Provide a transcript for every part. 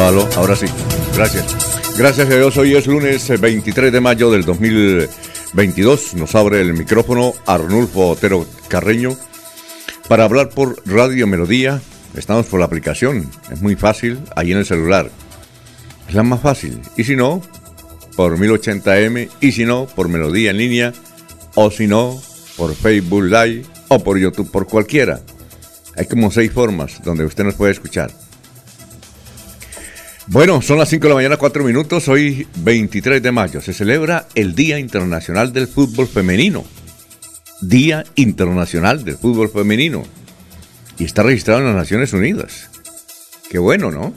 Aló, ahora sí. Gracias. Gracias a Dios, hoy es lunes 23 eh, de mayo del 2022. Nos abre el micrófono Arnulfo Otero Carreño para hablar por Radio Melodía. Estamos por la aplicación, es muy fácil, ahí en el celular. Es la más fácil. Y si no, por 1080m, y si no, por Melodía en línea, o si no, por Facebook Live, o por YouTube, por cualquiera. Hay como seis formas donde usted nos puede escuchar. Bueno, son las 5 de la mañana, 4 minutos. Hoy, 23 de mayo, se celebra el Día Internacional del Fútbol Femenino. Día Internacional del Fútbol Femenino. Y está registrado en las Naciones Unidas. Qué bueno, ¿no?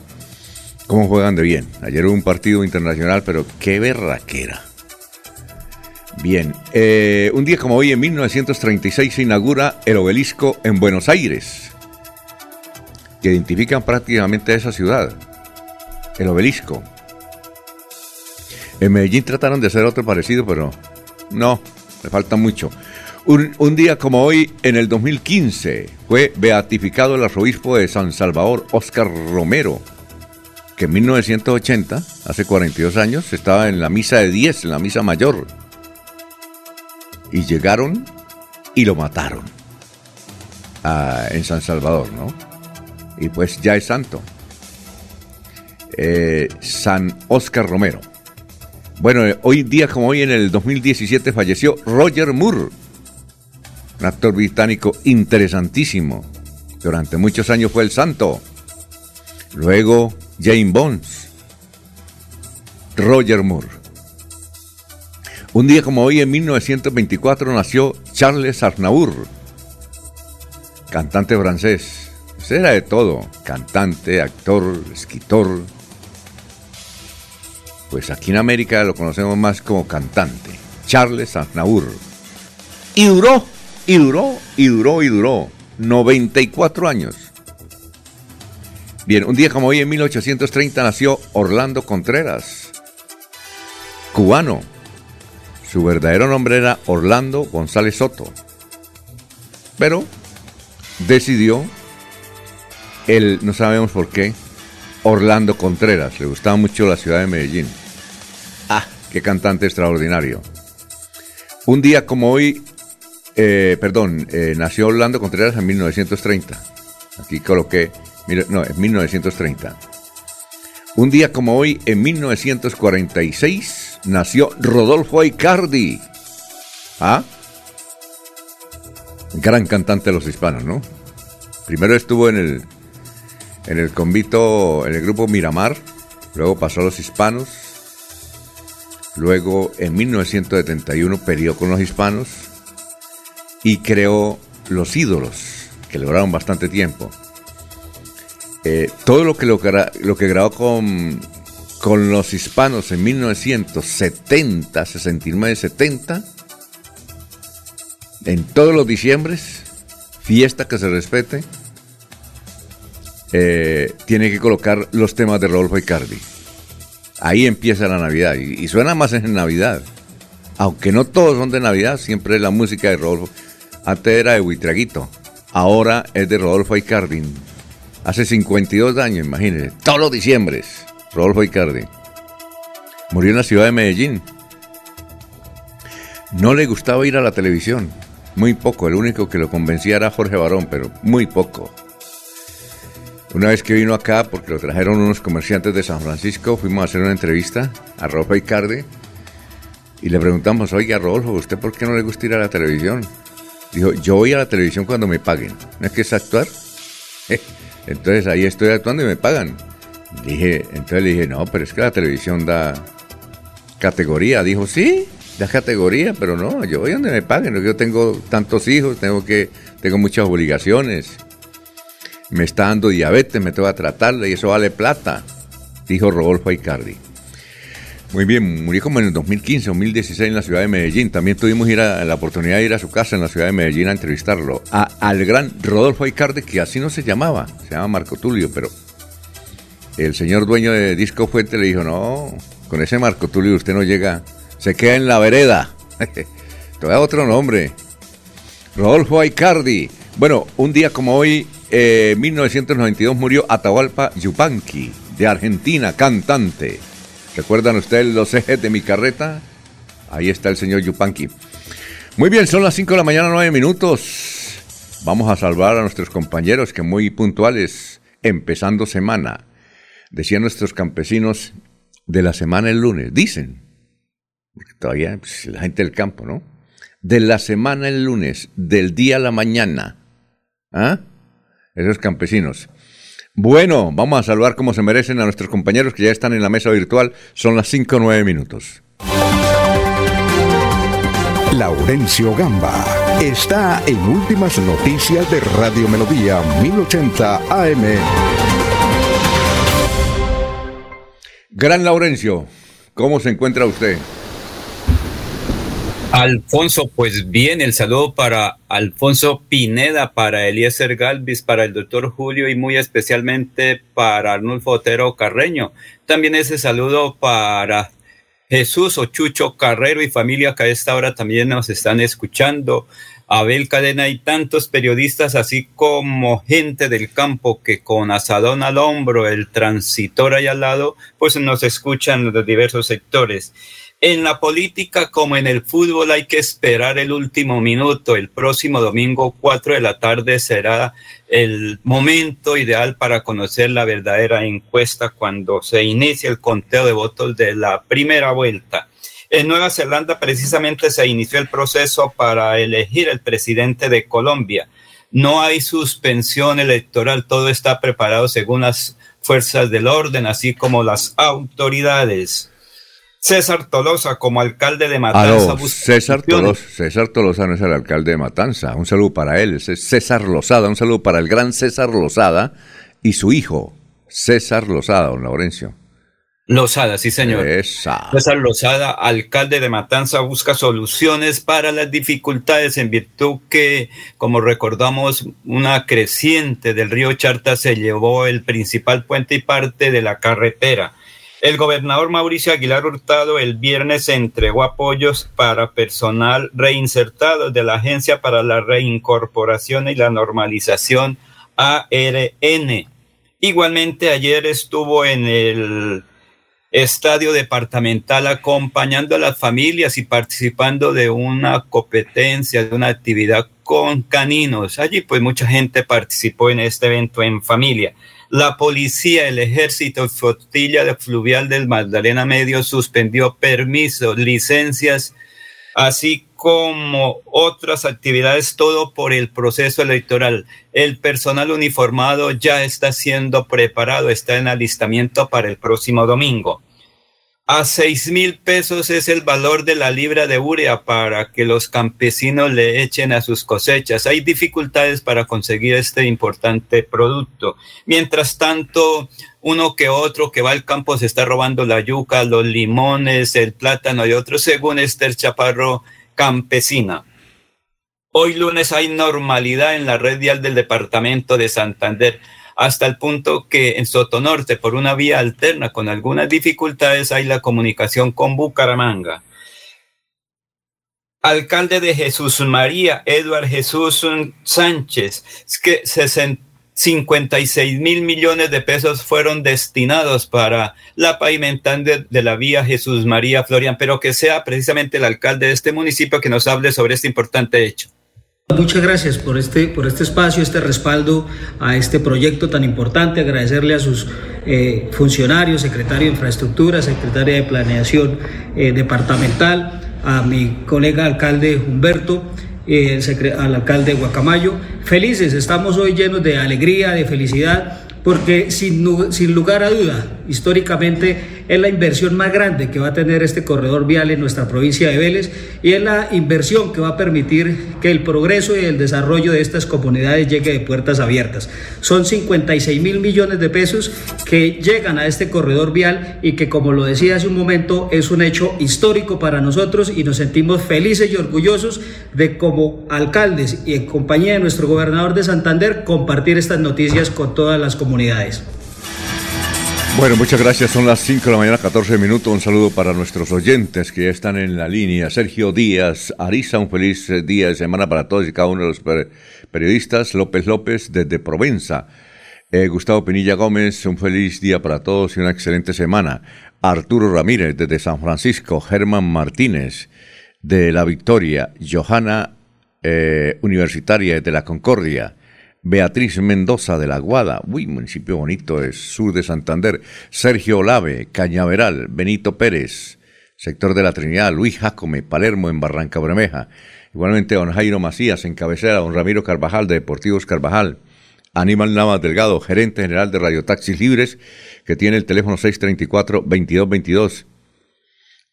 ¿Cómo juegan de bien? Ayer hubo un partido internacional, pero qué berraquera. Bien, eh, un día como hoy, en 1936, se inaugura el obelisco en Buenos Aires, que identifican prácticamente a esa ciudad el obelisco. En Medellín trataron de hacer otro parecido, pero no, le falta mucho. Un, día como hoy, en el 2015, fue beatificado el arzobispo de San Salvador, Óscar Romero, que en 1980, hace 42 años, estaba en la misa de 10, en la misa mayor. Y llegaron y lo mataron ah, en San Salvador, ¿no? Y pues ya es santo. Eh, San Oscar Romero. Bueno, eh, hoy día como hoy en el 2017 falleció Roger Moore, un actor británico interesantísimo. Durante muchos años fue el santo. Luego Jane Bones. Roger Moore. Un día como hoy en 1924 nació Charles Aznavour, cantante francés. Era de todo, cantante, actor, escritor, pues aquí en América lo conocemos más como cantante, Charles Aznavour. Y duró, y duró, y duró, y duró, 94 años. Bien, un día como hoy en 1830 nació Orlando Contreras, cubano. Su verdadero nombre era Orlando González Soto. Pero decidió, él no sabemos por qué, Orlando Contreras. Le gustaba mucho la ciudad de Medellín. Qué cantante extraordinario. Un día como hoy, eh, perdón, eh, nació Orlando Contreras en 1930. Aquí coloqué, no, en 1930. Un día como hoy, en 1946, nació Rodolfo Icardi. ¿Ah? Gran cantante de los hispanos, ¿no? Primero estuvo en el en el convito, en el grupo Miramar, luego pasó a los hispanos, luego en 1971 peleó con los hispanos y creó Los Ídolos, que lograron bastante tiempo. Eh, todo lo que, lo, lo que grabó con, con los hispanos en 1970, 69, 70, en todos los diciembres, fiesta que se respete, eh, tiene que colocar los temas de Rodolfo Icardi. Ahí empieza la Navidad y, suena más en Navidad. Aunque no todos son de Navidad, siempre la música de Rodolfo. Antes era de Buitraguito. Ahora es de Rodolfo Icardi. Hace 52 años, imagínense. Todos los diciembres. Rodolfo Icardi. Murió en la ciudad de Medellín. No le gustaba ir a la televisión. Muy poco. El único que lo convencía era Jorge Barón, pero muy poco. Una vez que vino acá, porque lo trajeron unos comerciantes de San Francisco, fuimos a hacer una entrevista a Rodolfo Icardi y le preguntamos, oiga Rodolfo, ¿usted por qué no le gusta ir a la televisión? Dijo, yo voy a la televisión cuando me paguen. ¿No es que es actuar? Entonces ahí estoy actuando y me pagan. Dije, entonces le dije, no, pero es que la televisión da categoría. Dijo, sí, da categoría, pero no, yo voy donde me paguen. Yo tengo tantos hijos, tengo que, tengo muchas obligaciones me está dando diabetes, me tengo que tratarle y eso vale plata, dijo Rodolfo Icardi. Muy bien, murió como en el 2015, 2016 en la ciudad de Medellín. También tuvimos a, la oportunidad de ir a su casa en la ciudad de Medellín a entrevistarlo. al gran Rodolfo Icardi, que así no se llamaba, se llama Marco Tulio, pero el señor dueño de Disco Fuente le dijo, no, con ese Marco Tulio usted no llega, se queda en la vereda. Todavía otro nombre. Rodolfo Icardi. Bueno, un día como hoy, en 1992 murió Atahualpa Yupanqui, de Argentina, cantante. ¿Recuerdan ustedes los ejes de mi carreta? Ahí está el señor Yupanqui. Muy bien, son las 5 de la mañana, 9 minutos. Vamos a salvar a nuestros compañeros que muy puntuales, empezando semana. Decían nuestros campesinos de la semana el lunes, dicen, todavía pues, la gente del campo, ¿no? De la semana el lunes, del día a la mañana. ¿Ah? esos campesinos. Bueno, vamos a saludar como se merecen a nuestros compañeros que ya están en la mesa virtual. Son las 5 o 9 minutos. Laurencio Gamba está en Últimas Noticias de Radio Melodía 1080 AM. Gran Laurencio, ¿cómo se encuentra usted? Alfonso, pues bien, el saludo para Alfonso Pineda, para Eliezer Galvis, para el doctor Julio y muy especialmente para Arnulfo Otero Carreño. También ese saludo para Jesús Ochucho Carrero y familia que a esta hora también nos están escuchando. Abel Cadena y tantos periodistas, así como gente del campo que con asadón al hombro, el transitor ahí al lado, pues nos escuchan de diversos sectores. En la política como en el fútbol hay que esperar el último minuto. El próximo domingo 4 de la tarde será el momento ideal para conocer la verdadera encuesta cuando se inicie el conteo de votos de la primera vuelta. En Nueva Zelanda precisamente se inició el proceso para elegir el presidente de Colombia. No hay suspensión electoral, todo está preparado según las fuerzas del orden, así como las autoridades. César Tolosa como alcalde de Matanza. César, Tolosa, César Tolosa no es el alcalde de Matanza. Un saludo para él. Es César Lozada. Un saludo para el gran César Lozada y su hijo, César Lozada, don Laurencio. Lozada, sí señor. César Lozada, alcalde de Matanza, busca soluciones para las dificultades en virtud que, como recordamos, una creciente del río Charta se llevó el principal puente y parte de la carretera. El gobernador Mauricio Aguilar Hurtado el viernes entregó apoyos para personal reinsertado de la Agencia para la Reincorporación y la Normalización ARN. Igualmente ayer estuvo en el estadio departamental acompañando a las familias y participando de una competencia, de una actividad con caninos. Allí pues mucha gente participó en este evento en familia. La policía, el ejército, flotilla de fluvial del Magdalena Medio suspendió permisos, licencias, así como otras actividades, todo por el proceso electoral. El personal uniformado ya está siendo preparado, está en alistamiento para el próximo domingo a seis mil pesos es el valor de la libra de urea para que los campesinos le echen a sus cosechas. Hay dificultades para conseguir este importante producto. Mientras tanto, uno que otro que va al campo se está robando la yuca, los limones, el plátano y otros, según Esther Chaparro, campesina. Hoy lunes hay normalidad en la red vial del departamento de Santander hasta el punto que en Sotonorte, por una vía alterna con algunas dificultades, hay la comunicación con Bucaramanga. alcalde de Jesús María, Eduard Jesús Sánchez, que 56 mil millones de pesos fueron destinados para la pavimentación de, de, la vía Jesús María Florian, pero que sea precisamente el alcalde de este municipio que nos hable sobre este importante hecho. Muchas gracias por este, por este espacio, este respaldo a este proyecto tan importante. Agradecerle a sus eh, funcionarios, secretario de Infraestructura, secretaria de Planeación eh, Departamental, a mi colega alcalde Humberto, eh, al alcalde Guacamayo. Felices, estamos hoy llenos de alegría, de felicidad, porque sin, sin lugar a duda, históricamente es la inversión más grande que va a tener este corredor vial en nuestra provincia de Vélez y es la inversión que va a permitir que el progreso y el desarrollo de estas comunidades llegue de puertas abiertas. Son 56 mil millones de pesos que llegan a este corredor vial y que como lo decía hace un momento es un hecho histórico para nosotros y nos sentimos felices y orgullosos de como alcaldes y en compañía de nuestro gobernador de Santander compartir estas noticias con todas las comunidades. Bueno, muchas gracias. Son las 5 de la mañana, 14 minutos. Un saludo para nuestros oyentes que ya están en la línea. Sergio Díaz, Arisa, un feliz eh, día de semana para todos y cada uno de los periodistas. López López, desde Provenza. Eh, Gustavo Pinilla Gómez, un feliz día para todos y una excelente semana. Arturo Ramírez, desde San Francisco. Germán Martínez, de La Victoria. Johanna, eh, Universitaria, de La Concordia. Beatriz Mendoza de la Guada, uy, municipio bonito es sur de Santander, Sergio Olave, Cañaveral, Benito Pérez, sector de la Trinidad, Luis Jacome, Palermo en Barranca Bremeja, igualmente don Jairo Macías en cabecera, don Ramiro Carvajal de Deportivos Carvajal, Aníbal Navas Delgado, gerente general de Radio Taxis Libres, que tiene el teléfono 634-2222.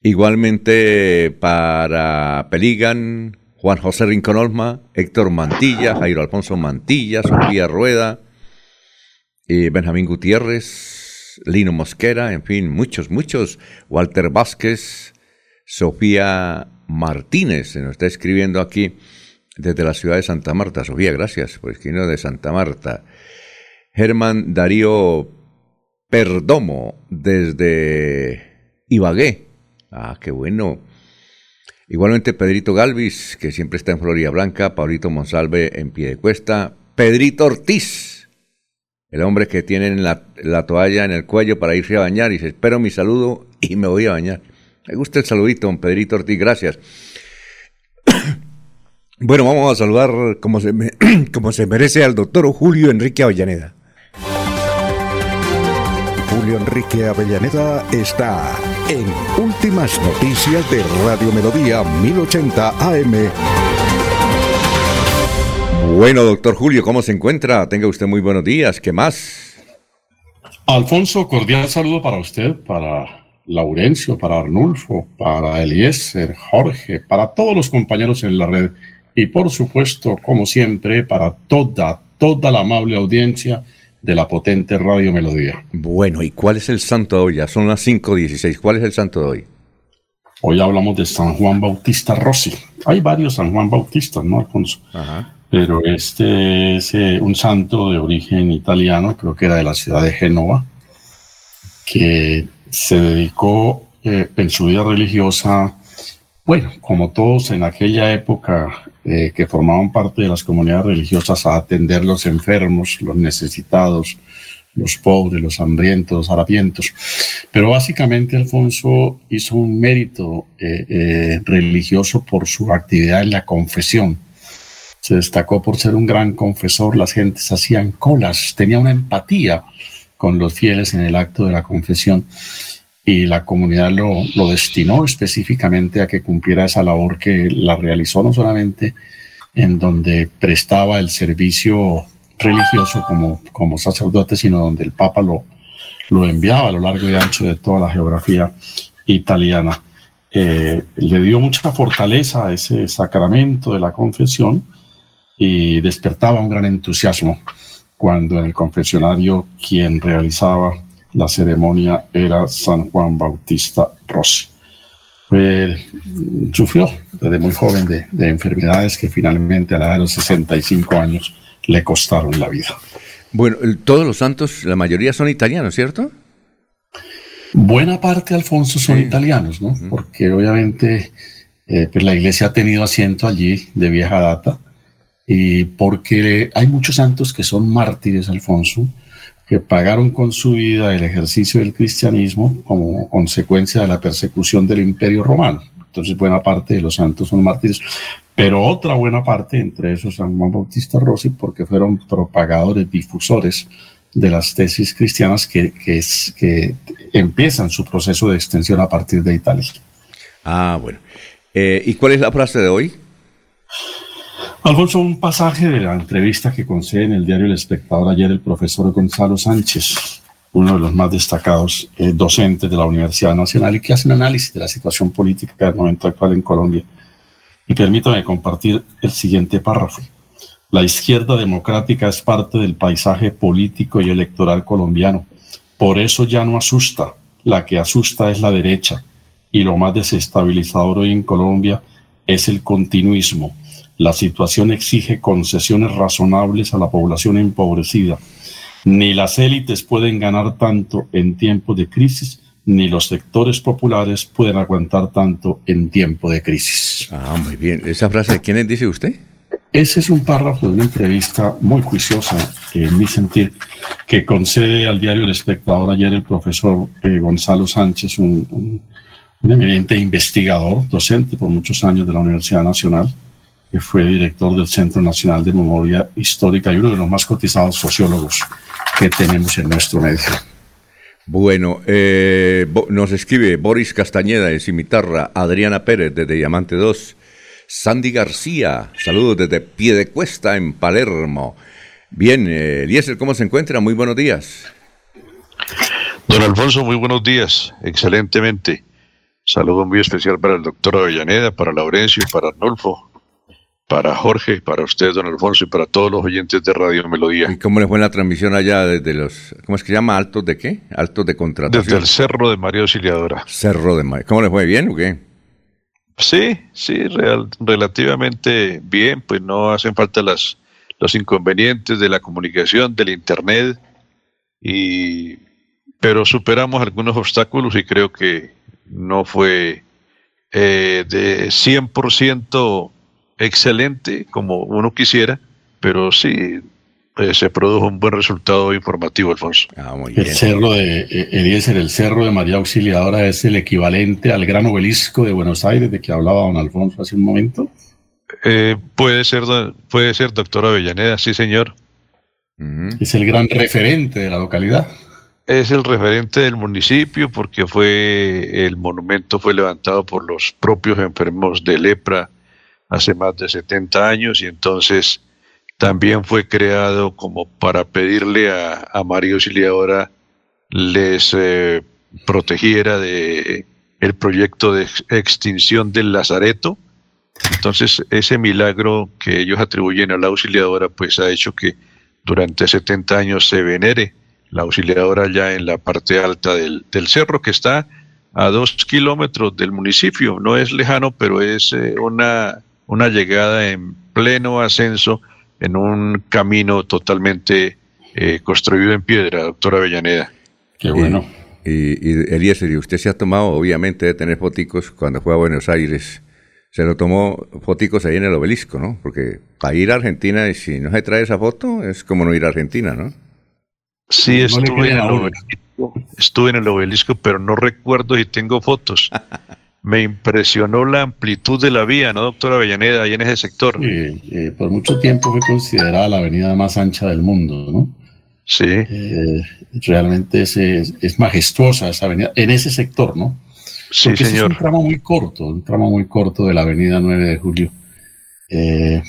Igualmente para Peligan, Juan José Rincón Olma, Héctor Mantilla, Jairo Alfonso Mantilla, Sofía Rueda, y Benjamín Gutiérrez, Lino Mosquera, en fin, muchos, muchos, Walter Vázquez, Sofía Martínez, se nos está escribiendo aquí desde la ciudad de Santa Marta. Sofía, gracias por escribirnos de Santa Marta. Germán Darío Perdomo, desde Ibagué. Ah, qué bueno. Igualmente Pedrito Galvis, que siempre está en Florida Blanca, Pablito Monsalve en pie de cuesta, Pedrito Ortiz, el hombre que tiene la, la, toalla en el cuello para irse a bañar y dice, espero mi saludo y me voy a bañar. Me gusta el saludito, don Pedrito Ortiz, gracias. bueno, vamos a saludar como se, como se merece al doctor Julio Enrique Avellaneda. Julio Enrique Avellaneda está en Últimas Noticias de Radio Melodía 1080 AM. Bueno, doctor Julio, ¿cómo se encuentra? Tenga usted muy buenos días. ¿Qué más? Alfonso, cordial saludo para usted, para Laurencio, para Arnulfo, para Eliezer, Jorge, para todos los compañeros en la red y por supuesto, como siempre, para toda, toda la amable audiencia de la potente Radio Melodía. Bueno, ¿y cuál es el santo de hoy? Ya son las 5.16. ¿Cuál es el santo de hoy? Hoy hablamos de San Juan Bautista Rossi. Hay varios San Juan Bautistas, ¿no, Alfonso? Pero este es eh, un santo de origen italiano, creo que era de la ciudad de Génova, que se dedicó eh, en su vida religiosa, bueno, como todos en aquella época eh, que formaban parte de las comunidades religiosas a atender los enfermos, los necesitados, los pobres, los hambrientos, los harapientos. Pero básicamente Alfonso hizo un mérito eh, eh, religioso por su actividad en la confesión. Se destacó por ser un gran confesor, las gentes hacían colas, tenía una empatía con los fieles en el acto de la confesión y la comunidad lo, lo, destinó específicamente a que cumpliera esa labor que la realizó no solamente en donde prestaba el servicio religioso como, como sacerdote, sino donde el Papa lo, lo enviaba a lo largo y ancho de toda la geografía italiana. Eh, le dio mucha fortaleza a ese sacramento de la confesión y despertaba un gran entusiasmo cuando en el confesionario quien realizaba la ceremonia era San Juan Bautista Rossi. sufrió desde muy joven de, enfermedades que finalmente a la edad de los 65 años le costaron la vida. Bueno, todos los santos, la mayoría son italianos, ¿cierto? Buena parte, Alfonso, son italianos, ¿no? Porque obviamente eh, pues la iglesia ha tenido asiento allí de vieja data y porque hay muchos santos que son mártires, Alfonso, que pagaron con su vida el ejercicio del cristianismo como consecuencia de la persecución del imperio romano. Entonces buena parte de los santos son mártires, pero otra buena parte, entre esos San Juan Bautista Rossi, porque fueron propagadores, difusores de las tesis cristianas que, que, empiezan su proceso de extensión a partir de Italia. Ah, bueno. Eh, ¿Y cuál es la frase de hoy? Alfonso, un pasaje de la entrevista que concede en el diario El Espectador ayer el profesor Gonzalo Sánchez, uno de los más destacados eh, docentes de la Universidad Nacional y que hace un análisis de la situación política del momento actual en Colombia. Y permítame compartir el siguiente párrafo. La izquierda democrática es parte del paisaje político y electoral colombiano. Por eso ya no asusta. La que asusta es la derecha. Y lo más desestabilizador hoy en Colombia es el continuismo la situación exige concesiones razonables a la población empobrecida. Ni las élites pueden ganar tanto en tiempos de crisis, ni los sectores populares pueden aguantar tanto en tiempo de crisis. Ah, muy bien. ¿Esa frase de quién dice usted? Ese es un párrafo de una entrevista muy juiciosa, en mi sentir, que concede al diario El Espectador ayer el profesor eh, Gonzalo Sánchez, un eminente investigador, docente por muchos años de la Universidad Nacional, que fue director del Centro Nacional de Memoria Histórica y uno de los más cotizados sociólogos que tenemos en nuestro medio. Bueno, eh, nos escribe Boris Castañeda de Cimitarra, Adriana Pérez desde Diamante 2, Sandy García, saludos desde Piedecuesta en Palermo. Bien, eh, Eliezer, ¿cómo se encuentra? Muy buenos días. Don Alfonso, muy buenos días, excelentemente. Saludo muy especial para el doctor Avellaneda, para Laurencio y para Arnolfo, para Jorge, para usted, don Alfonso, y para todos los oyentes de Radio Melodía. ¿Y cómo le fue la transmisión allá desde los, ¿cómo es que se llama? ¿Altos de qué? Altos de contratación. Desde el Cerro de María Auxiliadora. Cerro de María. ¿Cómo le fue? ¿Bien o qué? Sí, sí, real, relativamente bien, pues no hacen falta las, los inconvenientes de la comunicación, del Internet, y, pero superamos algunos obstáculos y creo que no fue eh, de 100% excelente como uno quisiera, pero sí eh, se produjo un buen resultado informativo, Alfonso. Ah, el cerro de eh, Eliezer, el cerro de María Auxiliadora es el equivalente al gran obelisco de Buenos Aires de que hablaba don Alfonso hace un momento. Eh, puede ser, puede ser, doctor Avellaneda, sí, señor. Es el gran referente de la localidad. Es el referente del municipio porque fue el monumento fue levantado por los propios enfermos de lepra hace más de 70 años y entonces también fue creado como para pedirle a, a María Auxiliadora les eh, protegiera de el proyecto de extinción del Lazareto. Entonces, ese milagro que ellos atribuyen a la auxiliadora, pues ha hecho que durante 70 años se venere la auxiliadora ya en la parte alta del, del cerro, que está a dos kilómetros del municipio. No es lejano, pero es eh, una una llegada en pleno ascenso en un camino totalmente eh, construido en piedra, doctora Avellaneda. Qué bueno. y, y Eliezer, y usted se ha tomado, obviamente, de tener foticos cuando fue a Buenos Aires. Se lo tomó foticos ahí en el obelisco, ¿no? Porque para ir a Argentina, y si no se trae esa foto, es como no ir a Argentina, ¿no? Sí, estuve, en el obelisco, estuve en el obelisco, pero no recuerdo si tengo fotos. me impresionó la amplitud de la vía, ¿no, doctora Avellaneda, ahí en ese sector? Sí, eh, por mucho tiempo fue considerada la avenida más ancha del mundo, ¿no? Sí. Eh, realmente es, es, majestuosa esa avenida, en ese sector, ¿no? Sí, señor. Es un tramo muy corto, un tramo muy corto de la avenida 9 de Julio, eh,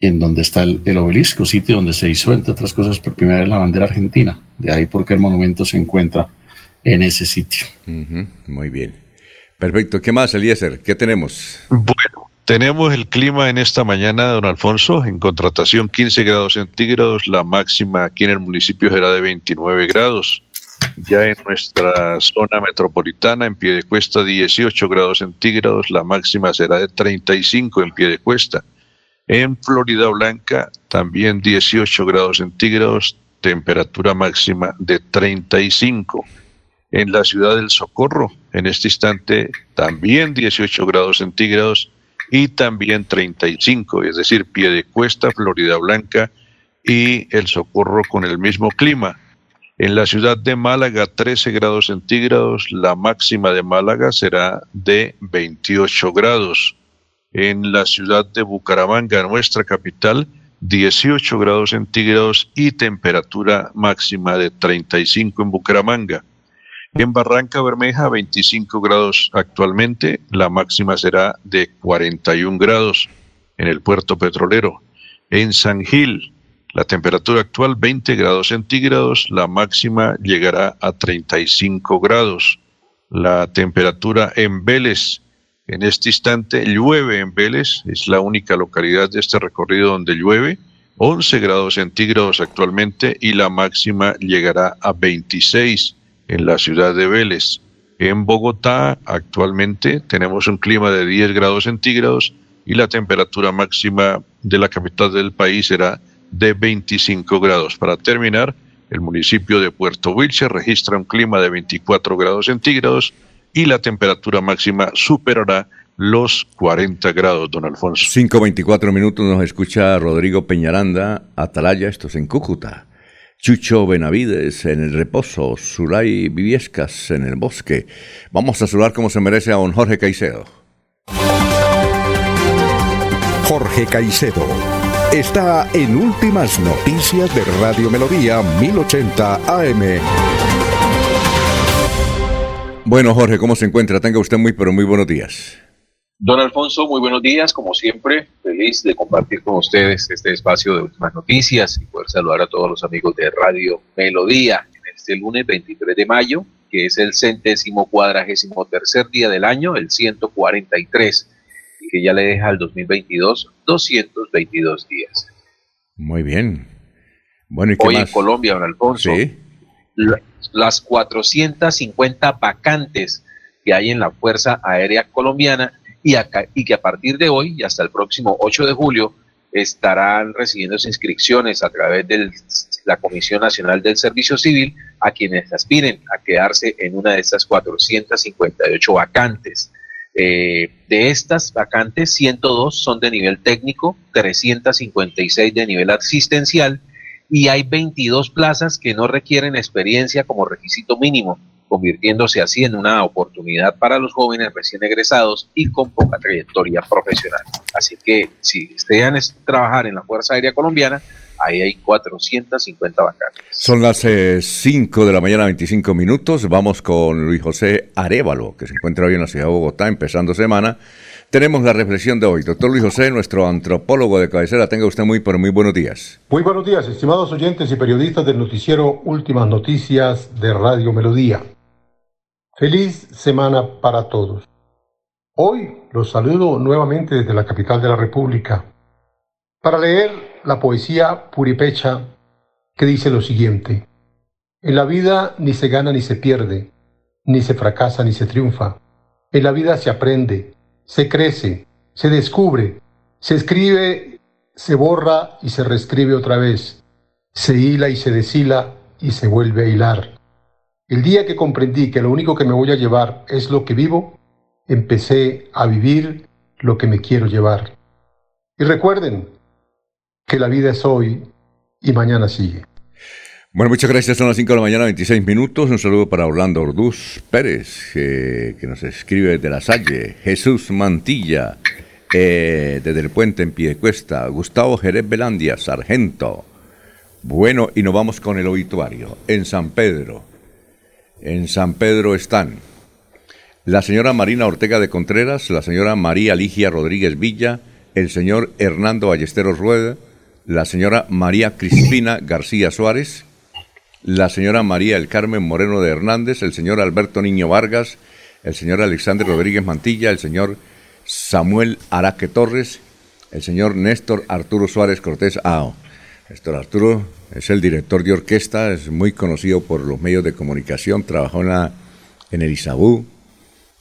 en donde está el, obelisco, sitio donde se hizo, entre otras cosas, por primera vez la bandera argentina. De ahí porque el monumento se encuentra en ese sitio. muy bien. Perfecto. ¿Qué más, Eliezer? ¿Qué tenemos? Bueno, tenemos el clima en esta mañana, don Alfonso, en contratación 15 grados centígrados, la máxima aquí en el municipio será de 29 grados. Ya en nuestra zona metropolitana, en pie de cuesta 18 grados centígrados, la máxima será de 35 en pie de cuesta. En Florida Blanca, también 18 grados centígrados, temperatura máxima de 35. En la ciudad del Socorro, en este instante, también 18 grados centígrados y también 35, es decir, pie de cuesta, Florida Blanca y el Socorro con el mismo clima. En la ciudad de Málaga, 13 grados centígrados, la máxima de Málaga será de 28 grados. En la ciudad de Bucaramanga, nuestra capital, 18 grados centígrados y temperatura máxima de 35 en Bucaramanga. En Barranca Bermeja, 25 grados actualmente, la máxima será de 41 grados en el puerto petrolero. En San Gil, la temperatura actual 20 grados centígrados, la máxima llegará a 35 grados. La temperatura en Vélez, en este instante llueve en Vélez, es la única localidad de este recorrido donde llueve, 11 grados centígrados actualmente y la máxima llegará a 26 en la ciudad de Vélez. En Bogotá actualmente tenemos un clima de 10 grados centígrados y la temperatura máxima de la capital del país será de 25 grados. Para terminar, el municipio de Puerto Wilche registra un clima de 24 grados centígrados y la temperatura máxima superará los 40 grados, don Alfonso. 5.24 minutos nos escucha Rodrigo Peñaranda, Atalaya, esto es en Cúcuta. Chucho Benavides en el reposo, Zulay Viviescas en el bosque. Vamos a saludar como se merece a don Jorge Caicedo. Jorge Caicedo está en Últimas Noticias de Radio Melodía 1080 AM. Bueno, Jorge, ¿cómo se encuentra? Tenga usted muy, pero muy buenos días. Don Alfonso, muy buenos días. Como siempre, feliz de compartir con ustedes este espacio de últimas noticias y poder saludar a todos los amigos de Radio Melodía en este lunes 23 de mayo, que es el centésimo cuadragésimo tercer día del año, el 143 que ya le deja al 2022 222 días. Muy bien. Bueno, ¿y Hoy en Colombia, don Alfonso, las 450 vacantes que hay en la Fuerza Aérea Colombiana y, que a partir de hoy y hasta el próximo 8 de julio estarán recibiendo inscripciones a través de la Comisión Nacional del Servicio Civil a quienes aspiren a quedarse en una de estas 458 vacantes. Eh, de estas vacantes, 102 son de nivel técnico, 356 de nivel asistencial y hay 22 plazas que no requieren experiencia como requisito mínimo, convirtiéndose así en una oportunidad para los jóvenes recién egresados y con poca trayectoria profesional. Así que si desean trabajar en la Fuerza Aérea Colombiana, ahí hay 450 vacantes. Son las 5 eh, de la mañana, 25 minutos. Vamos con Luis José Arevalo, que se encuentra hoy en la ciudad de Bogotá, empezando semana. Tenemos la reflexión de hoy. Doctor Luis José, nuestro antropólogo de cabecera, tenga usted muy, pero muy buenos días. Muy buenos días, estimados oyentes y periodistas del noticiero Últimas Noticias de Radio Melodía. Feliz semana para todos. Hoy los saludo nuevamente desde la capital de la República para leer la poesía puripecha que dice lo siguiente. En la vida ni se gana ni se pierde, ni se fracasa ni se triunfa. En la vida se aprende, se crece, se descubre, se escribe, se borra y se reescribe otra vez, se hila y se deshila y se vuelve a hilar. El día que comprendí que lo único que me voy a llevar es lo que vivo, empecé a vivir lo que me quiero llevar. Y recuerden, que la vida es hoy y mañana sigue. Bueno, muchas gracias. Son las 5 de la mañana, 26 minutos. Un saludo para Orlando Orduz Pérez, que nos escribe desde La Salle. Jesús Mantilla, eh, desde el puente en Piedecuesta. Gustavo Jerez Belandia, sargento. Bueno, y nos vamos con el obituario. En San Pedro. En San Pedro están la señora Marina Ortega de Contreras, la señora María Ligia Rodríguez Villa, el señor Hernando Ballesteros Rueda, la señora María Cristina García Suárez, la señora María El Carmen Moreno de Hernández, el señor Alberto Niño Vargas, el señor Alexander Rodríguez Mantilla, el señor Samuel Araque Torres, el señor Néstor Arturo Suárez Cortés Ao. Néstor Arturo es el director de orquesta, es muy conocido por los medios de comunicación, trabajó en, la, en el ISABU,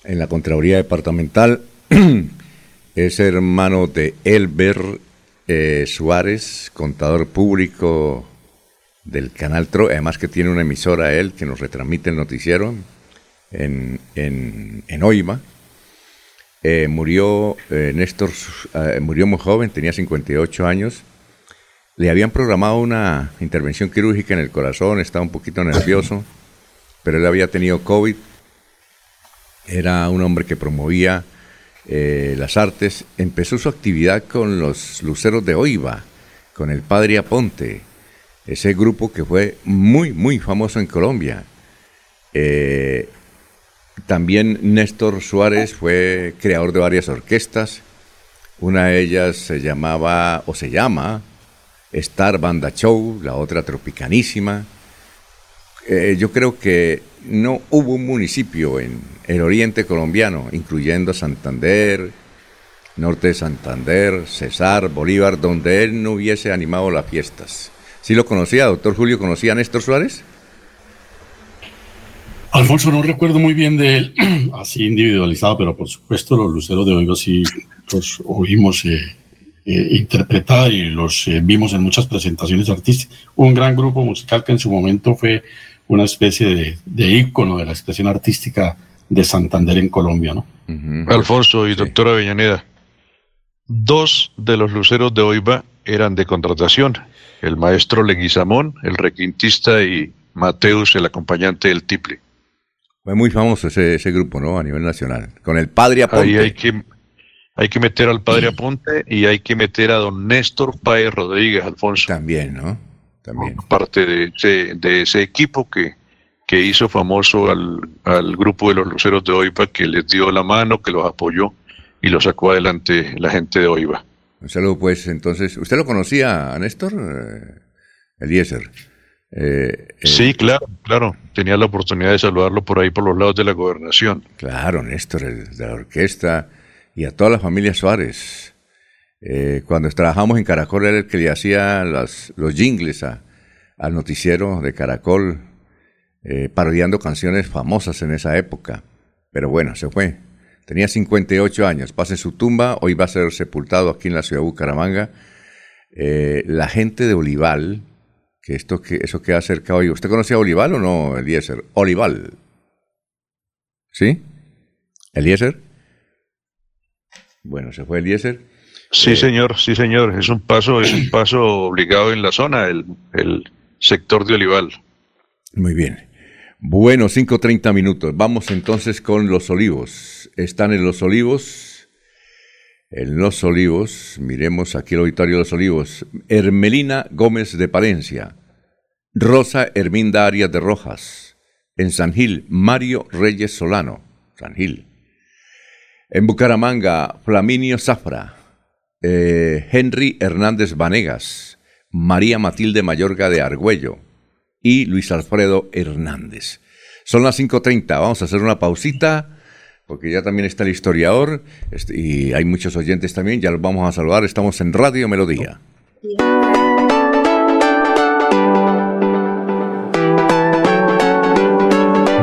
en la Contraloría Departamental, es hermano de Elber eh, Suárez, contador público del canal TRO, además que tiene una emisora él que nos retransmite el noticiero, en, Oima. Eh, murió eh, Néstor, eh, murió muy joven, tenía 58 años. Le habían programado una intervención quirúrgica en el corazón, estaba un poquito nervioso, pero él había tenido COVID. Era un hombre que promovía las artes. Empezó su actividad con los luceros de Oiva, con el padre Aponte, ese grupo que fue muy, muy famoso en Colombia. También Néstor Suárez fue creador de varias orquestas. Una de ellas se llamaba o se llama Star Banda Show, la otra Tropicanísima. Eh, yo creo que no hubo un municipio en el oriente colombiano, incluyendo Santander, norte de Santander, Cesar, Bolívar, donde él no hubiese animado las fiestas. ¿Sí lo conocía, doctor Julio? ¿Conocía a Néstor Suárez? Alfonso, no recuerdo muy bien de él, así individualizado, pero por supuesto los luceros de Oigo sí los oímos eh, eh, interpretar y los eh, vimos en muchas presentaciones artísticas. Un gran grupo musical que en su momento fue una especie de, de ícono de la expresión artística de Santander en Colombia, ¿no? Alfonso y doctora Avellaneda, dos de los luceros de Oiva eran de contratación, el maestro Leguizamón, el requintista, y Mateus, el acompañante del tiple. Fue muy famoso ese, ese grupo, ¿no? A nivel nacional. Con el padre Aponte. Ahí hay que, hay que meter al padre Aponte y hay que meter a don Néstor Páez Rodríguez, Alfonso. También, ¿no? También. Parte de ese, de ese equipo que, que hizo famoso al, al grupo de los luceros de Oiva, que les dio la mano, que los apoyó y lo sacó adelante la gente de Oiva. Un saludo, pues, entonces. ¿Usted lo conocía a Néstor? Eh, Eliezer. Eh, eh, sí, claro, claro. Tenía la oportunidad de saludarlo por ahí, por los lados de la gobernación. Claro, Néstor, de la orquesta y a toda la familia Suárez. Eh, cuando trabajamos en Caracol era el que le hacía los jingles al noticiero de Caracol, parodiando canciones famosas en esa época. Pero bueno, se fue. Tenía 58 años, pasa en su tumba, hoy va a ser sepultado aquí en la ciudad de Bucaramanga. la gente de Olival, que esto que eso queda cerca hoy. ¿Usted conocía a Olival o no, Eliezer? Olival. ¿Sí? ¿Eliezer? Bueno, se fue Eliezer. Sí, eh, señor, sí, señor. Es un paso, es un paso obligado en la zona, el, el sector de Olival. Muy bien. Bueno, 5.30 minutos. Vamos entonces con los olivos. Están en los olivos. En los olivos, miremos aquí el auditorio de los olivos. Hermelina Gómez de Palencia. Rosa Herminda Arias de Rojas. En San Gil, Mario Reyes Solano. San Gil. En Bucaramanga, Flaminio Zafra. Eh, Henry Hernández Vanegas. María Matilde Mayorga de Argüello. Y Luis Alfredo Hernández. Son las 5.30. Vamos a hacer una pausita porque ya también está el historiador este, y hay muchos oyentes también. Ya los vamos a saludar. Estamos en Radio Melodía.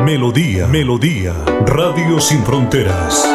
Melodía, Melodía, Radio Sin Fronteras.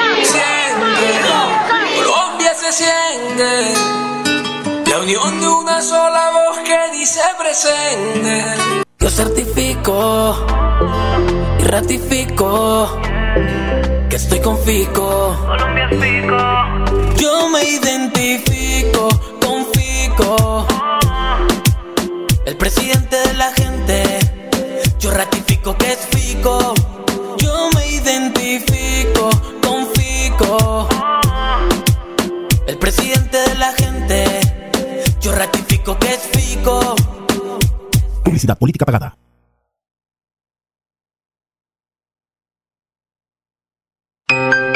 La unión de una sola voz que dice presente. Yo certifico y ratifico que estoy con Fico. Colombia Fico. Yo me identifico con Fico. El presidente de la gente. Yo ratifico que es Fico. Yo ratifico que es fico. Publicidad política pagada.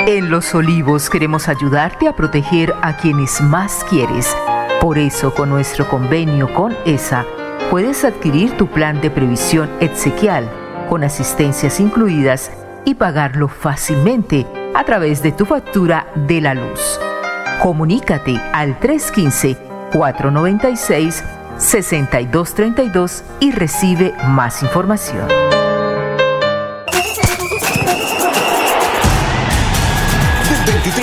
En Los Olivos queremos ayudarte a proteger a quienes más quieres. Por eso, con nuestro convenio con ESA, puedes adquirir tu plan de previsión exequial con asistencias incluidas y pagarlo fácilmente a través de tu factura de la luz. Comunícate al 315-496-6232 y recibe más información.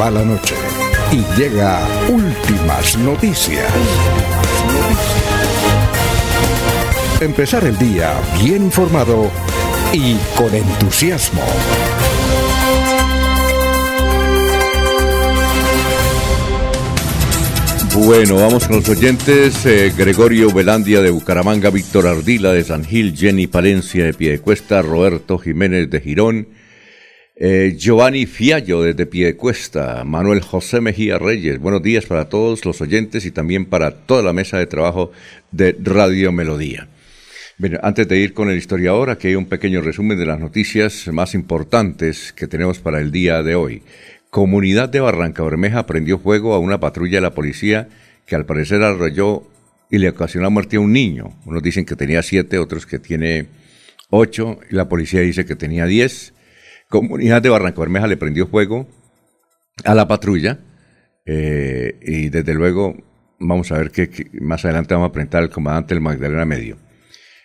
Va la noche y llega últimas noticias. Empezar el día bien informado y con entusiasmo. Bueno, vamos con los oyentes. Eh, Gregorio Velandia de Bucaramanga, Víctor Ardila de San Gil, Jenny Palencia de Piedecuesta, Roberto Jiménez de Girón, eh, Giovanni Fiallo desde Piedecuesta, Manuel José Mejía Reyes. Buenos días para todos los oyentes y también para toda la mesa de trabajo de Radio Melodía. Bueno, antes de ir con el historiador, aquí hay un pequeño resumen de las noticias más importantes que tenemos para el día de hoy. Comunidad de Barranca Bermeja prendió fuego a una patrulla de la policía que al parecer arrolló y le ocasionó la muerte a un niño. Unos dicen que tenía siete, otros que tiene ocho, y la policía dice que tenía diez. Comunidad de Barranca Bermeja le prendió fuego a la patrulla eh, y desde luego vamos a ver que, más adelante vamos a presentar al comandante del Magdalena Medio.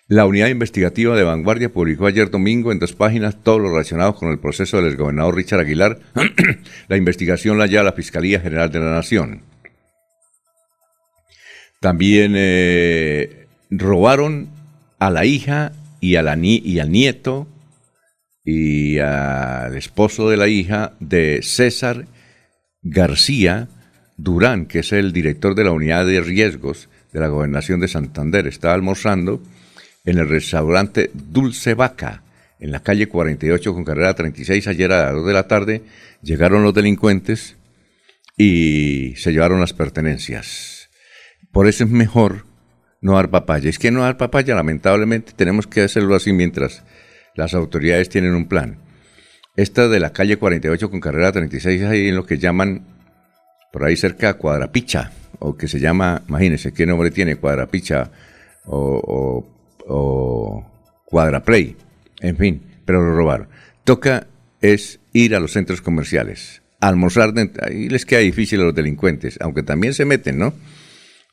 La unidad investigativa de Vanguardia publicó ayer domingo en dos páginas todo lo relacionado con el proceso del exgobernador Richard Aguilar. la investigación la lleva la Fiscalía General de la Nación. También eh, robaron a la hija a y al nieto y al esposo de la hija de César García Durán, que es el director de la unidad de riesgos de la gobernación de Santander. Estaba almorzando en el restaurante Dulce Vaca, en la calle 48 con carrera 36. Ayer a las 2 de la tarde llegaron los delincuentes y se llevaron las pertenencias. Por eso es mejor no dar papaya. Es que no dar papaya, lamentablemente, tenemos que hacerlo así mientras las autoridades tienen un plan. Esta de la calle 48 con carrera 36 es ahí en lo que llaman, por ahí cerca, Cuadrapicha, o que se llama, imagínense qué nombre tiene, Cuadrapicha o, o, Cuadraplay, en fin, pero lo robaron. Toca es ir a los centros comerciales, almorzar, ahí les queda difícil a los delincuentes, aunque también se meten, ¿no?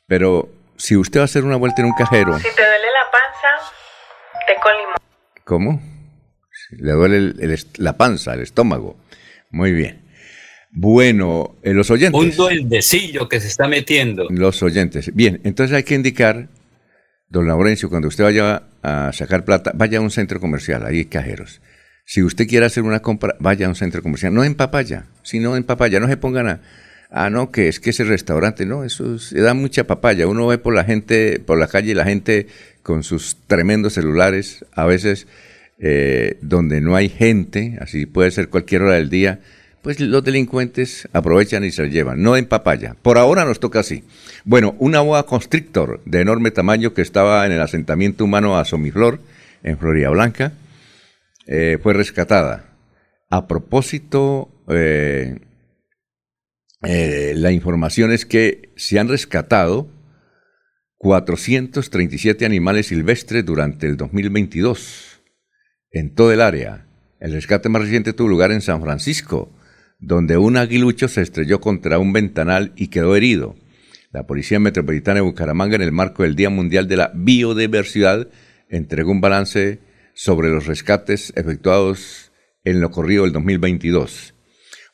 Pero si usted va a hacer una vuelta en un cajero... Si te duele la panza, te con limón. ¿Cómo? Le duele la panza, el estómago. Muy bien. Bueno, eh, los oyentes. Un duendecillo que se está metiendo. Los oyentes. Bien, entonces hay que indicar, don Laurencio, cuando usted vaya a sacar plata, vaya a un centro comercial, ahí hay cajeros. Si usted quiere hacer una compra, vaya a un centro comercial, no en papaya, sino en papaya, no se pongan a, ah, no, que es que ese restaurante, no, eso se da mucha papaya. Uno ve por la gente, por la calle, la gente con sus tremendos celulares, a veces eh, donde no hay gente, así puede ser cualquier hora del día, pues los delincuentes aprovechan y se llevan, no en papaya. Por ahora nos toca así. Bueno, una boa constrictor de enorme tamaño que estaba en el asentamiento humano a Somiflor, en Florida Blanca, eh, fue rescatada. A propósito, eh, eh, la información es que se han rescatado 437 animales silvestres durante el 2022 en todo el área. El rescate más reciente tuvo lugar en San Francisco, donde un aguilucho se estrelló contra un ventanal y quedó herido. La Policía Metropolitana de Bucaramanga, en el marco del Día Mundial de la Biodiversidad, entregó un balance sobre los rescates efectuados en lo corrido del 2022.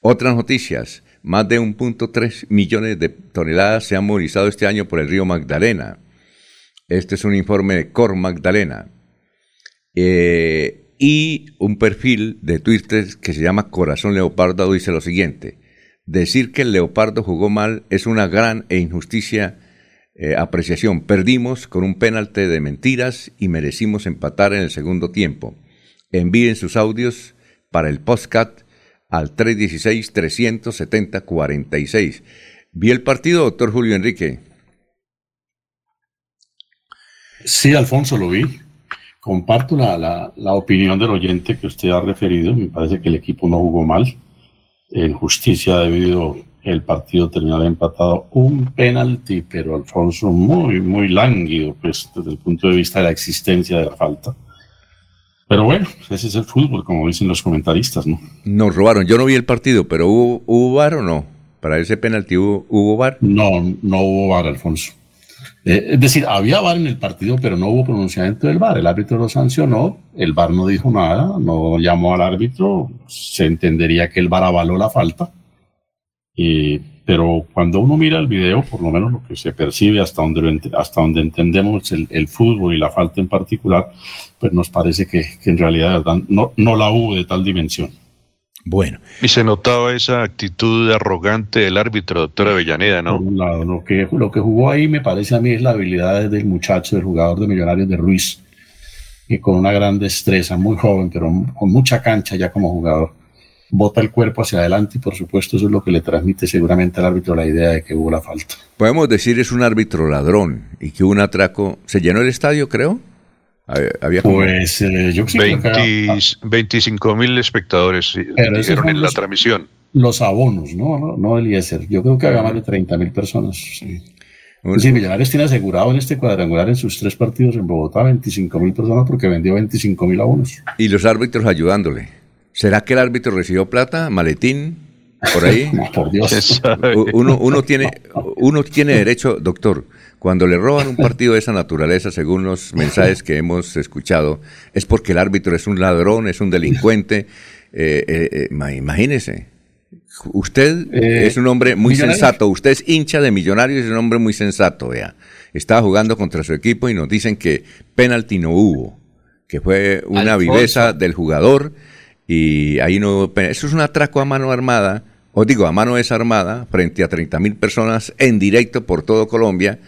Otras noticias. Más de 1.3 millones de toneladas se han movilizado este año por el río Magdalena. Este es un informe de Cor Magdalena. Eh, y un perfil de Twitter que se llama Corazón Leopardo dice lo siguiente. Decir que el Leopardo jugó mal es una gran e injusticia eh, apreciación. Perdimos con un penalti de mentiras y merecimos empatar en el segundo tiempo. Envíen sus audios para el postcat al 316-370-46. ¿Vi el partido, doctor Julio Enrique? Sí, Alfonso, lo vi. Comparto la, la, opinión del oyente que usted ha referido. Me parece que el equipo no jugó mal. En justicia debido el partido terminó empatado un penalti, pero Alfonso muy, muy lánguido, pues desde el punto de vista de la existencia de la falta. Pero bueno, ese es el fútbol, como dicen los comentaristas, ¿no? Nos robaron. Yo no vi el partido, pero ¿hubo, hubo bar o no? ¿Para ese penalti hubo, hubo bar? No, no hubo bar, Alfonso. Eh, es decir, había bar en el partido, pero no hubo pronunciamiento del bar. El árbitro lo sancionó, el bar no dijo nada, no llamó al árbitro, se entendería que el bar avaló la falta. Pero cuando uno mira el video, por lo menos lo que se percibe hasta donde, hasta donde entendemos el, fútbol y la falta en particular, pues nos parece que, en realidad no, no la hubo de tal dimensión. Bueno. Y se notaba esa actitud arrogante del árbitro, doctor Avellaneda, ¿no? lo, que, lo que jugó ahí me parece a mí es la habilidad del muchacho, del jugador de Millonarios de Ruiz, que con una gran destreza, muy joven, pero con mucha cancha ya como jugador bota el cuerpo hacia adelante y por supuesto eso es lo que le transmite seguramente al árbitro la idea de que hubo la falta. Podemos decir es un árbitro ladrón y que hubo un atraco. ¿Se llenó el estadio, creo? Había pues eh, yo creo 25 mil espectadores dijeron en la transmisión. Los abonos, ¿no? No, no el IESER. Yo creo que había más de 30 mil personas. Sí. Millonarios tiene asegurado en este cuadrangular en sus tres partidos en Bogotá 25 mil personas porque vendió 25 mil abonos. Y los árbitros ayudándole. ¿Será que el árbitro recibió plata, maletín, por ahí? por Dios. Uno, uno, tiene, uno tiene derecho, doctor, cuando le roban un partido de esa naturaleza, según los mensajes que hemos escuchado, es porque el árbitro es un ladrón, es un delincuente. Eh, eh, eh imagínese. Usted eh, es un hombre muy sensato, usted es hincha de millonarios, es un hombre muy sensato, vea. Estaba jugando contra su equipo y nos dicen que penalti no hubo, que fue una viveza del jugador y ahí no... Eso es un atraco a mano armada, os digo, a mano desarmada, frente a 30 mil personas en directo por todo Colombia,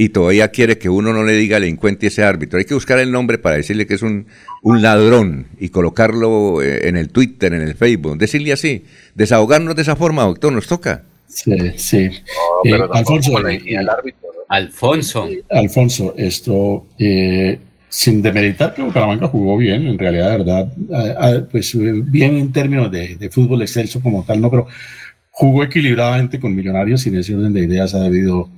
y todavía quiere que uno no le diga delincuente ese árbitro. Hay que buscar el nombre para decirle que es un, un ladrón y colocarlo eh, en el Twitter, en el Facebook, decirle así, desahogarnos de esa forma, doctor, nos toca. Sí, sí. Eh, Alfonso, Alfonso. Alfonso, esto, eh, sin demeritar que Bucaramanga jugó bien, en realidad, verdad, pues bien en términos de, fútbol excelso como tal, no, pero jugó equilibradamente con Millonarios sin ese orden de ideas ha debido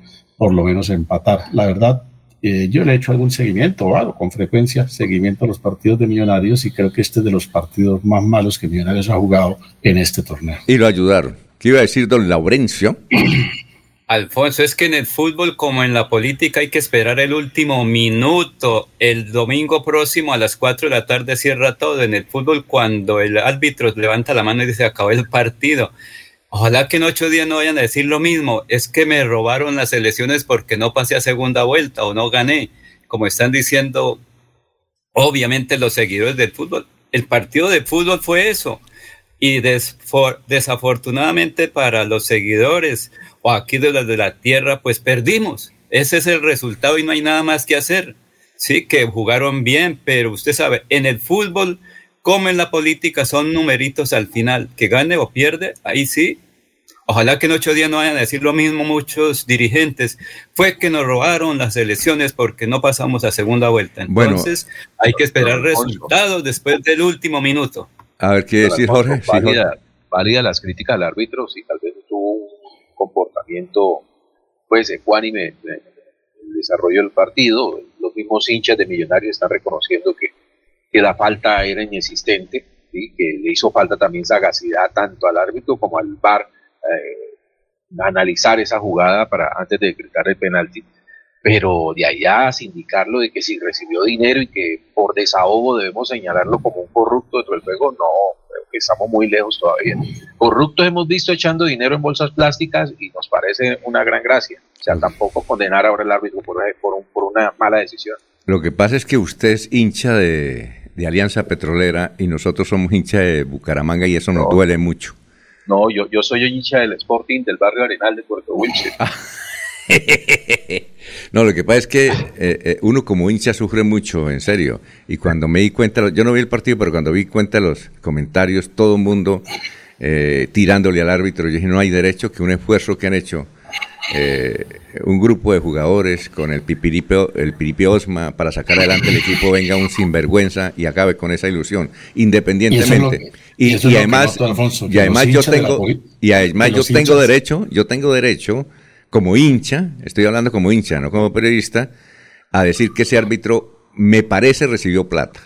por lo menos empatar. La verdad, eh, yo le he hecho algún seguimiento, algo con frecuencia, seguimiento a los partidos de Millonarios y creo que este es de los partidos más malos que Millonarios ha jugado en este torneo. Y lo ayudaron. ¿Qué iba a decir don Laurencio? Alfonso, es que en el fútbol como en la política hay que esperar el último minuto. El domingo próximo a las 4 de la tarde cierra todo. En el fútbol cuando el árbitro levanta la mano y dice acabó el partido. Ojalá que en ocho días no vayan a decir lo mismo. Es que me robaron las elecciones porque no pasé a segunda vuelta o no gané. Como están diciendo, obviamente los seguidores del fútbol. El partido de fútbol fue eso. Y desafortunadamente para los seguidores o aquí de la de la tierra, pues perdimos. Ese es el resultado y no hay nada más que hacer. Sí, que jugaron bien, pero usted sabe, en el fútbol, como en la política, son numeritos al final. Que gane o pierde, ahí sí. Ojalá que en ocho días no vayan a decir lo mismo muchos dirigentes. Fue que nos robaron las elecciones porque no pasamos a segunda vuelta. Entonces, hay que esperar resultados después del último minuto. A ver, ¿qué decir, Jorge? Válida, las críticas al árbitro, sí, tal vez tuvo comportamiento pues ecuánime en el desarrollo del partido. Los mismos hinchas de Millonarios están reconociendo que, que la falta era inexistente, y que le hizo falta también sagacidad tanto al árbitro como al VAR eh, analizar esa jugada para antes de decretar el penalti pero de allá indicarlo de que si recibió dinero y que por desahogo debemos señalarlo como un corrupto dentro del juego, no, estamos muy lejos todavía. Corruptos hemos visto echando dinero en bolsas plásticas y nos parece una gran gracia. O sea, tampoco condenar ahora al árbitro por, por, una mala decisión. Lo que pasa es que usted es hincha de, Alianza Petrolera y nosotros somos hincha de Bucaramanga y eso nos duele mucho. No, yo, yo soy hincha del Sporting del barrio Arenal de Puerto Wilches. no, lo que pasa es que eh, eh, uno como hincha sufre mucho, en serio. Y cuando me di cuenta, yo no vi el partido, pero cuando vi cuenta de los comentarios, todo el mundo eh, tirándole al árbitro, yo dije, no hay derecho que un esfuerzo que han hecho un grupo de jugadores con el pipiripio, el Osma para sacar adelante el equipo venga un sinvergüenza y acabe con esa ilusión, independientemente. Y, además, y además yo tengo, y además yo tengo derecho, yo tengo derecho como hincha, estoy hablando como hincha, no como periodista, a decir que ese árbitro me parece recibió plata.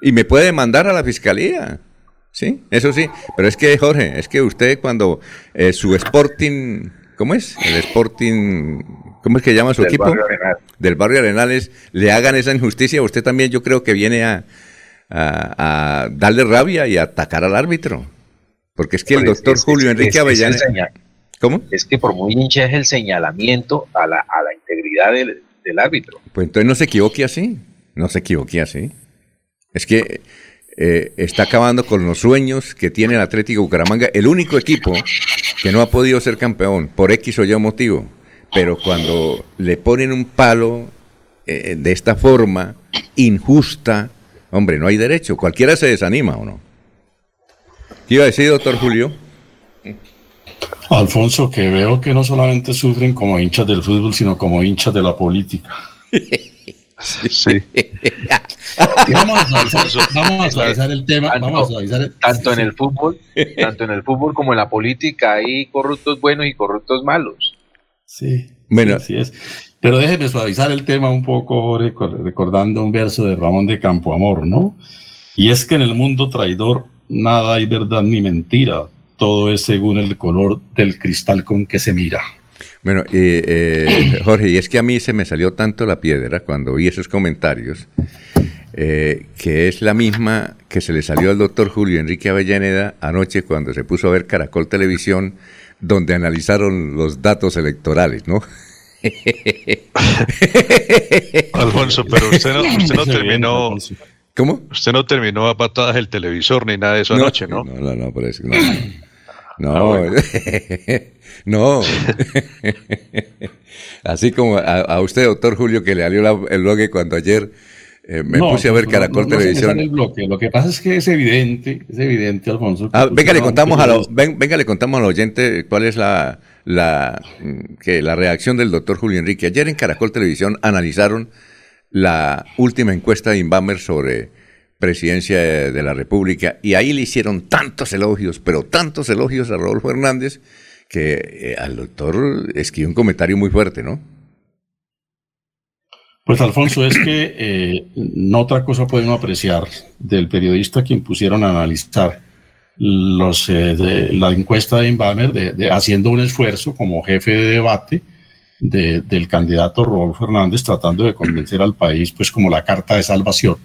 Y me puede mandar a la fiscalía. Sí, eso sí. Pero es que, Jorge, es que usted cuando eh, su Sporting, ¿cómo es? El Sporting, ¿cómo es que llama su equipo? Del barrio Arenales, le hagan esa injusticia. Usted también yo creo que viene a, a, darle rabia y a atacar al árbitro. Porque es que el doctor Julio Enrique Avellana... ¿Cómo? Es que por muy hincha es el señalamiento a la, a la integridad del, árbitro. Pues entonces no se equivoque así, no se equivoque así. Es que eh, está acabando con los sueños que tiene el Atlético Bucaramanga, el único equipo que no ha podido ser campeón por X o Y motivo. Pero cuando le ponen un palo eh, de esta forma, injusta, hombre, no hay derecho. Cualquiera se desanima o no. ¿Qué iba a decir, doctor Julio? Alfonso, que veo que no solamente sufren como hinchas del fútbol, sino como hinchas de la política. Sí. vamos, a suavizar, el tema. Tanto en el fútbol, tanto en el fútbol como en la política hay corruptos buenos y corruptos malos. Sí, bueno, así es. Pero déjeme suavizar el tema un poco, recordando un verso de Ramón de Campoamor, ¿no? Y es que en el mundo traidor nada hay verdad ni mentira, todo es según el color del cristal con que se mira. Bueno, eh, Jorge, y es que a mí se me salió tanto la piedra cuando vi esos comentarios, eh, que es la misma que se le salió al doctor Julio Enrique Avellaneda anoche cuando se puso a ver Caracol Televisión, donde analizaron los datos electorales, ¿no? Alfonso, pero usted no, usted no terminó... ¿Cómo? Usted no terminó a patadas el televisor ni nada de eso anoche, ¿no? No, no, no, por eso. No. No, ah, no. Así como a, usted, doctor Julio, que le salió el bloque cuando ayer eh, me puse a ver Caracol Televisión. El bloque. Lo que pasa es que es evidente, es evidente, Alfonso. Ah, venga, le contamos a los, venga, le contamos al oyente cuál es la, la, que, la reacción del doctor Julio Enrique. Ayer en Caracol Televisión analizaron la última encuesta de Inbamer sobre presidencia de la República, y ahí le hicieron tantos elogios, pero tantos elogios a Rodolfo Hernández, que eh, al doctor escribió un comentario muy fuerte, ¿no? Pues Alfonso, es que eh, no otra cosa pueden apreciar del periodista quien pusieron a analizar los, eh, de, la encuesta de Inbamer, de, haciendo un esfuerzo como jefe de debate del candidato Rodolfo Hernández, tratando de convencer al país, pues como la carta de salvación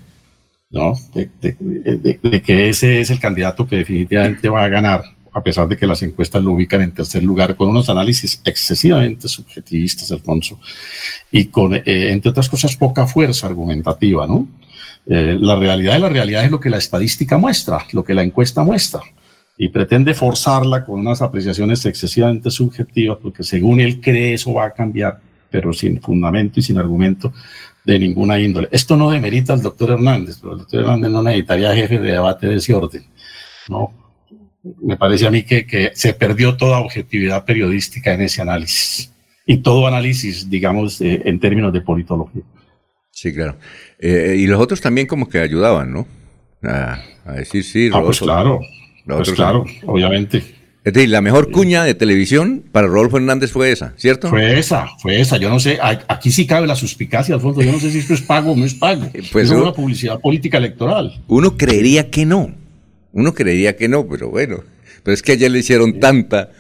¿no? De, que ese es el candidato que definitivamente va a ganar, a pesar de que las encuestas lo ubican en tercer lugar, con unos análisis excesivamente subjetivistas, Alfonso, y con, eh, entre otras cosas, poca fuerza argumentativa, ¿no? Eh, la realidad de la realidad es lo que la estadística muestra, lo que la encuesta muestra, y pretende forzarla con unas apreciaciones excesivamente subjetivas, porque según él cree eso va a cambiar, pero sin fundamento y sin argumento, de ninguna índole. Esto no demerita al doctor Hernández, pero el doctor Hernández no necesitaría jefe de debate de ese orden. ¿no? Me parece a mí que, que se perdió toda objetividad periodística en ese análisis y todo análisis, digamos, en términos de politología. Sí, claro. Eh, y los otros también como que ayudaban, ¿no? A, decir sí. Ah, pues claro. Pues claro, obviamente. Es decir, la mejor cuña de televisión para Rodolfo Hernández fue esa, ¿cierto? Fue esa, fue esa. Yo no sé, aquí sí cabe la suspicacia, Alfonso. Yo no sé si esto es pago o no es pago. Pues es una publicidad política electoral. Uno creería que no. Uno creería que no, pero bueno. Pero es que ayer le hicieron tanta,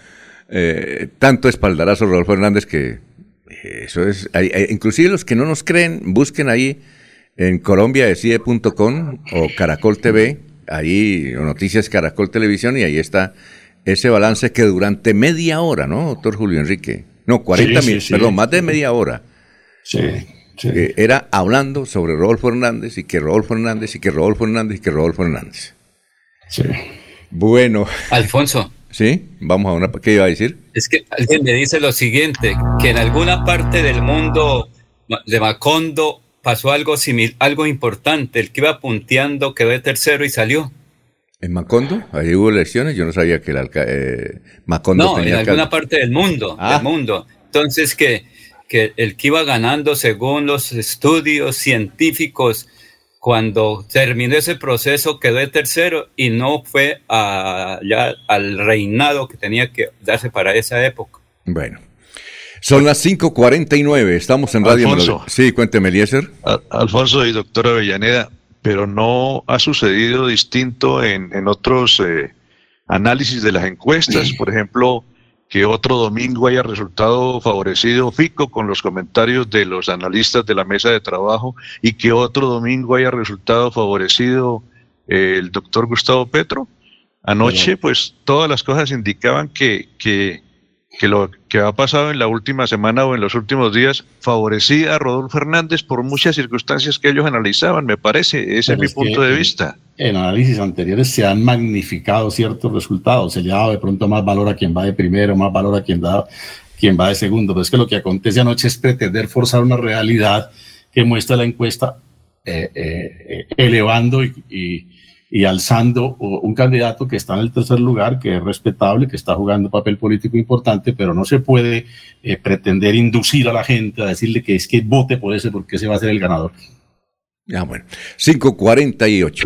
eh, tanto espaldarazo a Rodolfo Hernández que eh, eso es. inclusive los que no nos creen, busquen ahí en colombiadecide.com o Caracol TV, ahí, o Noticias Caracol Televisión, y ahí está ese balance que durante media hora, ¿no, doctor Julio Enrique? No, 40 mil, perdón, más de media hora. Sí. Eh, era hablando sobre Rodolfo Hernández y que Rodolfo Hernández y que Rodolfo Hernández y que Rodolfo Hernández. Sí. Bueno. Alfonso. Sí, vamos a una. ¿Qué iba a decir? Es que alguien me dice lo siguiente: que en alguna parte del mundo de Macondo pasó algo similar, algo importante. El que iba punteando quedó de tercero y salió. ¿En Macondo? Ahí hubo elecciones, yo no sabía que el eh, Macondo no, en alguna parte del mundo, ah. del mundo. Entonces que, que el que iba ganando según los estudios científicos, cuando terminó ese proceso quedó de tercero y no fue a, ya al reinado que tenía que darse para esa época. Bueno. Son las 5.49, estamos en Radio Alfonso. Sí, cuénteme, Eliezer. Alfonso y doctora Avellaneda, pero no ha sucedido distinto en, en otros eh, análisis de las encuestas. Por ejemplo, que otro domingo haya resultado favorecido Fico con los comentarios de los analistas de la mesa de trabajo y que otro domingo haya resultado favorecido eh, el doctor Gustavo Petro. Anoche, pues todas las cosas indicaban que, que que lo que ha pasado en la última semana o en los últimos días favorecía a Rodolfo Hernández por muchas circunstancias que ellos analizaban, me parece. Ese es mi punto de vista. En análisis anteriores se han magnificado ciertos resultados. Se le ha dado de pronto más valor a quien va de primero, más valor a quien, da, quien va de segundo. Pero es que lo que acontece anoche es pretender forzar una realidad que muestra la encuesta eh, eh, elevando y y alzando un candidato que está en el tercer lugar, que es respetable, que está jugando un papel político importante, pero no se puede eh, pretender inducir a la gente a decirle que es que vote por ese porque ese va a ser el ganador. Ya, bueno. 548.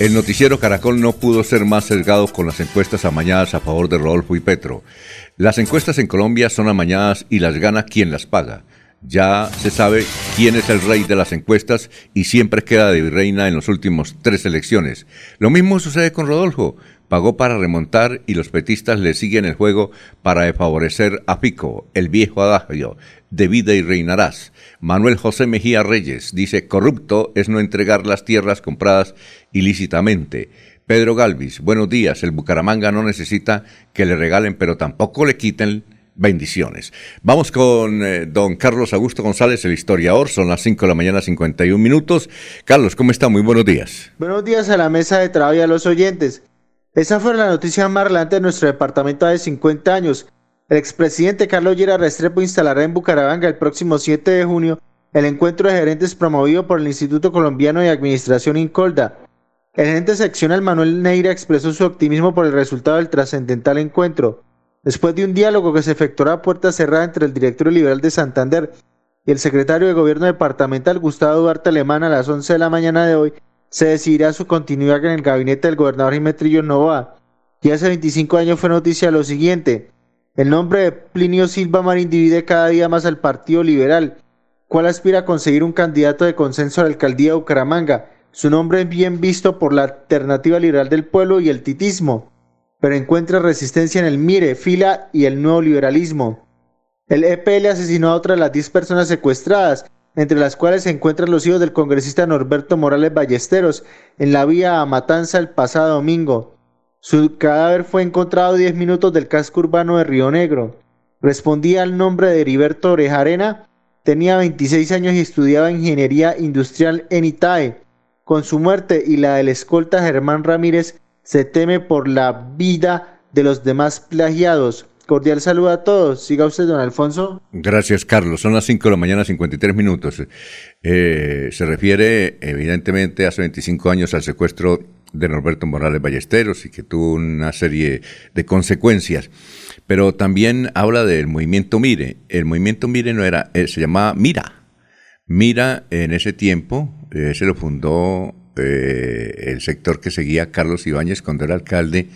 El noticiero Caracol no pudo ser más sesgado con las encuestas amañadas a favor de Rodolfo y Petro. Las encuestas en Colombia son amañadas y las gana quien las paga. Ya se sabe quién es el rey de las encuestas y siempre queda de reina en las últimas tres elecciones. Lo mismo sucede con Rodolfo. Pagó para remontar y los petistas le siguen el juego para favorecer a Pico, el viejo adagio de vida y reinarás. Manuel José Mejía Reyes dice, corrupto es no entregar las tierras compradas ilícitamente. Pedro Galvis, buenos días, el Bucaramanga no necesita que le regalen, pero tampoco le quiten bendiciones. Vamos con eh, don Carlos Augusto González, el historiador, son las 5 de la mañana, 51 minutos. Carlos, ¿cómo está? Muy buenos días. Buenos días a la mesa de trabajo y a los oyentes. Esa fue la noticia más relevante de nuestro departamento de 50 años el expresidente Carlos Llera Restrepo instalará en Bucaramanga el próximo 7 de junio el encuentro de gerentes promovido por el Instituto Colombiano de Administración Incolda. El gerente seccional Manuel Neira expresó su optimismo por el resultado del trascendental encuentro, después de un diálogo que se efectuará a puerta cerrada entre el director liberal de Santander y el secretario de Gobierno departamental Gustavo Duarte Alemán a las 11 de la mañana de hoy, se decidirá su continuidad en el gabinete del gobernador Jiménez Nova. Y hace 25 años fue noticia lo siguiente. El nombre de Plinio Silva Marín divide cada día más al Partido Liberal, cual aspira a conseguir un candidato de consenso a la alcaldía de Bucaramanga. Su nombre es bien visto por la Alternativa Liberal del Pueblo y el titismo. pero encuentra resistencia en el MIRE, FILA y el nuevo liberalismo. El EPL asesinó a otras las 10 personas secuestradas, entre las cuales se encuentran los hijos del congresista Norberto Morales Ballesteros, en la vía a Matanza el pasado domingo. Su cadáver fue encontrado 10 minutos del casco urbano de Río Negro. Respondía al nombre de Heriberto Orejarena, tenía 26 años y estudiaba ingeniería industrial en ITAE. Con su muerte y la del escolta Germán Ramírez, se teme por la vida de los demás plagiados. Cordial saludo a todos. Siga usted, don Alfonso. Gracias, Carlos. Son las 5 de la mañana, 53 minutos. Eh, se refiere, evidentemente, hace 25 años al secuestro de Norberto Morales Ballesteros y que tuvo una serie de consecuencias. Pero también habla del movimiento Mire. El movimiento Mire no era, eh, se llamaba Mira. Mira, en ese tiempo, eh, se lo fundó el sector que seguía Carlos Ibáñez cuando era alcalde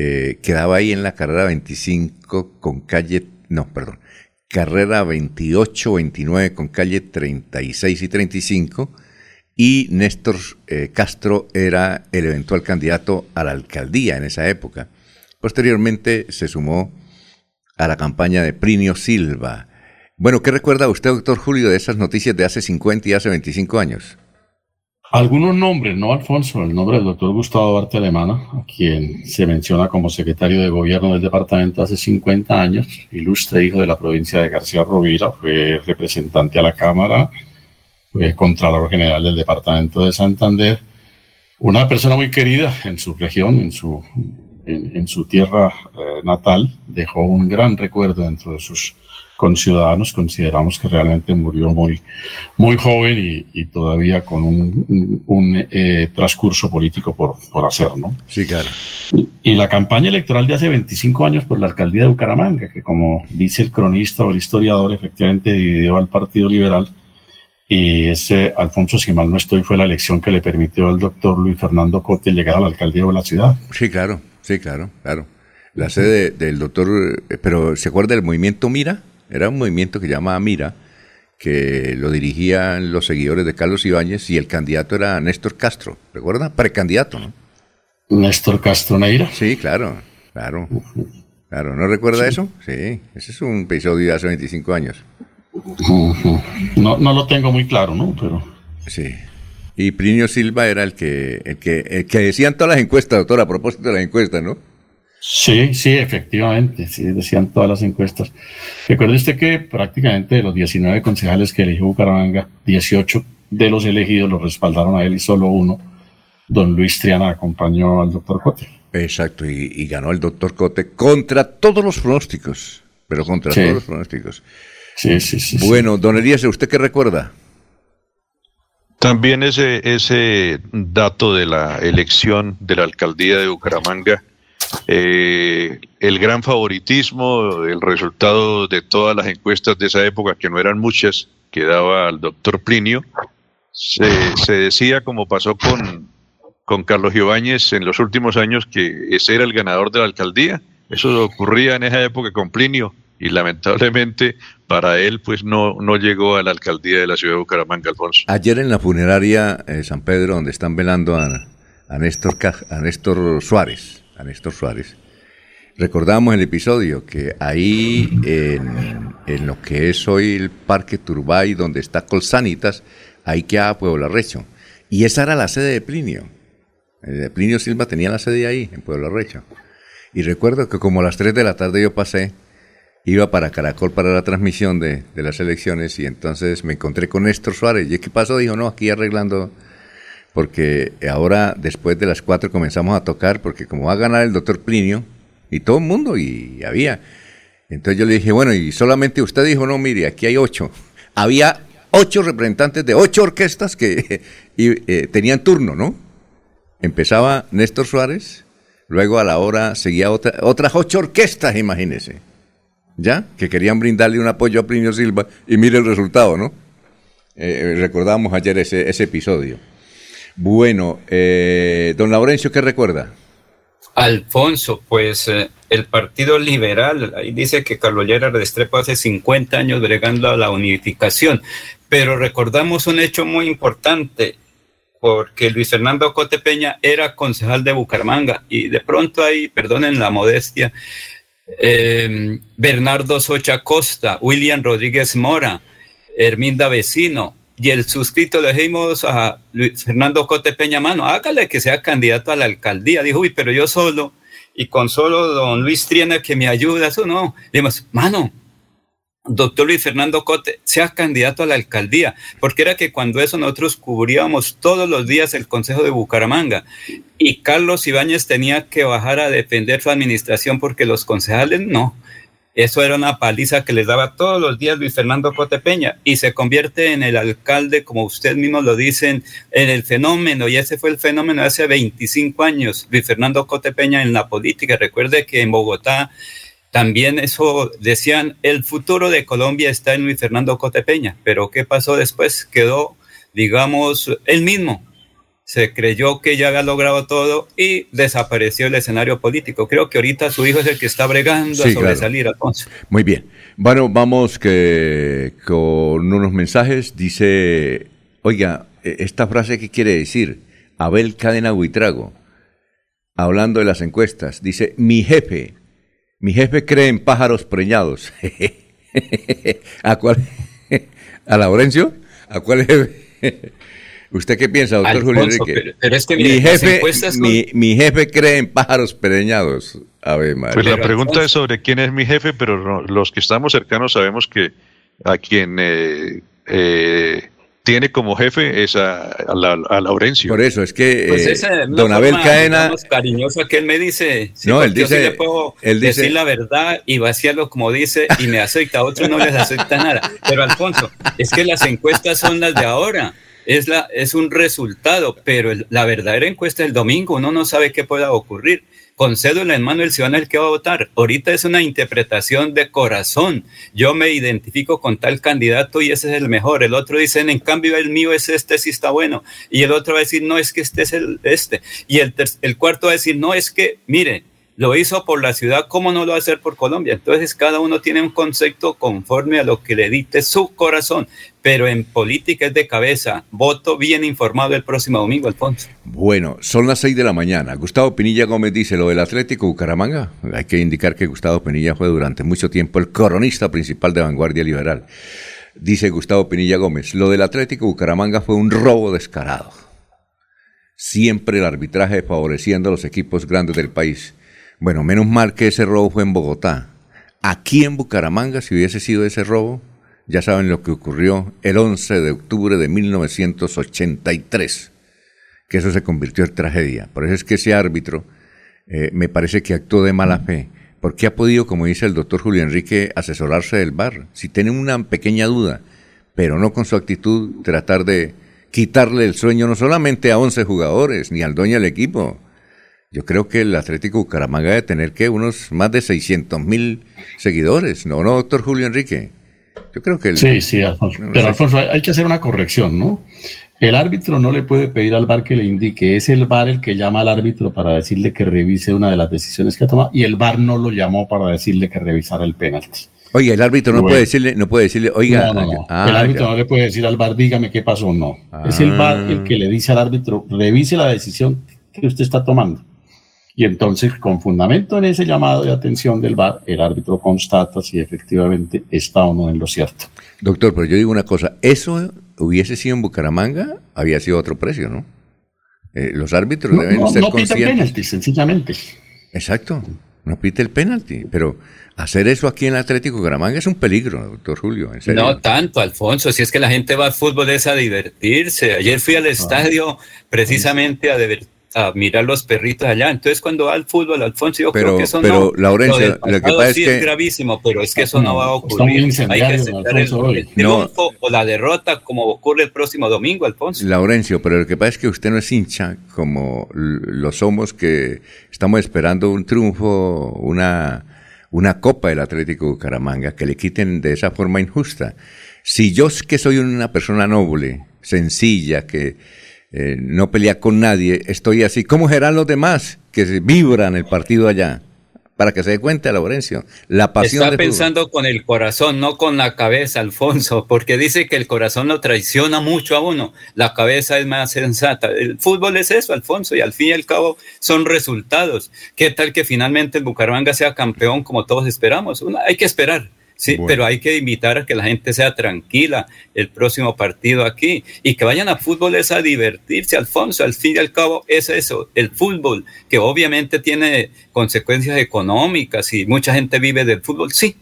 eh, quedaba ahí en la carrera 25 con calle, no, perdón, carrera 28, 29 con calle 36 y 35, y Néstor eh, Castro era el eventual candidato a la alcaldía en esa época. Posteriormente se sumó a la campaña de Prinio Silva. Bueno, ¿qué recuerda usted, doctor Julio, de esas noticias de hace 50 y hace 25 años? Algunos nombres, no Alfonso, el nombre del doctor Gustavo Barte Alemana, a quien se menciona como secretario de gobierno del departamento hace 50 años, ilustre hijo de la provincia de García Rovira, fue representante a la Cámara, fue Contralor General del departamento de Santander, una persona muy querida en su región, en su, en, su tierra eh, natal, dejó un gran recuerdo dentro de sus con ciudadanos consideramos que realmente murió muy, muy joven y, todavía con un, un, eh, transcurso político por, por, hacer, ¿no? Sí, claro. Y, la campaña electoral de hace 25 años por la alcaldía de Bucaramanga, que como dice el cronista o el historiador, efectivamente dividió al Partido Liberal. Y ese, Alfonso, si mal no estoy, fue la elección que le permitió al doctor Luis Fernando Cote llegar a la alcaldía de la ciudad. Sí, claro, sí, claro, claro. La sede del doctor, eh, pero ¿se acuerda del movimiento Mira? Era un movimiento que se llamaba Mira, que lo dirigían los seguidores de Carlos Ibáñez y el candidato era Néstor Castro, ¿recuerda? Precandidato, ¿no? Néstor Castro Neira. Sí, claro, claro. Claro, ¿no recuerda eso? Sí, ese es un episodio de hace 25 años. No, no lo tengo muy claro, ¿no? Pero... Sí. Y Plinio Silva era el que, el que, el que decían todas las encuestas, doctor, a propósito de las encuestas, ¿no? Sí, sí, efectivamente, sí, decían todas las encuestas. Recuerde usted que prácticamente de los 19 concejales que eligió Bucaramanga, 18 de los elegidos los respaldaron a él y solo uno, don Luis Triana, acompañó al doctor Cote. Exacto, y, ganó el doctor Cote contra todos los pronósticos, pero contra todos los pronósticos. Sí, sí, sí. Bueno, don Elías, ¿usted qué recuerda? También ese, ese dato de la elección de la alcaldía de Bucaramanga eh, el gran favoritismo, el resultado de todas las encuestas de esa época, que no eran muchas, que daba al doctor Plinio, se, decía, como pasó con, con Carlos Ibáñez en los últimos años, que ese era el ganador de la alcaldía. Eso ocurría en esa época con Plinio y lamentablemente para él pues no, no llegó a la alcaldía de la ciudad de Bucaramanga, Alfonso. Ayer en la funeraria de San Pedro, donde están velando a, a, a Néstor Suárez, Néstor Suárez. Recordamos el episodio que ahí en, lo que es hoy el Parque Turbay, donde está Colsanitas, ahí queda Pueblo Arrecho. Y esa era la sede de Plinio. Eh, Plinio Silva tenía la sede ahí, en Pueblo Arrecho. Y recuerdo que como a las 3 de la tarde yo pasé, iba para Caracol para la transmisión de, de las elecciones y entonces me encontré con Néstor Suárez. ¿Y qué pasó? Dijo, no, aquí arreglando porque ahora después de las cuatro comenzamos a tocar, porque como va a ganar el doctor Plinio, y todo el mundo, y había. Entonces yo le dije, bueno, y solamente usted dijo, no, mire, aquí hay ocho. Había ocho representantes de ocho orquestas que eh, tenían turno, ¿no? Empezaba Néstor Suárez, luego a la hora seguía otra, otras ocho orquestas, imagínese, ¿ya? Que querían brindarle un apoyo a Plinio Silva, y mire el resultado, ¿no? Eh, recordamos ayer ese episodio. Bueno, eh, don Laurencio, ¿qué recuerda? Alfonso, pues eh, el Partido Liberal, ahí dice que Carlos Llera Restrepo hace 50 años bregando a la unificación, pero recordamos un hecho muy importante. porque Luis Fernando Cote Peña era concejal de Bucaramanga y de pronto ahí, perdonen la modestia, eh, Bernardo Socha Costa, William Rodríguez Mora, Herminda Vecino, y el suscrito le dijimos a Luis Fernando Cote Peña, mano, hágale que sea candidato a la alcaldía. Dijo, uy, pero yo solo, y con solo don Luis Triana que me ayuda, eso no. Dijimos, mano, doctor Luis Fernando Cote sea candidato a la alcaldía, porque era que cuando eso nosotros cubríamos todos los días el Consejo de Bucaramanga y Carlos Ibáñez tenía que bajar a defender su administración porque los concejales no. Eso era una paliza que les daba todos los días Luis Fernando Cote Peña y se convierte en el alcalde, como usted mismo lo dicen, en el fenómeno. Y ese fue el fenómeno hace 25 años, Luis Fernando Cote Peña en la política. Recuerde que en Bogotá también eso decían, el futuro de Colombia está en Luis Fernando Cote Peña. Pero ¿qué pasó después? Quedó, digamos, él mismo se creyó que ya había logrado todo y desapareció el escenario político. Creo que ahorita su hijo es el que está bregando a sobresalir, Alfonso. Muy bien. Bueno, vamos que con unos mensajes. Dice, oiga, e, esta frase, ¿qué quiere decir? Abel Cadena Huitrago, hablando de las encuestas, dice, mi jefe, mi jefe cree en pájaros preñados. ¿A cuál? ¿A Laurencio? ¿A cuál jefe? ¿Usted qué piensa, doctor Julio Enrique? Pero, es que mi, jefe, mi, jefe cree en pájaros pereñados. A ver, Pues la pregunta es sobre quién es mi jefe, pero los que estamos cercanos sabemos que a quien eh, eh, tiene como jefe es a, Laurencio. Por eso, es que pues eh, don Abel Caena... cariñoso que él me dice, no, él dice, le puedo él dice, decir la verdad y vaciarlo como dice y me acepta, a otros no les acepta nada. Pero Alfonso, es que las encuestas son las de ahora es, la, es un resultado, pero la verdadera encuesta del domingo, uno no sabe qué pueda ocurrir. Con cédula en mano el ciudadano el que va a votar. Ahorita es una interpretación de corazón. Yo me identifico con tal candidato y ese es el mejor. El otro dice, en cambio el mío es este, sí está bueno. Y el otro va a decir, no, es que este es el este. Y el, el cuarto va a decir, no, es que, mire, lo hizo por la ciudad, ¿cómo no lo va a hacer por Colombia? Entonces cada uno tiene un concepto conforme a lo que le dicte su corazón, pero en política es de cabeza. Voto bien informado el próximo domingo, Alfonso. Bueno, son las seis de la mañana. Gustavo Pinilla Gómez dice lo del Atlético Bucaramanga. Hay que indicar que Gustavo Pinilla fue durante mucho tiempo el coronista principal de Vanguardia Liberal. Dice Gustavo Pinilla Gómez, lo del Atlético Bucaramanga fue un robo descarado. Siempre el arbitraje favoreciendo a los equipos grandes del país bueno, menos mal que ese robo fue en Bogotá. Aquí en Bucaramanga, si hubiese sido ese robo, ya saben lo que ocurrió el 11 de octubre de 1983, que eso se convirtió en tragedia. Por eso es que ese árbitro eh, me parece que actuó de mala fe, porque ha podido, como dice el doctor Julio Enrique, asesorarse del bar. Si tiene una pequeña duda, pero no con su actitud tratar de quitarle el sueño no solamente a 11 jugadores, ni al dueño del equipo, yo creo que el Atlético Bucaramanga debe tener que unos más de 600 mil seguidores, ¿no, no, doctor Julio Enrique? Yo creo que... sí, sí, Alfonso. Pero Alfonso, hay que hacer una corrección, ¿no? El árbitro no le puede pedir al VAR que le indique, es el VAR el que llama al árbitro para decirle que revise una de las decisiones que ha tomado y el VAR no lo llamó para decirle que revisara el penalti. Oye, el árbitro no puede decirle, no puede decirle, oiga, no, no, ah, el árbitro no le puede decir al VAR, dígame qué pasó, no. Es el VAR el que le dice al árbitro, revise la decisión que usted está tomando. Y entonces, con fundamento en ese llamado de atención del VAR, el árbitro constata si efectivamente está o no en lo cierto. Doctor, pero yo digo una cosa, eso hubiese sido en Bucaramanga, había sido otro precio, ¿no? Eh, los árbitros deben ser no conscientes. No penalti, sencillamente. Exacto, no pite el penalti, pero hacer eso aquí en el Atlético Bucaramanga es un peligro, doctor Julio. No tanto, Alfonso, si es que la gente va al fútbol es a divertirse. Ayer fui al ah. estadio precisamente a divertirse a mirar los perritos allá. Entonces, cuando va al fútbol, Alfonso, yo creo que eso pero, no. Laurencia, lo, que pasa es que. es gravísimo, pero es que eso no, va a ocurrir. Hay que aceptar el, triunfo o la derrota, como ocurre el próximo domingo, Alfonso. Laurencio, pero lo que pasa es que usted no es hincha como lo somos, que estamos esperando un triunfo, una, una copa del Atlético Bucaramanga, que le quiten de esa forma injusta. Si yo que soy una persona noble, sencilla, que eh, no pelea con nadie, estoy así. ¿Cómo serán los demás que vibran el partido allá? para que se dé cuenta, Laurencio. La pasión. Está pensando con el corazón, no con la cabeza, Alfonso, porque dice que el corazón lo traiciona mucho a uno. La cabeza es más sensata. El fútbol es eso, Alfonso, y al fin y al cabo son resultados. ¿Qué tal que finalmente el Bucaramanga sea campeón como todos esperamos? hay que esperar. Sí, pero hay que invitar a que la gente sea tranquila el próximo partido aquí y que vayan a fútbol es a divertirse, Alfonso. Al fin y al cabo es eso, el fútbol, que obviamente tiene consecuencias económicas y mucha gente vive del fútbol, sí.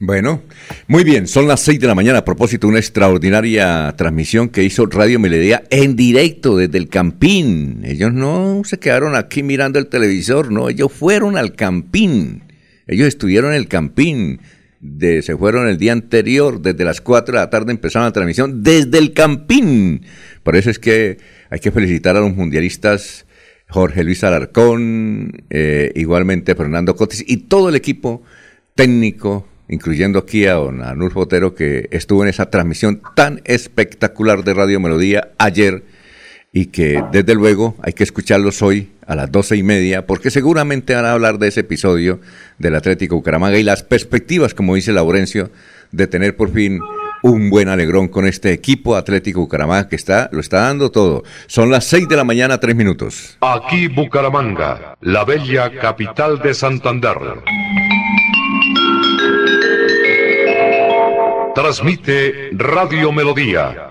Bueno, muy bien, son las seis de la mañana a propósito de una extraordinaria transmisión que hizo Radio Melodía en directo desde el Campín. Ellos no se quedaron aquí mirando el televisor, no, ellos fueron al Campín. Ellos estuvieron en el Campín se fueron el día anterior, desde las 4 de la tarde empezaron la transmisión desde el Campín. Por eso es que hay que felicitar a los mundialistas Jorge Luis Alarcón, eh, igualmente Fernando Cotis y todo el equipo técnico, incluyendo aquí a don Anulfo Otero, que estuvo en esa transmisión tan espectacular de Radio Melodía ayer y que desde luego hay que escucharlos hoy a las doce y media, porque seguramente van a hablar de ese episodio del Atlético Bucaramanga y las perspectivas, como dice Laurencio, de tener por fin un buen alegrón con este equipo Atlético Bucaramanga que está, lo está dando todo. Son las seis de la mañana, tres minutos. Aquí Bucaramanga, la bella capital de Santander. Transmite Radio Melodía,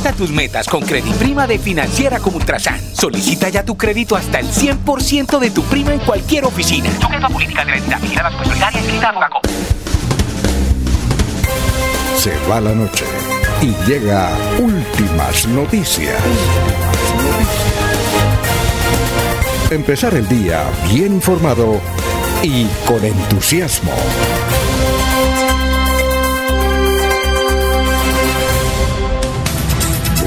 Adelanta tus metas con Prima de Financiera como Ultrasan. Solicita ya tu crédito hasta el 100% de tu prima en cualquier oficina. Política de la entidad solidaria escrita a Se va la noche y llega últimas noticias. Empezar el día bien informado y con entusiasmo.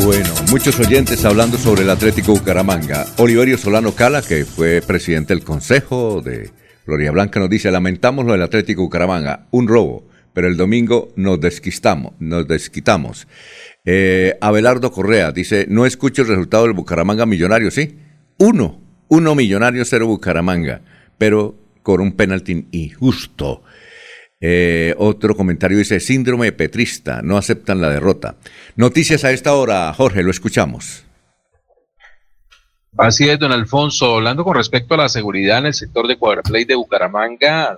Bueno, muchos oyentes hablando sobre el Atlético Bucaramanga. Oliverio Solano Cala, que fue presidente del Consejo de Gloria Blanca, nos dice, lamentamos lo del Atlético Bucaramanga, un robo, pero el domingo nos desquistamos. Nos desquitamos. Eh, Abelardo Correa dice, no escucho el resultado del Bucaramanga millonario, ¿sí? Uno, uno millonario, cero Bucaramanga, pero con un penalti injusto. Eh, otro comentario dice, síndrome petrista, no aceptan la derrota. Noticias a esta hora, Jorge, lo escuchamos. Así es, don Alfonso. Hablando con respecto a la seguridad en el sector de Cuadraplay de Bucaramanga,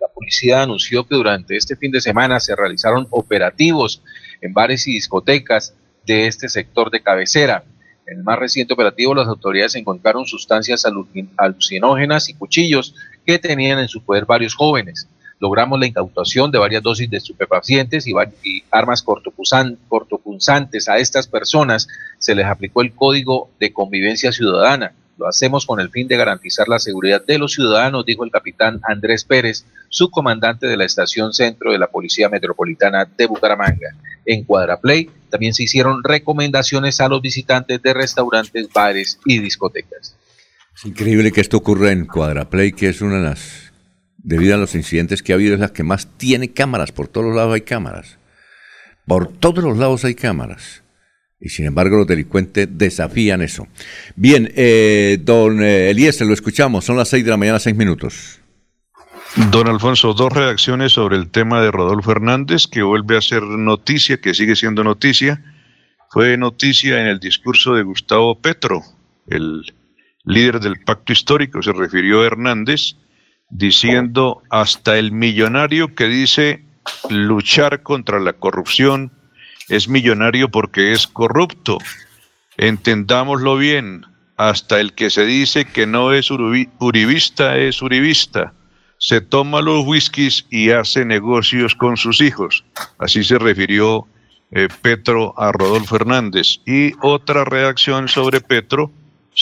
la policía anunció que durante este fin de semana se realizaron operativos en bares y discotecas de este sector de cabecera. En el más reciente operativo, las autoridades encontraron sustancias alucinógenas y cuchillos que tenían en su poder varios jóvenes logramos la incautación de varias dosis de estupefacientes y, armas cortopunzantes. A estas personas se les aplicó el Código de Convivencia Ciudadana. Lo hacemos con el fin de garantizar la seguridad de los ciudadanos, dijo el capitán Andrés Pérez, subcomandante de la estación centro de la Policía Metropolitana de Bucaramanga. En Cuadraplay también se hicieron recomendaciones a los visitantes de restaurantes, bares y discotecas. Es increíble que esto ocurra en Cuadraplay, que es una de las debido a los incidentes que ha habido, es la que más tiene cámaras. Por todos los lados hay cámaras. Por todos los lados hay cámaras. Y sin embargo los delincuentes desafían eso. Bien, eh, don eh, Eliezer, lo escuchamos. Son las seis de la mañana, seis minutos. Don Alfonso, dos reacciones sobre el tema de Rodolfo Hernández, que vuelve a ser noticia, que sigue siendo noticia. Fue noticia en el discurso de Gustavo Petro, el líder del pacto histórico, se refirió a Hernández diciendo hasta el millonario que dice luchar contra la corrupción es millonario porque es corrupto. Entendámoslo bien, hasta el que se dice que no es uribista es uribista. Se toma los whiskies y hace negocios con sus hijos. Así se refirió eh, Petro a Rodolfo Hernández. Y otra reacción sobre Petro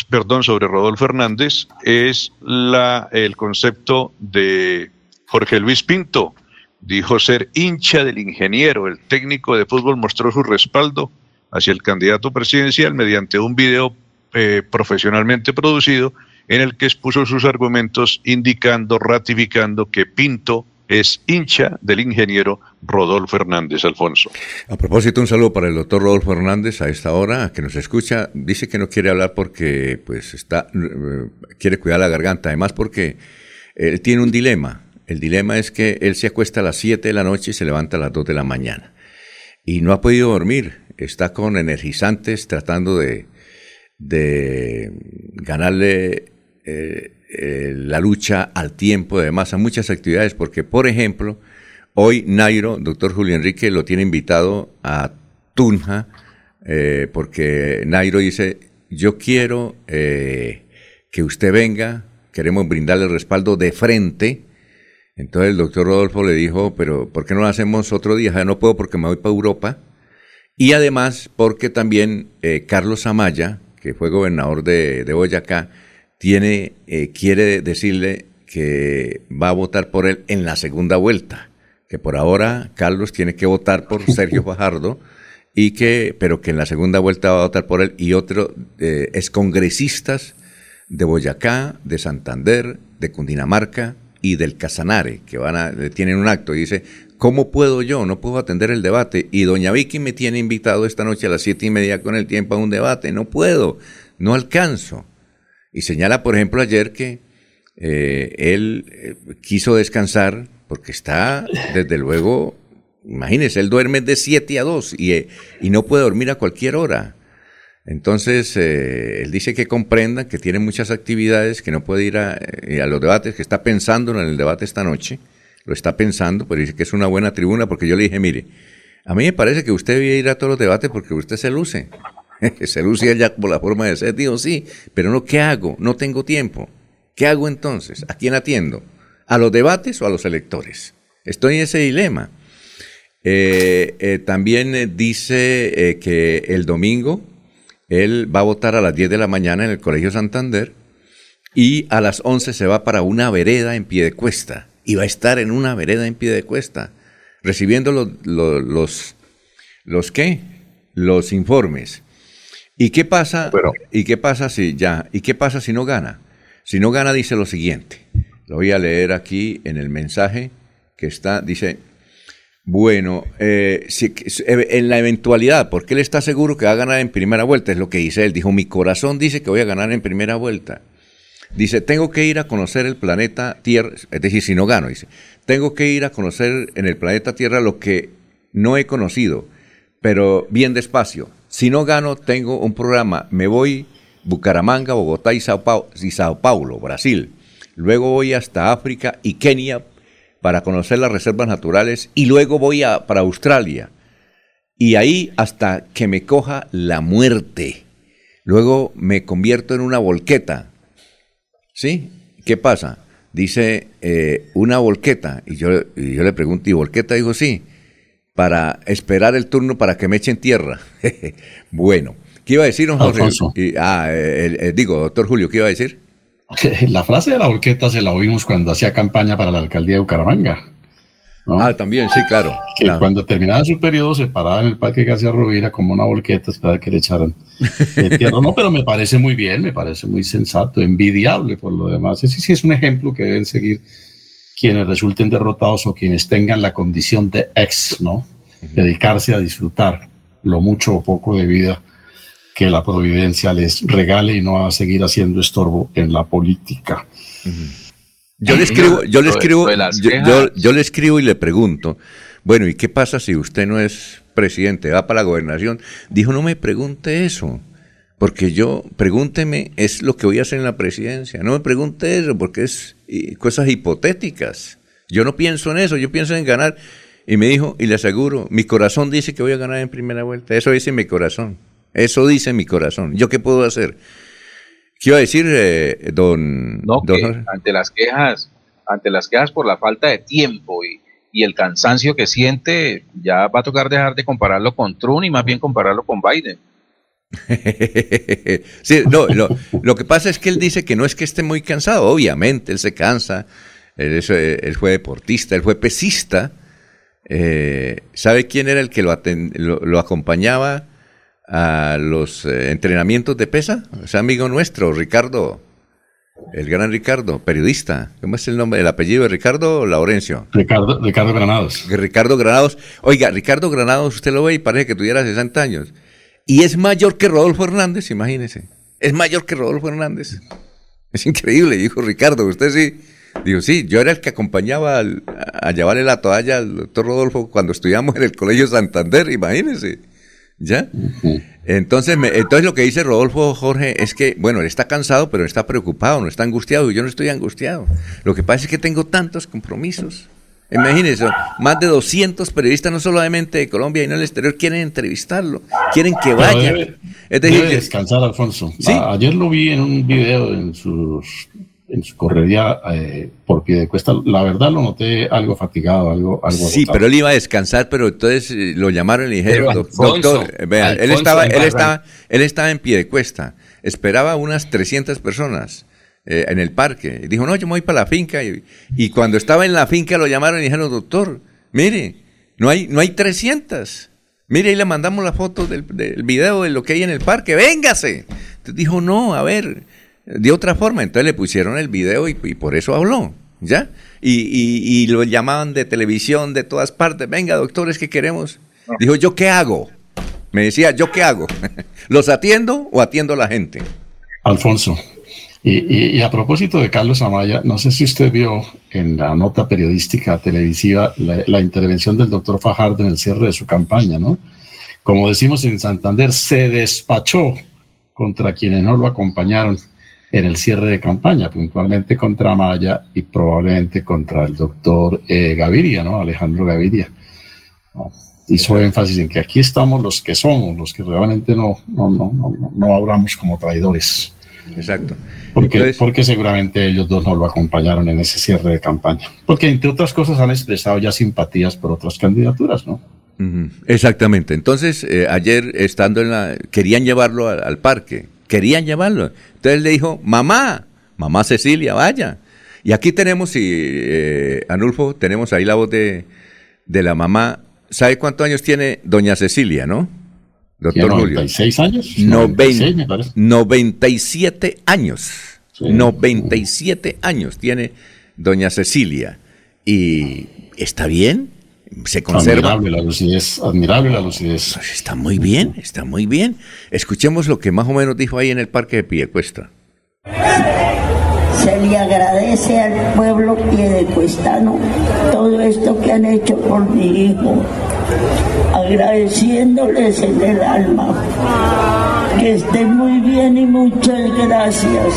perdón, sobre Rodolfo Hernández es la, el concepto de Jorge Luis Pinto. Dijo ser hincha del ingeniero. El técnico de fútbol mostró su respaldo hacia el candidato presidencial mediante un video eh, profesionalmente producido en el que expuso sus argumentos indicando, ratificando que Pinto es hincha del ingeniero Rodolfo Hernández Alfonso. A propósito, un saludo para el doctor Rodolfo Hernández a esta hora, que nos escucha. Dice que no quiere hablar porque pues está eh, quiere cuidar la garganta, además porque él tiene un dilema. El dilema es que él se acuesta a las 7 de la noche y se levanta a las 2 de la mañana. Y no ha podido dormir. Está con energizantes tratando de, de ganarle eh, eh, la lucha al tiempo, además a muchas actividades, porque por ejemplo, hoy Nairo, doctor Julio Enrique, lo tiene invitado a Tunja, eh, porque Nairo dice, yo quiero eh, que usted venga, queremos brindarle respaldo de frente. Entonces el doctor Rodolfo le dijo, pero ¿por qué no lo hacemos otro día? No puedo porque me voy para Europa. Y además porque también Carlos Amaya, que fue gobernador de, de Boyacá, tiene, eh, quiere decirle que va a votar por él en la segunda vuelta, que por ahora Carlos tiene que votar por Sergio Fajardo y que, pero que en la segunda vuelta va a votar por él y otro eh, es congresistas de Boyacá, de Santander, de Cundinamarca y del Casanare, que van a, tienen un acto y dice, ¿cómo puedo yo? No puedo atender el debate. Y doña Vicky me tiene invitado esta noche a las siete y media con el tiempo a un debate. No puedo, no alcanzo. Y señala, por ejemplo, ayer que eh, él eh, quiso descansar porque está, desde luego, imagínese, él duerme de 7 a 2 y, eh, y, no puede dormir a cualquier hora. Entonces, él dice que comprenda que tiene muchas actividades, que no puede ir a, a, los debates, que está pensando en el debate esta noche, lo está pensando, pero dice que es una buena tribuna porque yo le dije, mire, a mí me parece que usted debe ir a todos los debates porque usted se luce. se luce ya por la forma de ser, digo, sí, pero no, ¿qué hago? No tengo tiempo. ¿Qué hago entonces? ¿A quién atiendo? ¿A los debates o a los electores? Estoy en ese dilema. Eh, eh, también eh, dice que el domingo él va a votar a las 10 de la mañana en el Colegio Santander y a las 11 se va para una vereda en pie de cuesta y va a estar en una vereda en pie de cuesta recibiendo los, los, los, ¿qué? los informes ¿Y qué pasa? ¿Y qué pasa si ya? ¿Y qué pasa si no gana? Si no gana dice lo siguiente. Lo voy a leer aquí en el mensaje que está. Dice, bueno, eh, si, eh, en la eventualidad, porque él está seguro que va a ganar en primera vuelta, es lo que dice él. Dijo, mi corazón dice que voy a ganar en primera vuelta. Dice, tengo que ir a conocer el planeta Tierra, es decir, si no gano, dice, tengo que ir a conocer en el planeta Tierra lo que no he conocido, pero bien despacio. Si no gano, tengo un programa. Me voy Bucaramanga, Bogotá y Sao, Paulo, Brasil. Luego voy hasta África y Kenia para conocer las reservas naturales y luego voy a, para Australia. Y ahí hasta que me coja la muerte. Luego me convierto en una volqueta. ¿Sí? ¿Qué pasa? Dice eh, una volqueta. Y yo, y yo le pregunto, ¿y volqueta? Digo, sí para esperar el turno para que me echen tierra. bueno, ¿qué iba a decir, don Jorge? ah, digo, doctor Julio, ¿qué iba a decir? La frase de la volqueta se la oímos cuando hacía campaña para la alcaldía de Bucaramanga. Ah, también, sí, claro. Que cuando terminaba su periodo se paraba en el Parque García Rovira como una volqueta para que le echaran tierra. No, pero me parece muy bien, me parece muy sensato, envidiable por lo demás. Ese sí es un ejemplo que deben seguir quienes resulten derrotados o quienes tengan la condición de ex, ¿no? Dedicarse a disfrutar lo mucho o poco de vida que la providencia les regale y no a seguir haciendo estorbo en la política. Yo le escribo, yo le escribo, yo, le escribo y le pregunto, bueno, ¿y qué pasa si usted no es presidente, va para la gobernación? Dijo, no me pregunte eso. Porque yo, pregúnteme, es lo que voy a hacer en la presidencia. No me pregunte eso, porque es cosas hipotéticas. Yo no pienso en eso, yo pienso en ganar. Y me dijo, y le aseguro, mi corazón dice que voy a ganar en primera vuelta. Eso dice mi corazón. Eso dice mi corazón. ¿Yo qué puedo hacer? ¿Qué iba a decir, eh, don, no, ante las quejas, ante las quejas por la falta de tiempo y, y, el cansancio que siente, ya va a tocar dejar de compararlo con Trump y más bien compararlo con Biden. sí, no, lo, que pasa es que él dice que no es que esté muy cansado, obviamente, él se cansa, él, fue deportista, él fue pesista. Eh, ¿Sabe quién era el que lo, lo, acompañaba a los eh, entrenamientos de pesa. Es amigo nuestro, Ricardo, el gran Ricardo, periodista. ¿Cómo es el nombre, el apellido de Ricardo Laurencio? Ricardo, Ricardo Granados. Ricardo Granados. Oiga, Ricardo Granados, usted lo ve y parece que tuviera 60 años. Y es mayor que Rodolfo Hernández, imagínese. Es mayor que Rodolfo Hernández. Es increíble, dijo Ricardo. Usted sí. Digo, sí, yo era el que acompañaba a llevarle la toalla al doctor Rodolfo cuando estudiamos en el Colegio Santander, imagínese. ¿Ya? Entonces, entonces lo que dice Rodolfo Jorge es que, bueno, él está cansado, pero está preocupado, no está angustiado. Y yo no estoy angustiado. Lo que pasa es que tengo tantos compromisos. Imagínense, más de 200 periodistas, no solamente de Colombia y no del exterior, quieren entrevistarlo, quieren que vaya. Debe, es decir, descansar, Alfonso. ¿Sí? ayer lo vi en un video en sus en su correría eh, por pie de cuesta. La verdad lo noté algo fatigado, algo, algo Sí, pero él iba a descansar, pero entonces eh, lo llamaron y le dijeron, doctor, vea, él estaba, él estaba, él estaba en pie de cuesta, esperaba unas 300 personas. Eh, en el parque. dijo, no, yo me voy para la finca. Y, cuando estaba en la finca lo llamaron y dijeron, doctor, mire, no hay, no hay 300. Mire, ahí le mandamos la foto del, del video de lo que hay en el parque, véngase. Entonces dijo, no, a ver, de otra forma. Entonces le pusieron el video y, por eso habló, ¿ya? Y, lo llamaban de televisión de todas partes. Venga, doctores, ¿qué queremos? Dijo, ¿yo qué hago? Me decía, ¿yo qué hago? ¿Los atiendo o atiendo a la gente? Alfonso, y, a propósito de Carlos Amaya, no sé si usted vio en la nota periodística televisiva la, la, intervención del doctor Fajardo en el cierre de su campaña, ¿no? Como decimos en Santander, se despachó contra quienes no lo acompañaron en el cierre de campaña, puntualmente contra Maya y probablemente contra el doctor eh, Gaviria, ¿no? Alejandro Gaviria. Hizo énfasis en que aquí estamos los que somos, los que realmente no, no, no, no, no hablamos como traidores. Exacto. Porque, porque seguramente ellos dos no lo acompañaron en ese cierre de campaña. Porque entre otras cosas han expresado ya simpatías por otras candidaturas, ¿no? Exactamente. Entonces, eh, ayer estando en la... querían llevarlo al parque querían llevarlo. Entonces le dijo, mamá, mamá Cecilia, vaya. Y aquí tenemos, y, eh, Anulfo, tenemos ahí la voz de, de la mamá. ¿Sabe cuántos años tiene doña Cecilia, no? Doctor 96 años. 97 años. 97 años tiene doña Cecilia. Y está bien, se conserva. Admirable la lucidez, admirable la lucidez. Pues está muy bien, está muy bien. Escuchemos lo que más o menos dijo ahí en el parque de Piedecuesta. Se le agradece al pueblo piedecuestano todo esto que han hecho por mi hijo, agradeciéndoles en el alma. Que estén muy bien y muchas gracias.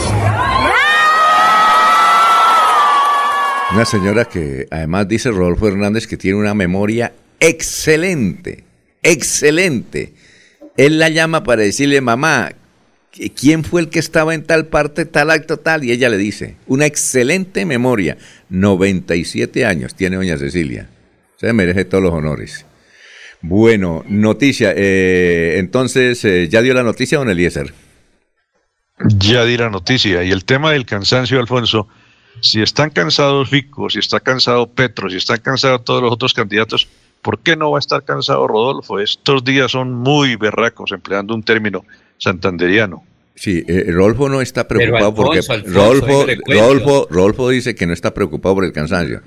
Una señora que además dice Rodolfo Hernández que tiene una memoria excelente, excelente. Él la llama para decirle, mamá, ¿quién fue el que estaba en tal parte, tal acto, tal? Y ella le dice, una excelente memoria. 97 años tiene doña Cecilia. Se merece todos los honores. Bueno, noticia. Eh, entonces, eh, ¿ya dio la noticia, don Eliezer? Ya di la noticia. Y el tema del cansancio, Alfonso, si están cansados Rico, si está cansado Petro, si están cansados todos los otros candidatos, ¿por qué no va a estar cansado Rodolfo? Estos días son muy berracos, empleando un término santanderiano. Sí, eh, Rodolfo no está preocupado porque Rodolfo, Rodolfo, dice que no está preocupado por el cansancio.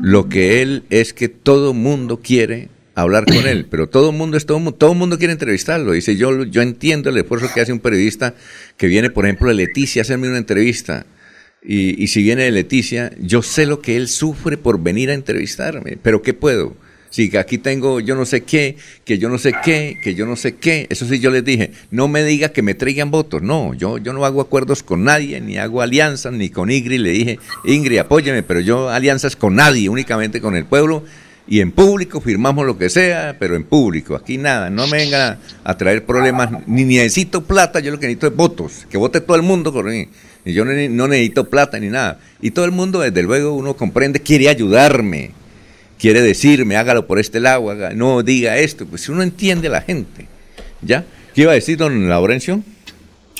Lo que él es que todo mundo quiere hablar con él, pero todo mundo es todo, todo mundo quiere entrevistarlo. Dice yo yo entiendo el esfuerzo que hace un periodista que viene, por ejemplo, de Leticia a hacerme una entrevista. Y, si viene de Leticia, yo sé lo que él sufre por venir a entrevistarme, pero ¿qué puedo? Si aquí tengo yo no sé qué, que yo no sé qué, que yo no sé qué, eso sí yo les dije, no me diga que me traigan votos, no, yo, yo no hago acuerdos con nadie, ni hago alianzas, ni con Ingrid, le dije, Ingrid, apóyeme, pero yo alianzas con nadie, únicamente con el pueblo, y en público firmamos lo que sea, pero en público, aquí nada, no me vengan a, traer problemas, ni necesito plata, yo lo que necesito es votos, que vote todo el mundo por mí. Y yo no, necesito plata ni nada. Y todo el mundo, desde luego, uno comprende, quiere ayudarme, quiere decirme, hágalo por este lado, no diga esto. Pues uno entiende a la gente. ¿Ya? ¿Qué iba a decir don Laurencio?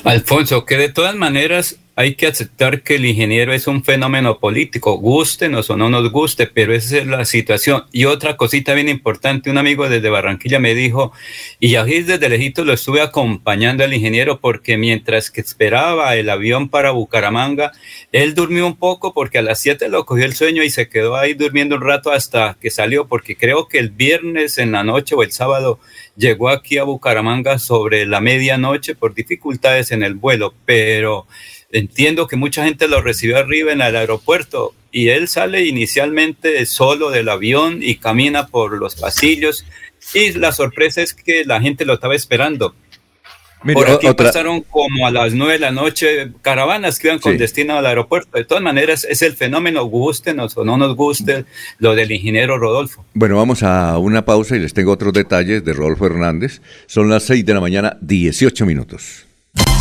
Alfonso, que de todas maneras hay que aceptar que el ingeniero es un fenómeno político, gustenos o no nos guste, pero esa es la situación. Y otra cosita bien importante, un amigo desde Barranquilla me dijo, y así desde lejito lo estuve acompañando al ingeniero porque mientras que esperaba el avión para Bucaramanga, él durmió un poco porque a las 7 lo cogió el sueño y se quedó ahí durmiendo un rato hasta que salió, porque creo que el viernes en la noche o el sábado llegó aquí a Bucaramanga sobre la medianoche por dificultades en el vuelo, pero entiendo que mucha gente lo recibió arriba en el aeropuerto y él sale inicialmente solo del avión y camina por los pasillos y la sorpresa es que la gente lo estaba esperando. por aquí pasaron como a las nueve de la noche caravanas que iban con destino al aeropuerto. De todas maneras, es el fenómeno, gustenos o no nos guste, lo del ingeniero Rodolfo. Bueno, vamos a una pausa y les tengo otros detalles de Rodolfo Hernández. Son las seis de la mañana, 18 minutos.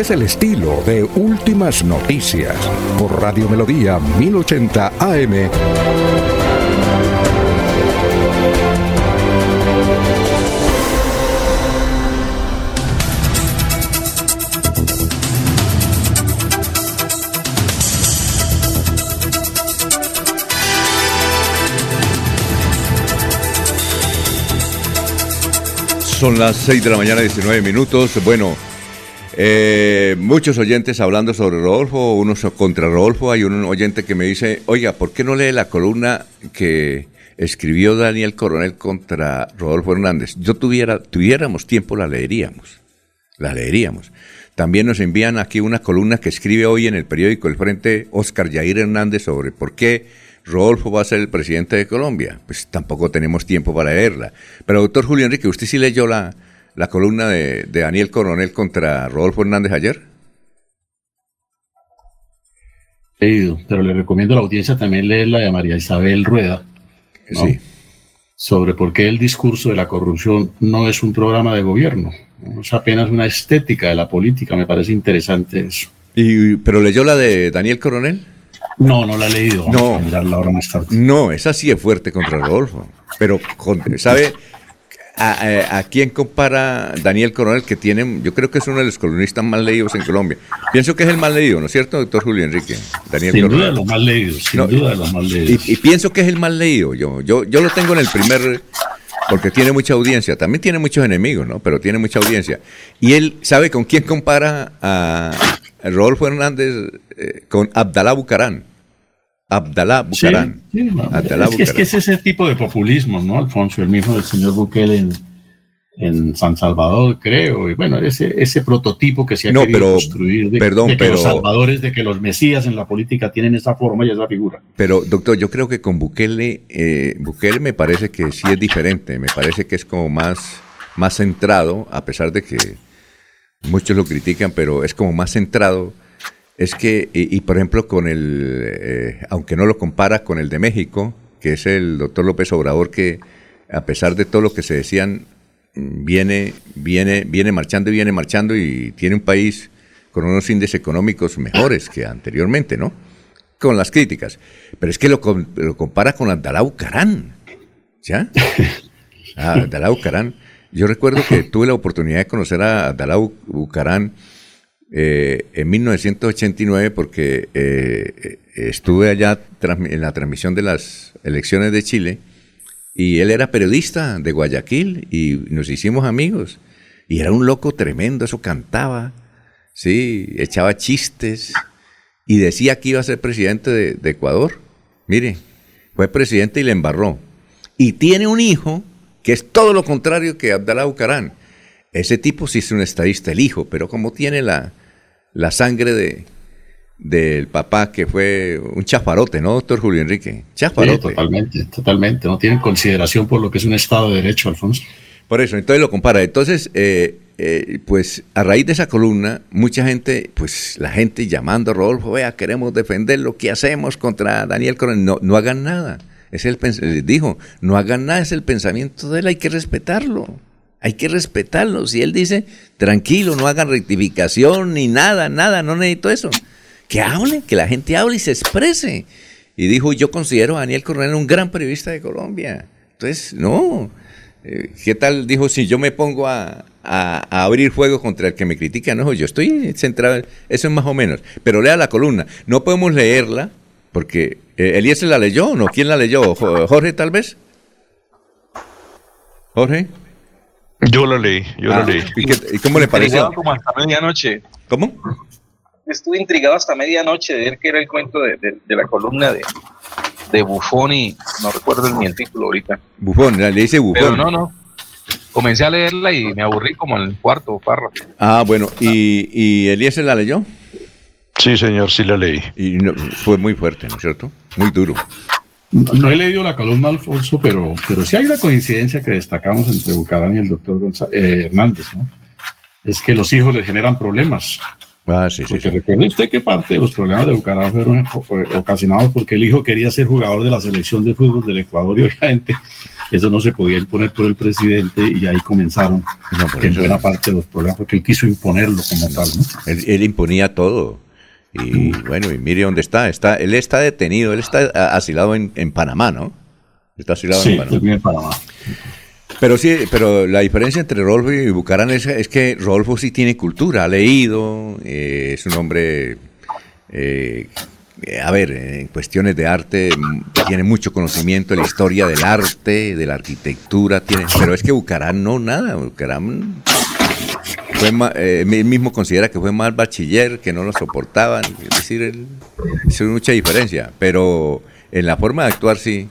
Es el estilo de Últimas Noticias por Radio Melodía 1080 AM. Son las 6 de la mañana, 19 minutos. Bueno, eh, muchos oyentes hablando sobre Rodolfo, unos contra Rodolfo. Hay un oyente que me dice, oiga, ¿por qué no lee la columna que escribió Daniel Coronel contra Rodolfo Hernández? Yo tuviera, tuviéramos tiempo, la leeríamos. La leeríamos. También nos envían aquí una columna que escribe hoy en el periódico El Frente Oscar Yair Hernández sobre por qué Rodolfo va a ser el presidente de Colombia. Pues tampoco tenemos tiempo para leerla. Pero doctor Julio Enrique, ¿usted sí leyó la, la columna de, Daniel Coronel contra Rodolfo Hernández ayer? Leído, pero le recomiendo a la audiencia también leer la de María Isabel Rueda. Sí. Sobre por qué el discurso de la corrupción no es un programa de gobierno, es apenas una estética de la política, me parece interesante eso. Y, ¿Pero leyó la de Daniel Coronel? No, no la he leído. no, No, esa sí es fuerte contra Rodolfo. Pero, ¿sabe a, quién compara Daniel Coronel, que tiene, yo creo que es uno de los columnistas más leídos en Colombia? Pienso que es el más leído, ¿no es cierto, doctor Julio Enrique? Daniel sin duda de los más leídos, sin duda de los más leídos. Y, pienso que es el más leído. Yo, yo, yo lo tengo en el primer porque tiene mucha audiencia, también tiene muchos enemigos, ¿no? Pero tiene mucha audiencia. Y él sabe con quién compara a Rodolfo Hernández eh, con Abdalá Bucarán. Abdalá Bucarán. es, Que, es, ese tipo de populismo, ¿no, Alfonso? El mismo del señor Bukele en, San Salvador, creo. Y bueno, ese, ese prototipo que se ha querido construir de, perdón, que los salvadores, de que los mesías en la política tienen esa forma y esa figura. Pero, doctor, yo creo que con Bukele, eh, Bukele me parece que sí es diferente. Me parece que es como más, más centrado, a pesar de que muchos lo critican, pero es como más centrado es que, y, por ejemplo, con el, eh, aunque no lo compara con el de México, que es el doctor López Obrador, que a pesar de todo lo que se decían, viene, viene, viene marchando y viene marchando y tiene un país con unos índices económicos mejores que anteriormente, ¿no? Con las críticas. Pero es que lo, lo compara con Abdalá Bucarán. ¿Ya? Ah, Abdalá Bucarán. Yo recuerdo que tuve la oportunidad de conocer a Abdalá Bucarán eh, en 1989 porque eh, estuve allá en la transmisión de las elecciones de Chile y él era periodista de Guayaquil y nos hicimos amigos. Y era un loco tremendo, eso cantaba, sí, echaba chistes y decía que iba a ser presidente de, Ecuador. Mire, fue presidente y le embarró. Y tiene un hijo que es todo lo contrario que Abdalá Bucarán. Ese tipo sí es un estadista, el hijo, pero como tiene la, la sangre de, del papá que fue un chafarote, ¿no, doctor Julio Enrique? Chafarote. totalmente, totalmente. No tienen consideración por lo que es un Estado de Derecho, Alfonso. Por eso, entonces lo compara. Entonces, eh, eh, pues a raíz de esa columna, mucha gente, pues la gente llamando a Rodolfo, vea, queremos defender lo que hacemos contra Daniel Coronel. No, no hagan nada. Es el les dijo, no hagan nada, es el pensamiento de él, hay que respetarlo. Hay que respetarlo. Si él dice, tranquilo, no hagan rectificación ni nada, nada, no necesito eso que hable, que la gente hable y se exprese. Y dijo, yo considero a Daniel Coronel un gran periodista de Colombia. Entonces, no. Eh, ¿Qué tal? Dijo, si yo me pongo a, abrir fuego contra el que me critica, no, yo estoy centrado, eso es más o menos. Pero lea la columna. No podemos leerla, porque eh, Elías la leyó, ¿no? ¿Quién la leyó? ¿Jorge tal vez? ¿Jorge? Yo la leí, yo la ah, leí. ¿Y, cómo le pareció? Como hasta medianoche. ¿Cómo? estuve intrigado hasta medianoche de ver qué era el cuento de, la columna de, de Buffon y no recuerdo ni el título ahorita. Buffon, le dice Buffon. Pero no, no. Comencé a leerla y me aburrí como en el cuarto párrafo. Ah, bueno. ¿Y, y Eliezer la leyó? Sí, señor, sí la leí. Y fue muy fuerte, ¿no es cierto? Muy duro. No, he leído la columna, Alfonso, pero, pero sí hay una coincidencia que destacamos entre Bucarán y el doctor eh, Hernández, ¿no? Es que los hijos le generan problemas. Ah, sí, porque recuerde usted que parte de los problemas de Bucaramanga fueron ocasionados porque el hijo quería ser jugador de la selección de fútbol del Ecuador y obviamente eso no se podía imponer por el presidente y ahí comenzaron en buena parte de los problemas porque él quiso imponerlo como tal. Él, imponía todo. Y bueno, y mire dónde está. está. Él está detenido, él está asilado en, en Panamá, ¿no? Está asilado en Panamá. En Panamá. Pero sí, pero la diferencia entre Rolfo y Bucarán es, que Rolfo sí tiene cultura, ha leído, eh, es un hombre, eh, a ver, en cuestiones de arte tiene mucho conocimiento de la historia del arte, de la arquitectura, tiene, pero es que Bucarán no, nada, Bucarán fue eh, mismo considera que fue más bachiller, que no lo soportaban, es decir, él, es mucha diferencia, pero en la forma de actuar sí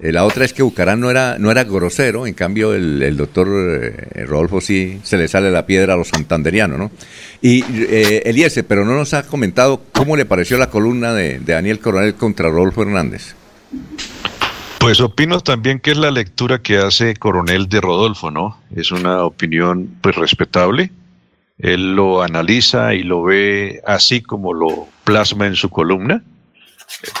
eh, la otra es que Bucarán no era, no era grosero, en cambio el, doctor eh, Rodolfo sí se le sale la piedra a los santanderianos, ¿no? Y eh, Eliese, pero no nos ha comentado cómo le pareció la columna de, Daniel Coronel contra Rodolfo Hernández. Pues opino también que es la lectura que hace Coronel de Rodolfo, ¿no? Es una opinión pues respetable. Él lo analiza y lo ve así como lo plasma en su columna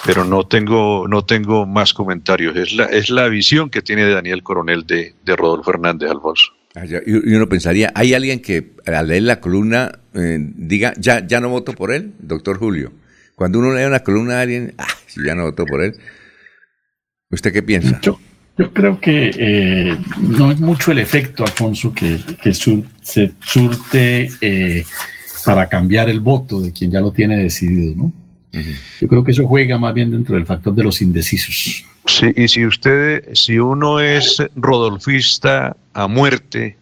pero no tengo, no tengo más comentarios. Es la, es la visión que tiene Daniel Coronel de, de Rodolfo Hernández Alfonso. Ah, y uno pensaría, ¿hay alguien que al leer la columna eh, diga, ya, ya no voto por él, doctor Julio? Cuando uno lee una columna alguien, ah, ya no voto por él, ¿usted qué piensa? Yo, yo creo que eh, no es mucho el efecto, Alfonso, que, que se surte eh, para cambiar el voto de quien ya lo tiene decidido, ¿no? Yo creo que eso juega más bien dentro del factor de los indecisos. Sí, y si usted, si uno es rodolfista a muerte,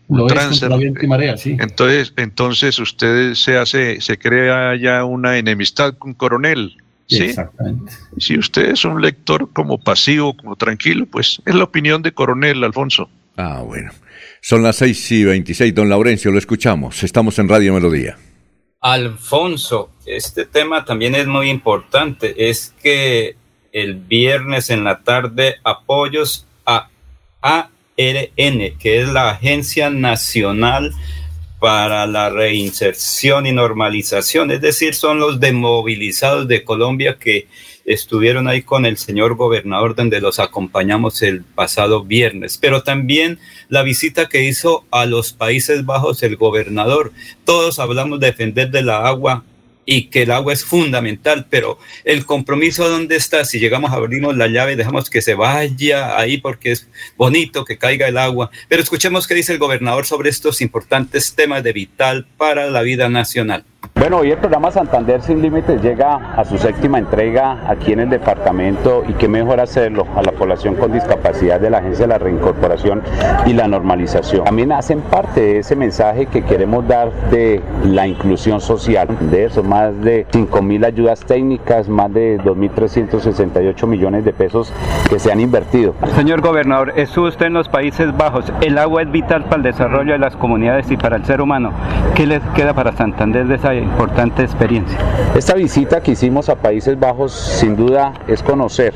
entonces, entonces usted se hace, se crea ya una enemistad con Coronel. ¿Sí? Exactamente. Si usted es un lector como pasivo, como tranquilo, pues es la opinión de Coronel Alfonso. Ah, bueno. Son las seis y veintiséis, don Laurencio, lo escuchamos. Estamos en Radio Melodía. Alfonso, este tema también es muy importante. Es que el viernes en la tarde apoyos a ARN, que es la Agencia Nacional para la Reinserción y Normalización, es decir, son los demovilizados de Colombia que estuvieron ahí con el señor gobernador donde los acompañamos el pasado viernes, pero también la visita que hizo a los Países Bajos el gobernador. Todos hablamos de defender de la agua y que el agua es fundamental, pero el compromiso dónde está, si llegamos abrimos la llave, dejamos que se vaya ahí porque es bonito que caiga el agua, pero escuchemos qué dice el gobernador sobre estos importantes temas de vital para la vida nacional. Bueno, hoy el programa Santander Sin Límites llega a su séptima entrega aquí en el departamento y qué mejor hacerlo a la población con discapacidad de la Agencia de la Reincorporación y la Normalización. También hacen parte de ese mensaje que queremos dar de la inclusión social, de eso más más de 5.000 ayudas técnicas, más de 2.368 millones de pesos que se han invertido. Señor gobernador, estuvo usted en los Países Bajos. El agua es vital para el desarrollo de las comunidades y para el ser humano. ¿Qué les queda para Santander de esa importante experiencia? Esta visita que hicimos a Países Bajos sin duda es conocer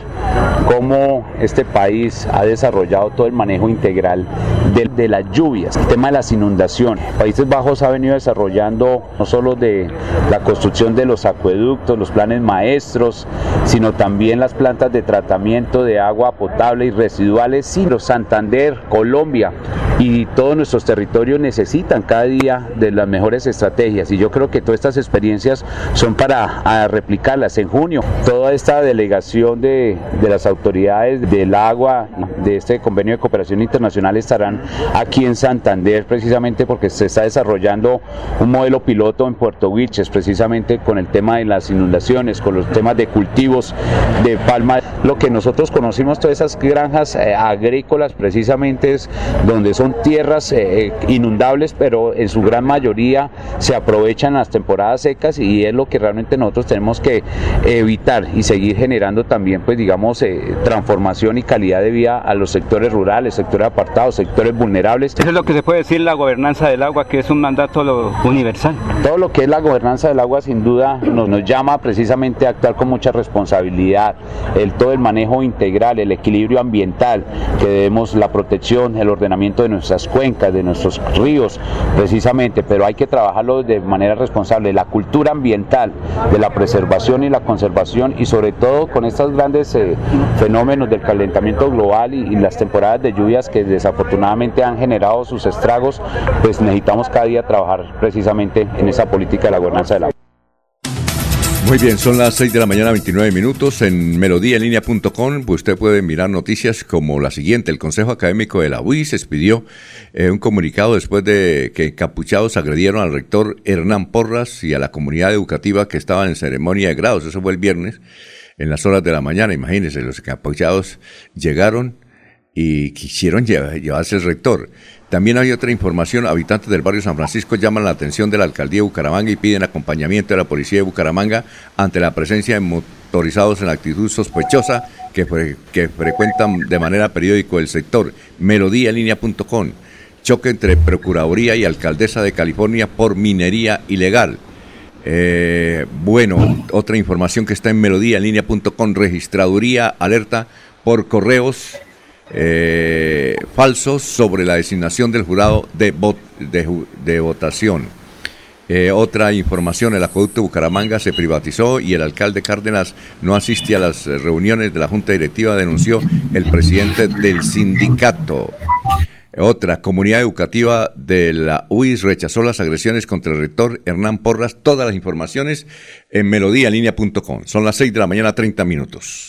cómo este país ha desarrollado todo el manejo integral de, de las lluvias, el tema de las inundaciones. Países Bajos ha venido desarrollando no solo de la construcción de los acueductos, los planes maestros, sino también las plantas de tratamiento de agua potable y residuales. Los Santander, Colombia y todos nuestros territorios necesitan cada día de las mejores estrategias y yo creo que todas estas experiencias son para replicarlas en junio. Toda esta delegación de, de las autoridades del agua, de este convenio de cooperación internacional estarán aquí en Santander precisamente porque se está desarrollando un modelo piloto en Puerto Wilches precisamente con el tema de las inundaciones, con los temas de cultivos de palma. Lo que nosotros conocimos todas esas granjas eh, agrícolas precisamente es donde son tierras eh, eh, inundables, pero en su gran mayoría se aprovechan las temporadas secas y es lo que realmente nosotros tenemos que evitar y seguir generando también, pues digamos, eh, transformación y calidad de vida a los sectores rurales, sectores apartados, sectores vulnerables. Eso es lo que se puede decir la gobernanza del agua, que es un mandato universal. Todo lo que es la gobernanza del agua sin duda nos, llama precisamente a actuar con mucha responsabilidad, el todo el manejo integral, el equilibrio ambiental, que debemos la protección, el ordenamiento de nuestras cuencas, de nuestros ríos, precisamente, pero hay que trabajarlo de manera responsable, la cultura ambiental, de la preservación y la conservación y sobre todo con estos grandes eh, fenómenos del calentamiento global y, y las temporadas de lluvias que desafortunadamente han generado sus estragos, pues necesitamos cada día trabajar precisamente en esa política de la gobernanza del agua. Muy bien, son las 6 de la mañana, 29 minutos. En melodíaenlínea.com usted puede mirar noticias como la siguiente. El Consejo Académico de la UIS expidió eh, un comunicado después de que capuchados agredieron al rector Hernán Porras y a la comunidad educativa que estaba en ceremonia de grados. Eso fue el viernes, en las horas de la mañana. Imagínense, los capuchados llegaron y quisieron llevarse el rector. También hay otra información. Habitantes del barrio San Francisco llaman la atención de la alcaldía de Bucaramanga y piden acompañamiento de la policía de Bucaramanga ante la presencia de motorizados en actitud sospechosa que, frecuentan de manera periódico el sector. Melodíalinea.com. Choque entre Procuraduría y Alcaldesa de California por minería ilegal. Eh, bueno, otra información que está en melodíalinea.com. Registraduría alerta por correos eh, falsos sobre la designación del jurado de, votación. Eh, otra información, el acueducto Bucaramanga se privatizó y el alcalde Cárdenas no asiste a las reuniones de la Junta Directiva, denunció el presidente del sindicato. Otra, comunidad educativa de la UIS rechazó las agresiones contra el rector Hernán Porras. Todas las informaciones en melodíalinea.com. Son las 6 de la mañana, 30 minutos.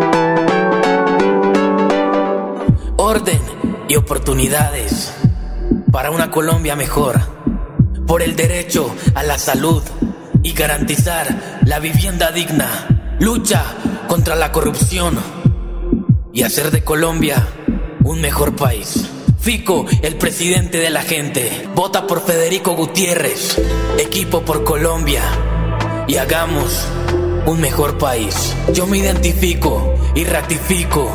orden y oportunidades para una Colombia mejor, por el derecho a la salud y garantizar la vivienda digna, lucha contra la corrupción y hacer de Colombia un mejor país. Fico, el presidente de la gente, vota por Federico Gutiérrez, equipo por Colombia y hagamos un mejor país. Yo me identifico y ratifico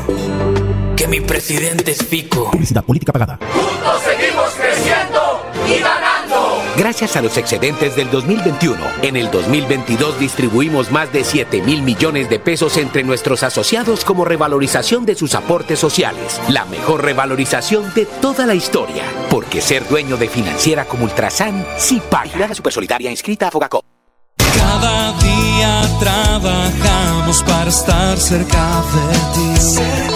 que mi presidente es Fico. Publicidad política pagada. Juntos seguimos creciendo y ganando. Gracias a los excedentes del 2021, en el 2022 distribuimos más de 7 mil millones de pesos entre nuestros asociados como revalorización de sus aportes sociales. La mejor revalorización de toda la historia. Porque ser dueño de financiera como Ultrasan sí paga. Super Solidaria inscrita a Fogacop. Cada día trabajamos para estar cerca de ti.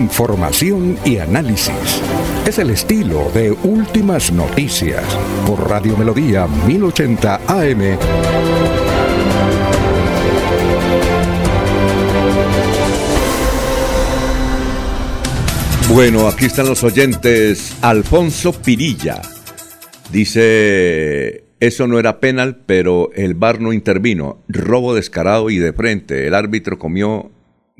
Información y análisis. Es el estilo de Últimas Noticias por Radio Melodía 1080 AM. Bueno, aquí están los oyentes. Alfonso Pirilla dice, eso no era penal, pero el VAR no intervino. Robo descarado y de frente. El árbitro comió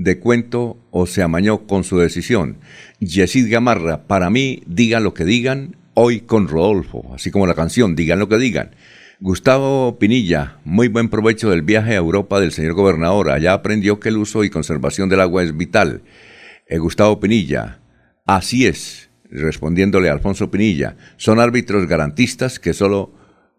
de cuento o se amañó con su decisión. Yesid Gamarra, para mí, digan lo que digan, hoy con Rodolfo, así como la canción, digan lo que digan. Gustavo Pinilla, muy buen provecho del viaje a Europa del señor gobernador. Allá aprendió que el uso y conservación del agua es vital. Eh, Gustavo Pinilla, así es, respondiéndole a Alfonso Pinilla, son árbitros garantistas que solo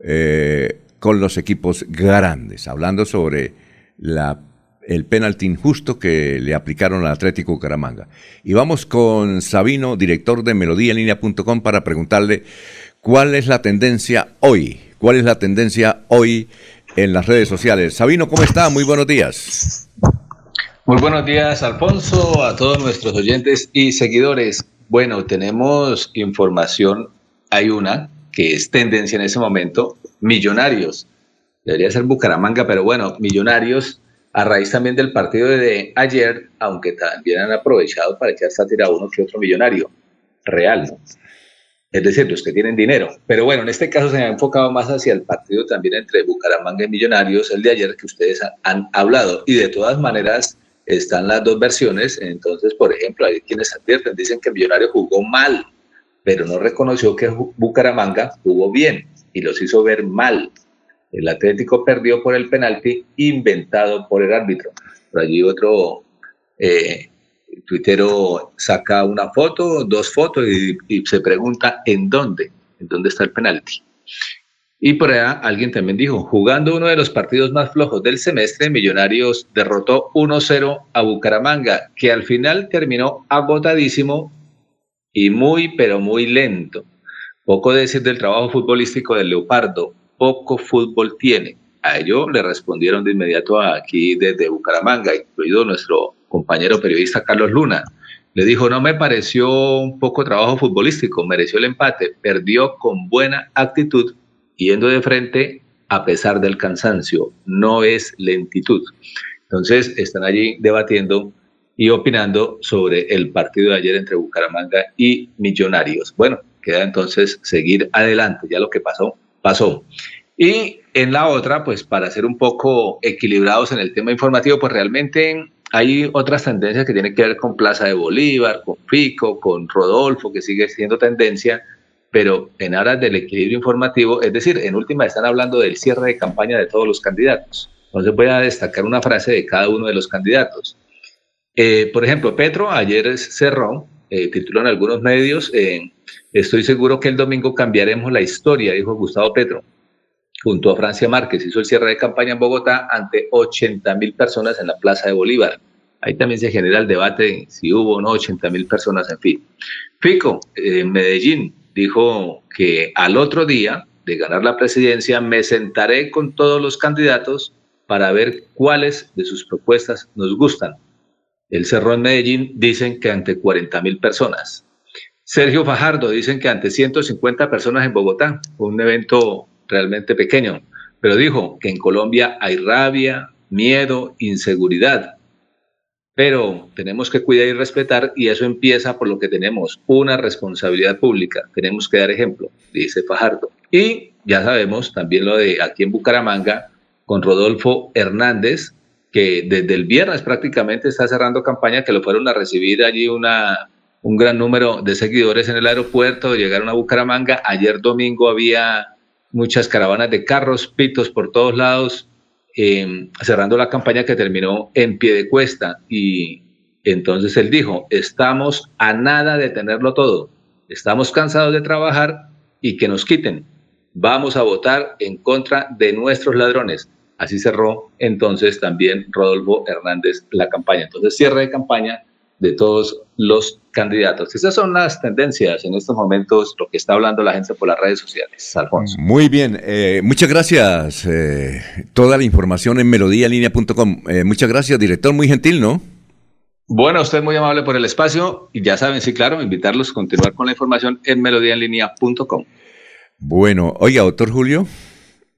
eh, con los equipos grandes, hablando sobre la, el penalti injusto que le aplicaron al Atlético Caramanga. Y vamos con Sabino, director de melodíaenlínea.com, para preguntarle cuál es la tendencia hoy, cuál es la tendencia hoy en las redes sociales. Sabino, ¿cómo está? Muy buenos días. Muy buenos días, Alfonso, a todos nuestros oyentes y seguidores. Bueno, tenemos información, hay una que es tendencia en ese momento, Millonarios. Debería ser Bucaramanga, pero bueno, Millonarios, a raíz también del partido de ayer, aunque también han aprovechado para echar sátira a uno que otro millonario, real, ¿no? Es decir, los que tienen dinero. Pero bueno, en este caso se ha enfocado más hacia el partido también entre Bucaramanga y Millonarios, el de ayer que ustedes han hablado. Y de todas maneras, están las dos versiones. Entonces, por ejemplo, hay quienes advierten, dicen que Millonario jugó mal, pero no reconoció que Bucaramanga jugó bien y los hizo ver mal. El Atlético perdió por el penalti inventado por el árbitro. Por allí otro eh, tuitero saca una foto, dos fotos y, y se pregunta en dónde, en dónde está el penalti. Y por allá alguien también dijo, jugando uno de los partidos más flojos del semestre, Millonarios derrotó 1-0 a Bucaramanga, que al final terminó agotadísimo y muy, pero muy lento. Poco decir del trabajo futbolístico del Leopardo, poco fútbol tiene. A ello le respondieron de inmediato aquí desde Bucaramanga, incluido nuestro compañero periodista Carlos Luna. Le dijo, no me pareció un poco trabajo futbolístico, mereció el empate, perdió con buena actitud, yendo de frente a pesar del cansancio, no es lentitud. Entonces están allí debatiendo y opinando sobre el partido de ayer entre Bucaramanga y Millonarios. Bueno, queda entonces seguir adelante, ya lo que pasó, pasó. Y en la otra, pues para ser un poco equilibrados en el tema informativo, pues realmente hay otras tendencias que tienen que ver con Plaza de Bolívar, con Pico, con Rodolfo, que sigue siendo tendencia, pero en aras del equilibrio informativo, es decir, en última están hablando del cierre de campaña de todos los candidatos. Entonces voy a destacar una frase de cada uno de los candidatos. Eh, por ejemplo, Petro ayer cerró, eh, tituló en algunos medios, eh, estoy seguro que el domingo cambiaremos la historia, dijo Gustavo Petro. Junto a Francia Márquez hizo el cierre de campaña en Bogotá ante 80 mil personas en la Plaza de Bolívar. Ahí también se genera el debate de si hubo o no 80 mil personas, en fin. Fico, en Medellín, dijo que al otro día de ganar la presidencia me sentaré con todos los candidatos para ver cuáles de sus propuestas nos gustan. El cerró en Medellín, dicen que ante 40 mil personas. Sergio Fajardo, dicen que ante 150 personas en Bogotá, un evento realmente pequeño, pero dijo que en Colombia hay rabia, miedo, inseguridad. Pero tenemos que cuidar y respetar y eso empieza por lo que tenemos, una responsabilidad pública. Tenemos que dar ejemplo, dice Fajardo. Y ya sabemos también lo de aquí en Bucaramanga con Rodolfo Hernández, que desde el viernes prácticamente está cerrando campaña, que lo fueron a recibir allí una, un gran número de seguidores en el aeropuerto, llegaron a Bucaramanga. Ayer domingo había muchas caravanas de carros, pitos por todos lados, eh, cerrando la campaña que terminó en pie de cuesta. Y entonces él dijo, estamos a nada de tenerlo todo, estamos cansados de trabajar y que nos quiten. Vamos a votar en contra de nuestros ladrones. Así cerró entonces también Rodolfo Hernández la campaña. Entonces, cierre de campaña de todos los candidatos. Esas son las tendencias en estos momentos, lo que está hablando la gente por las redes sociales. Alfonso. Muy bien, eh, muchas gracias. Eh, toda la información en melodíalinea.com. Eh, muchas gracias, director, muy gentil, ¿no? Bueno, usted muy amable por el espacio y ya saben, sí, claro, invitarlos a continuar con la información en melodíalinea.com. Bueno, oiga, doctor Julio,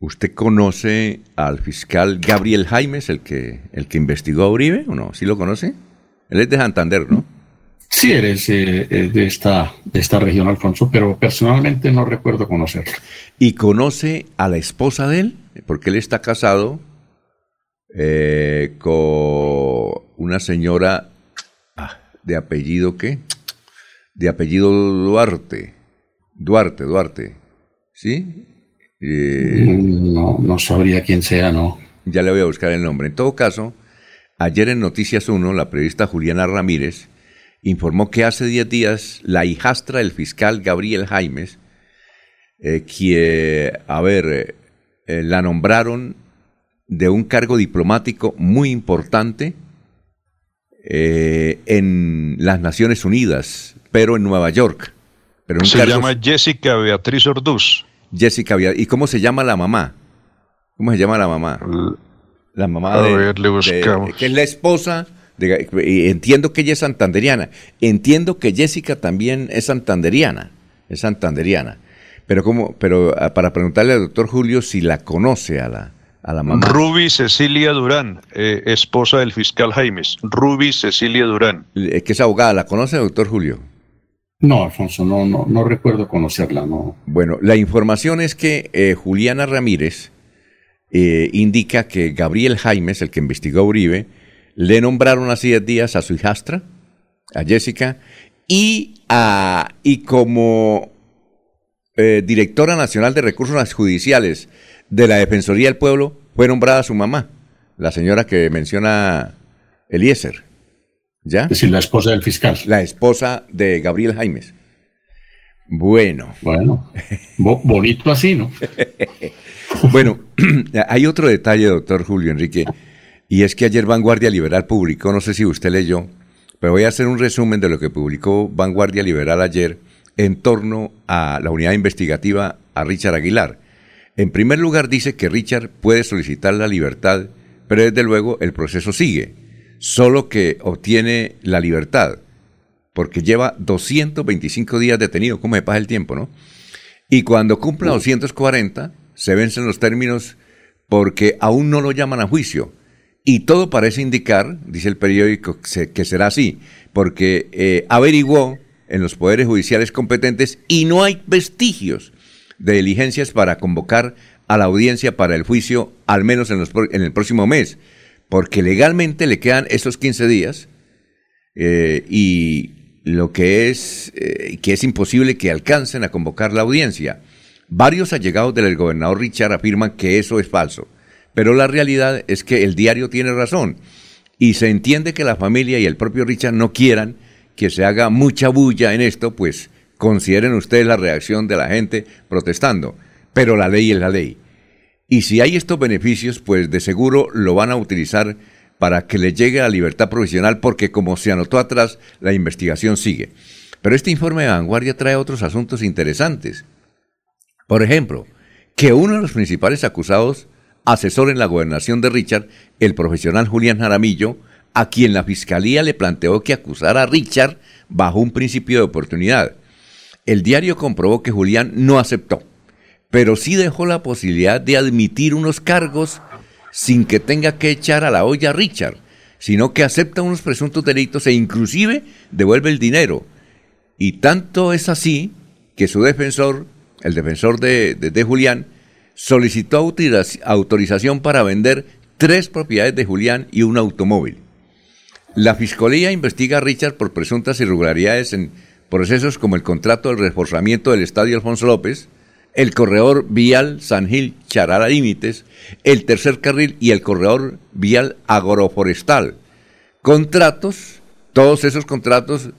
¿usted conoce al fiscal Gabriel Jaimes, el que, el que investigó a Uribe o no? ¿Sí lo conoce? Él es de Santander, ¿no? Sí, eres eh, de, esta, de esta región, Alfonso, pero personalmente no recuerdo conocerlo. ¿Y conoce a la esposa de él? Porque él está casado eh, con una señora ah, de apellido, ¿qué? De apellido Duarte. Duarte, Duarte. ¿Sí? Eh, no, no sabría quién sea, ¿no? Ya le voy a buscar el nombre. En todo caso, Ayer en Noticias 1, la periodista Juliana Ramírez informó que hace 10 días la hijastra del fiscal Gabriel Jaimes, eh, que, a ver, eh, la nombraron de un cargo diplomático muy importante eh, en las Naciones Unidas, pero en Nueva York. Pero se llama Jessica Beatriz Orduz. Jessica ¿Y cómo se llama la mamá? ¿Cómo se llama la mamá? la mamá de, que es la esposa de, entiendo que ella es santanderiana. Entiendo que Jessica también es santanderiana es santanderiana. Pero como pero ah, para preguntarle al doctor Julio si la conoce a la a la mamá. Ruby Cecilia Durán eh, esposa del fiscal Jaimes. Ruby Cecilia Durán. Que es abogada la conoce doctor Julio no, Alfonso, no, no, no recuerdo conocerla, no. Bueno, la información es que eh, Juliana Ramírez eh, indica que Gabriel Jaimes, el que investigó a Uribe, le nombraron hace 10 días a su hijastra, a Jessica, y, a, y como eh, directora nacional de recursos judiciales de la Defensoría del Pueblo, fue nombrada su mamá, la señora que menciona Eliezer. ¿Ya? Es decir, la esposa del fiscal. La esposa de Gabriel Jaimes. Bueno. Bueno, bonito así, ¿no? Bueno, hay otro detalle, doctor Julio Enrique, y es que ayer Vanguardia Liberal publicó, no sé si usted leyó, pero voy a hacer un resumen de lo que publicó Vanguardia Liberal ayer en torno a la unidad investigativa a Richard Aguilar. En primer lugar dice que Richard puede solicitar la libertad, pero desde luego el proceso sigue, solo que obtiene la libertad, porque lleva 225 días detenido, ¿cómo me pasa el tiempo, no? Y cuando cumpla 240, se vencen los términos porque aún no lo llaman a juicio. Y todo parece indicar, dice el periódico, que será así, porque eh, averiguó en los poderes judiciales competentes y no hay vestigios de diligencias para convocar a la audiencia para el juicio, al menos en, los, en el próximo mes, porque legalmente le quedan esos 15 días eh, y lo que es, eh, que es imposible que alcancen a convocar la audiencia. Varios allegados del gobernador Richard afirman que eso es falso, pero la realidad es que el diario tiene razón y se entiende que la familia y el propio Richard no quieran que se haga mucha bulla en esto, pues consideren ustedes la reacción de la gente protestando, pero la ley es la ley. Y si hay estos beneficios, pues de seguro lo van a utilizar para que le llegue la libertad provisional, porque como se anotó atrás, la investigación sigue. Pero este informe de vanguardia trae otros asuntos interesantes. Por ejemplo, que uno de los principales acusados, asesor en la gobernación de Richard, el profesional Julián Jaramillo, a quien la fiscalía le planteó que acusara a Richard bajo un principio de oportunidad. El diario comprobó que Julián no aceptó, pero sí dejó la posibilidad de admitir unos cargos sin que tenga que echar a la olla a Richard, sino que acepta unos presuntos delitos e inclusive devuelve el dinero. Y tanto es así que su defensor el defensor de, Julián, solicitó autorización para vender tres propiedades de Julián y un automóvil. La Fiscalía investiga a Richard por presuntas irregularidades en procesos como el contrato de reforzamiento del Estadio Alfonso López, el corredor vial San Gil Charala Límites, el tercer carril y el corredor vial agroforestal. Contratos, todos esos contratos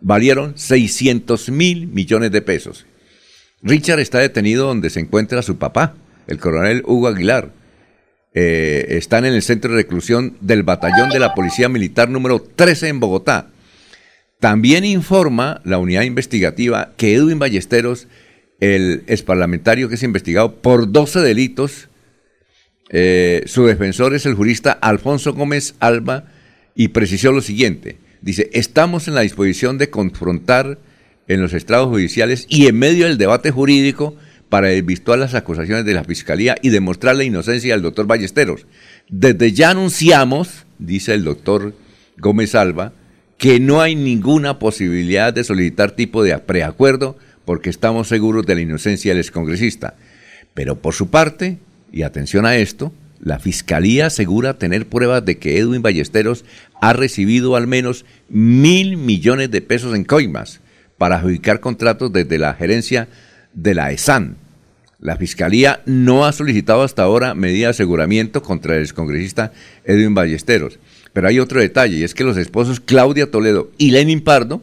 valieron 600 mil millones de pesos. Richard está detenido donde se encuentra su papá, el coronel Hugo Aguilar. Eh, están en el centro de reclusión del batallón de la Policía Militar número 13 en Bogotá. También informa la unidad investigativa que Edwin Ballesteros, el exparlamentario que es investigado por 12 delitos, eh, su defensor es el jurista Alfonso Gómez Alba y precisó lo siguiente. Dice, estamos en la disposición de confrontar en los estrados judiciales y en medio del debate jurídico para desvirtuar las acusaciones de la Fiscalía y demostrar la inocencia del doctor Ballesteros. Desde ya anunciamos, dice el doctor Gómez Alba, que no hay ninguna posibilidad de solicitar tipo de preacuerdo porque estamos seguros de la inocencia del excongresista. Pero por su parte, y atención a esto, la Fiscalía asegura tener pruebas de que Edwin Ballesteros ha recibido al menos mil millones de pesos en coimas para adjudicar contratos desde la gerencia de la ESAN. La Fiscalía no ha solicitado hasta ahora medida de aseguramiento contra el excongresista Edwin Ballesteros. Pero hay otro detalle, y es que los esposos Claudia Toledo y Lenin Pardo,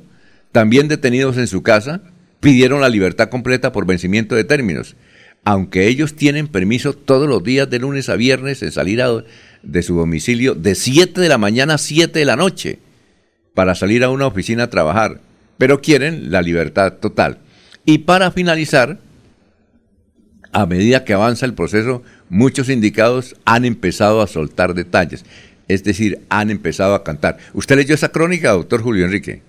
también detenidos en su casa, pidieron la libertad completa por vencimiento de términos, aunque ellos tienen permiso todos los días de lunes a viernes en salir de su domicilio de 7 de la mañana a 7 de la noche para salir a una oficina a trabajar, pero quieren la libertad total. Y para finalizar, a medida que avanza el proceso, muchos indicados han empezado a soltar detalles es decir, han empezado a cantar. ¿Usted leyó esa crónica, doctor Julio Enrique?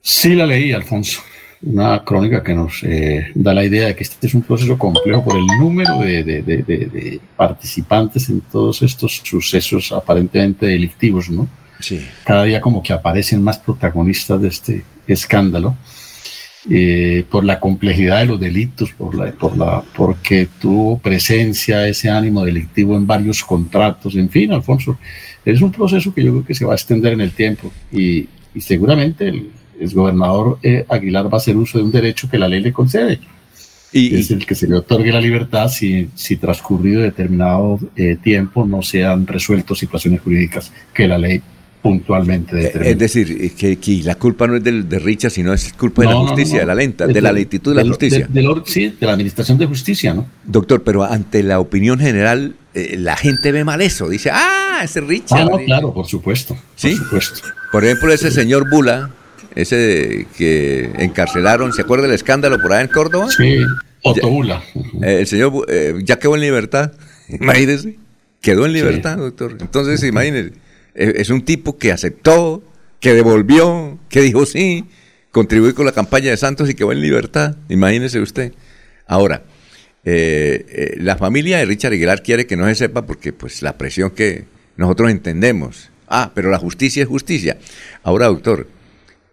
Sí, la leí, Alfonso. Una crónica que nos eh, da la idea de que este es un proceso complejo por el número de, participantes en todos estos sucesos aparentemente delictivos, ¿no? Sí. Cada día como que aparecen más protagonistas de este escándalo. Eh, por la complejidad de los delitos, por la, por la, porque tuvo presencia ese ánimo delictivo en varios contratos, en fin, Alfonso, es un proceso que yo creo que se va a extender en el tiempo y, seguramente el, gobernador eh, Aguilar va a hacer uso de un derecho que la ley le concede. Y, es el que se le otorgue la libertad si, si transcurrido determinado eh, tiempo no se han resuelto situaciones jurídicas que la ley puntualmente eh, Es decir, que, la culpa no es del, de Richard, sino es culpa de la justicia, de la lenta, de, la lentitud de la justicia. sí, de la administración de justicia, ¿no? Doctor, pero ante la opinión general, eh, la gente ve mal eso. Dice, ah, ese Richard. Ah, no, claro, por supuesto. Sí. Por, supuesto. por ejemplo, ese señor Bula, ese que encarcelaron, ¿se acuerda del escándalo por ahí en Córdoba? Sí, Otto Bula. Eh, el señor ya quedó en libertad, imagínese. Quedó en libertad, doctor. Entonces, imagínese eh, es un tipo que aceptó, que devolvió, que dijo sí, contribuyó con la campaña de Santos y quedó en libertad. Imagínese usted. Ahora, eh, eh, la familia de Richard Aguilar quiere que no se sepa porque pues la presión que nosotros entendemos. Ah, pero la justicia es justicia. Ahora, doctor,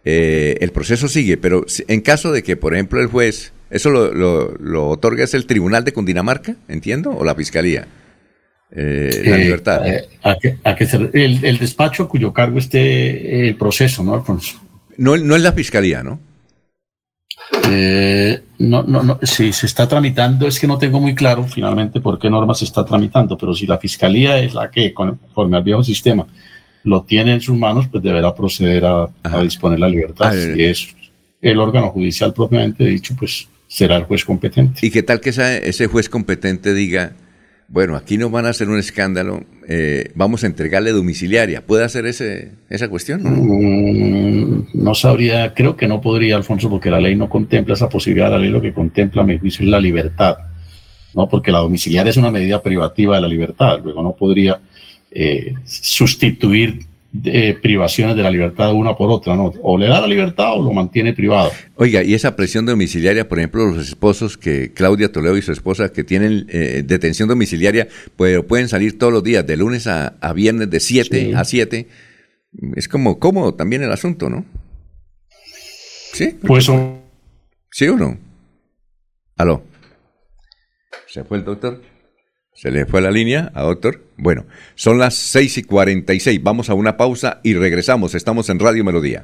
el proceso sigue, pero en caso de que, por ejemplo, el juez, eso lo, lo, lo otorga es el Tribunal de Cundinamarca, entiendo, o la Fiscalía eh, la libertad. Eh, a que, a que el, despacho cuyo cargo esté el proceso, ¿no, Alfonso? No, no es la fiscalía, ¿no? Eh, no, no, no, si se está tramitando, es que no tengo muy claro finalmente por qué norma se está tramitando, pero si la fiscalía es la que, conforme al viejo sistema, lo tiene en sus manos, pues deberá proceder a, disponer la libertad. Si es el órgano judicial propiamente dicho, pues será el juez competente. ¿Y qué tal que ese juez competente diga, bueno, aquí nos van a hacer un escándalo, eh, vamos a entregarle domiciliaria. ¿Puede hacer ese, esa cuestión? Mm, ¿no? sabría, creo que no podría, Alfonso, porque la ley no contempla esa posibilidad. La ley lo que contempla, a mi juicio, es la libertad, ¿no? Porque la domiciliaria es una medida privativa de la libertad. Luego no podría eh, sustituir de privaciones de la libertad una por otra, ¿no? O le da la libertad o lo mantiene privado. Oiga, y esa presión domiciliaria, por ejemplo, los esposos que Claudia Toledo y su esposa que tienen eh, detención domiciliaria, pues pueden salir todos los días, de lunes a, viernes, de 7 a 7. Es como cómodo también el asunto, ¿no? Sí. Pues son. ¿Sí o no? Aló. ¿Se fue el doctor? Se le fue la línea a doctor. Bueno, son las 6 y 46. Vamos a una pausa y regresamos. Estamos en Radio Melodía.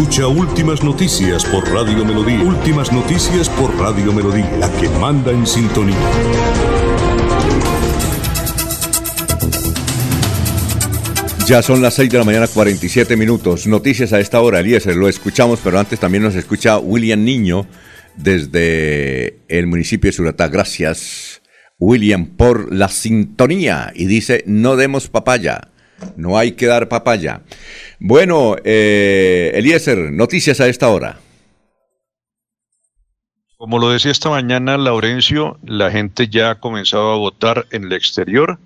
Escucha Últimas Noticias por Radio Melodía. Últimas Noticias por Radio Melodía, la que manda en sintonía. Ya son las 6 de la mañana, 47 minutos. Noticias a esta hora, Eliezer, lo escuchamos, pero antes también nos escucha William Niño desde el municipio de Suratá. Gracias, William, por la sintonía. Y dice, no demos papaya, no hay que dar papaya. Bueno, eh, Eliezer, noticias a esta hora. Como lo decía esta mañana Laurencio, la gente ya ha comenzado a votar en el exterior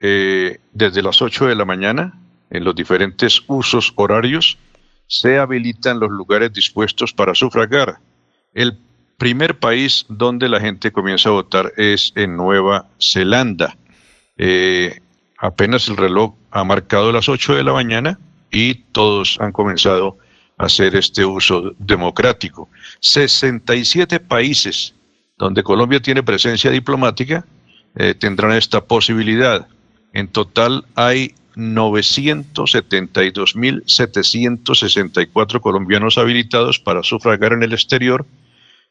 eh, desde las 8 de la mañana en los diferentes usos horarios. Se habilitan los lugares dispuestos para sufragar. El primer país donde la gente comienza a votar es en Nueva Zelanda. Eh, apenas el reloj ha marcado las 8 de la mañana y todos han comenzado a hacer este uso democrático. 67 países donde Colombia tiene presencia diplomática eh, tendrán esta posibilidad. En total hay 972.764 colombianos habilitados para sufragar en el exterior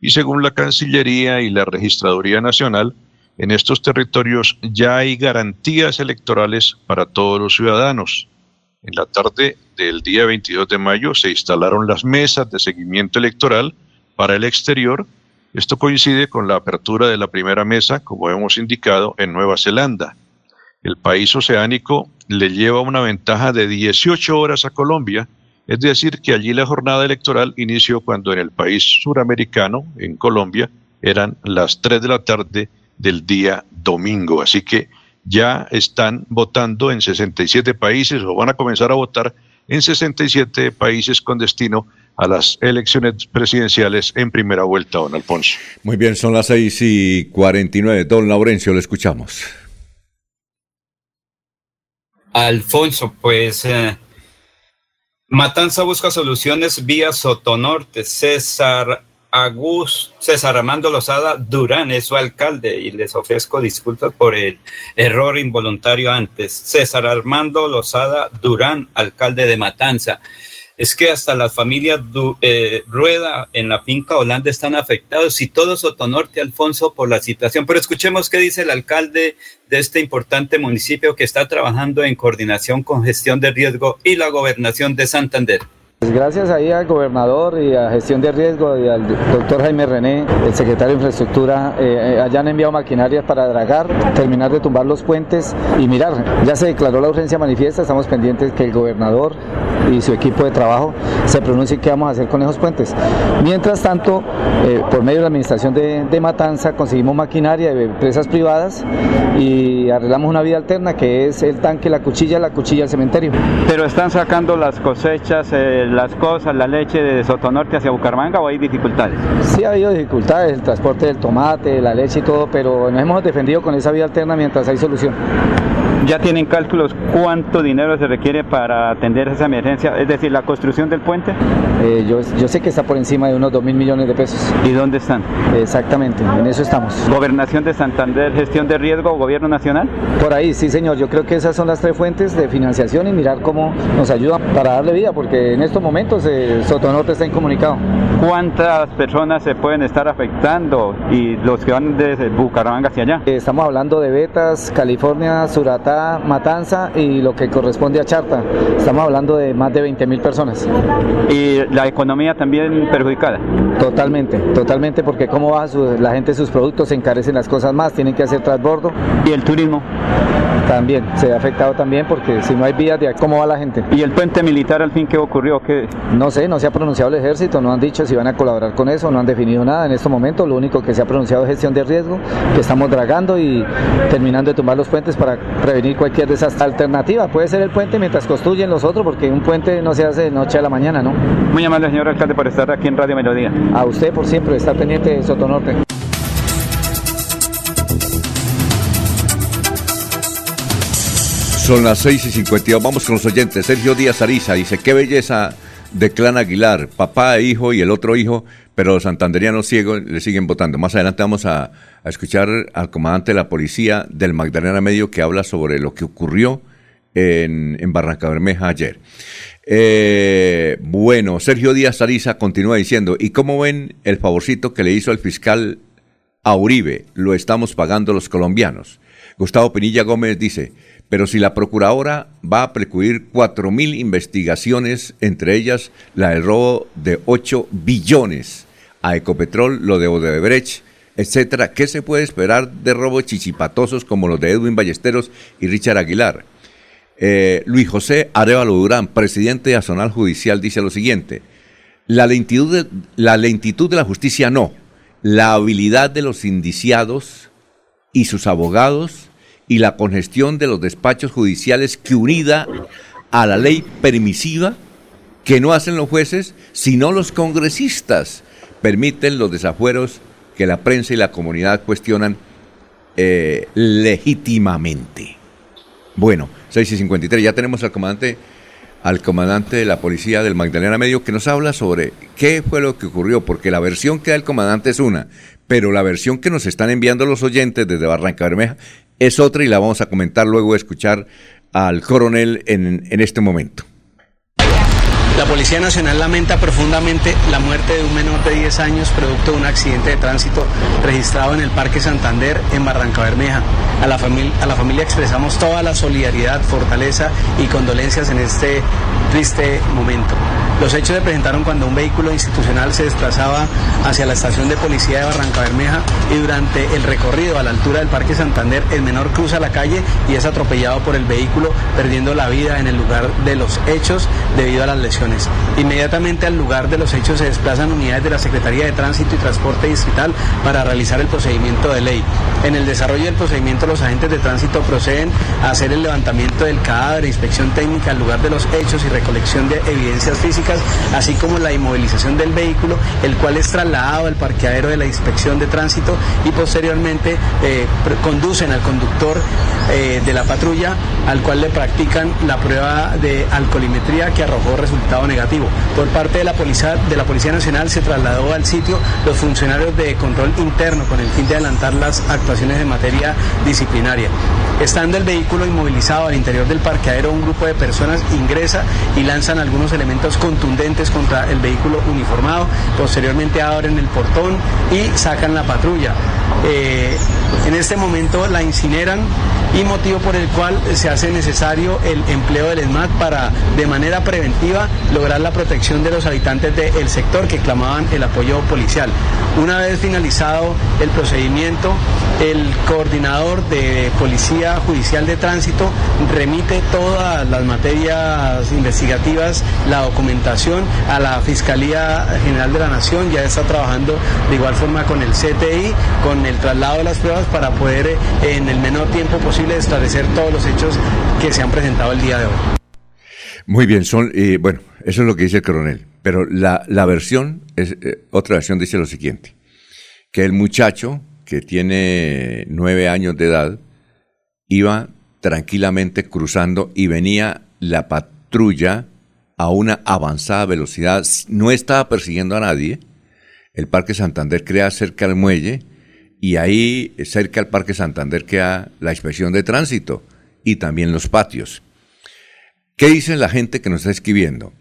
y según la Cancillería y la Registraduría Nacional, en estos territorios ya hay garantías electorales para todos los ciudadanos. En la tarde del día 22 de mayo se instalaron las mesas de seguimiento electoral para el exterior. Esto coincide con la apertura de la primera mesa, como hemos indicado, en Nueva Zelanda. El país oceánico le lleva una ventaja de 18 horas a Colombia, es decir, que allí la jornada electoral inició cuando en el país suramericano, en Colombia, eran las 3 de la tarde del día domingo. Así que ya están votando en 67 países o van a comenzar a votar en 67 países con destino a las elecciones presidenciales en primera vuelta, don Alfonso. Muy bien, son las 6 y 49. Don Laurencio, le escuchamos. Alfonso, pues eh, Matanza busca soluciones vía Sotonorte. César Agus César Armando Lozada Durán es su alcalde y les ofrezco disculpas por el error involuntario antes. César Armando Lozada Durán, alcalde de Matanza. Es que hasta las familias eh, Rueda en la finca Holanda están afectados y todo Sotonorte, Alfonso, por la situación. Pero escuchemos qué dice el alcalde de este importante municipio que está trabajando en coordinación con gestión de riesgo y la gobernación de Santander. Pues gracias ahí al gobernador y a gestión de riesgo y al doctor Jaime René, el secretario de infraestructura, eh, eh, hayan enviado maquinarias para dragar, terminar de tumbar los puentes y mirar, ya se declaró la urgencia manifiesta, estamos pendientes que el gobernador y su equipo de trabajo se pronuncien qué vamos a hacer con esos puentes. Mientras tanto, eh, por medio de la administración de, Matanza conseguimos maquinaria de empresas privadas y arreglamos una vía alterna que es el tanque, la cuchilla, la cuchilla al cementerio. Pero están sacando las cosechas las cosas, la leche de Sotonorte hacia Bucaramanga o hay dificultades? Sí ha habido dificultades, el transporte del tomate, la leche y todo, pero nos hemos defendido con esa vía alterna mientras hay solución. ¿Ya tienen cálculos cuánto dinero se requiere para atender esa emergencia? Es decir, la construcción del puente. Eh, yo, yo, sé que está por encima de unos 2 mil millones de pesos. ¿Y dónde están? Exactamente, en eso estamos. ¿Gobernación de Santander, gestión de riesgo gobierno nacional? Por ahí, sí señor. Yo creo que esas son las tres fuentes de financiación y mirar cómo nos ayudan para darle vida, porque en estos momentos eh, Sotonorte está incomunicado. ¿Cuántas personas se pueden estar afectando y los que van desde Bucaramanga hacia allá? estamos hablando de Betas, California, Matanza y lo que corresponde a Charta. Estamos hablando de más de 20 mil personas. ¿Y la economía también perjudicada? Totalmente, totalmente, porque cómo baja la gente sus productos, se encarecen las cosas más, tienen que hacer transbordo. ¿Y el turismo? También se ha afectado también porque si no hay vías de cómo va la gente. ¿Y el puente militar al fin qué ocurrió? ¿Qué? No sé, no se ha pronunciado el ejército, no han dicho si van a colaborar con eso, no han definido nada en este momento, lo único que se ha pronunciado es gestión de riesgo, que estamos dragando y terminando de tumbar los puentes para prevenir cualquier desastre. Alternativa puede ser el puente mientras construyen los otros, porque un puente no se hace de noche a la mañana, ¿no? Muy amable, señor alcalde, por estar aquí en Radio Melodía. A usted por siempre estar pendiente de Sotonorte. Son las 6 y 52. Vamos con los oyentes. Sergio Díaz Ariza dice: Qué belleza de Clan Aguilar, papá e hijo y el otro hijo, pero los santanderianos ciegos le siguen votando. Más adelante vamos a, escuchar al comandante de la policía del Magdalena Medio que habla sobre lo que ocurrió en, Barranca Bermeja ayer. Eh, bueno, Sergio Díaz Ariza continúa diciendo, ¿y cómo ven el favorcito que le hizo el fiscal a Uribe? Lo estamos pagando los colombianos. Gustavo Pinilla Gómez dice, pero si la procuradora va a precluir 4.000 investigaciones, entre ellas la del robo de 8 billones a Ecopetrol, lo de Odebrecht, etcétera, ¿qué se puede esperar de robos chichipatosos como los de Edwin Ballesteros y Richard Aguilar? Eh, Luis José Arevalo Durán, presidente de Azonal Judicial, dice lo siguiente, la lentitud, de, la lentitud de la justicia no, la habilidad de los indiciados y sus abogados y la congestión de los despachos judiciales que unida a la ley permisiva que no hacen los jueces, sino los congresistas, permiten los desafueros que la prensa y la comunidad cuestionan eh, legítimamente. Bueno, 6 y 53, ya tenemos al comandante, al comandante de la policía del Magdalena Medio que nos habla sobre qué fue lo que ocurrió, porque la versión que da el comandante es una, pero la versión que nos están enviando los oyentes desde Barranca Bermeja es otra y la vamos a comentar luego escuchar al coronel en, en este momento. La Policía Nacional lamenta profundamente la muerte de un menor de 10 años producto de un accidente de tránsito registrado en el Parque Santander en Barranca Bermeja. A la, familia, expresamos toda la solidaridad, fortaleza y condolencias en este triste momento. Los hechos se presentaron cuando un vehículo institucional se desplazaba hacia la estación de policía de Barranca Bermeja y durante el recorrido a la altura del Parque Santander el menor cruza la calle y es atropellado por el vehículo perdiendo la vida en el lugar de los hechos debido a las lesiones. Inmediatamente al lugar de los hechos se desplazan unidades de la Secretaría de Tránsito y Transporte Distrital para realizar el procedimiento de ley. En el desarrollo del procedimiento los agentes de tránsito proceden a hacer el levantamiento del cadáver, inspección técnica al lugar de los hechos y recolección de evidencias físicas así como la inmovilización del vehículo, el cual es trasladado al parqueadero de la inspección de tránsito y posteriormente eh, conducen al conductor eh, de la patrulla al cual le practican la prueba de alcoholimetría que arrojó negativo. Por parte de la Policía, de la Policía Nacional se trasladó al sitio los funcionarios de control interno con el fin de adelantar las actuaciones de materia disciplinaria. Estando el vehículo inmovilizado al interior del parqueadero, un grupo de personas ingresa y lanzan algunos elementos contundentes contra el vehículo uniformado. Posteriormente abren el portón y sacan la patrulla. Eh, en este momento la incineran y motivo por el cual se hace necesario el empleo del ESMAD para de manera preventiva lograr la protección de los habitantes del sector que clamaban el apoyo policial. Una vez finalizado el procedimiento, el coordinador de Policía Judicial de Tránsito remite todas las materias investigativas, la documentación a la Fiscalía General de la Nación, ya está trabajando de igual forma con el CTI, con el traslado de las pruebas para poder eh, en el menor tiempo posible establecer todos los hechos que se han presentado el día de hoy. Muy bien, son, eh, bueno, eso es lo que dice el coronel, pero la, versión, es, eh, otra versión dice lo siguiente, que el muchacho que tiene nueve años de edad iba tranquilamente cruzando y venía la patrulla a una avanzada velocidad, no estaba persiguiendo a nadie, el Parque Santander crea cerca del muelle, y ahí cerca al Parque Santander queda la inspección de tránsito y también los patios. ¿Qué dice la gente que nos está escribiendo?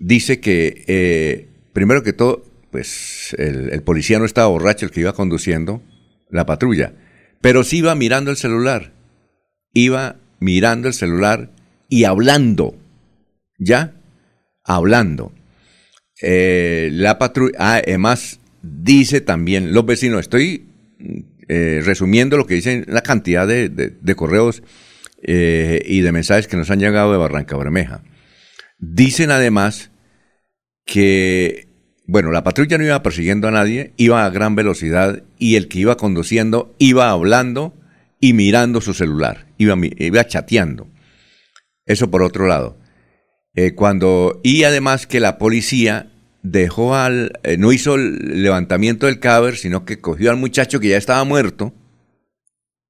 Dice que, eh, primero que todo, pues el, policía no estaba borracho, el que iba conduciendo la patrulla, pero sí iba mirando el celular, iba mirando el celular y hablando, ¿ya? Hablando. Eh, la patrulla, ah, además dice también los vecinos, estoy eh, resumiendo lo que dicen la cantidad de, correos y de mensajes que nos han llegado de Barranca Bermeja. Dicen además que, bueno, la patrulla no iba persiguiendo a nadie, iba a gran velocidad y el que iba conduciendo iba hablando y mirando su celular, iba, iba chateando. Eso por otro lado. Eh, cuando, y además que la policía dejó al, eh, no hizo el levantamiento del cadáver, sino que cogió al muchacho que ya estaba muerto,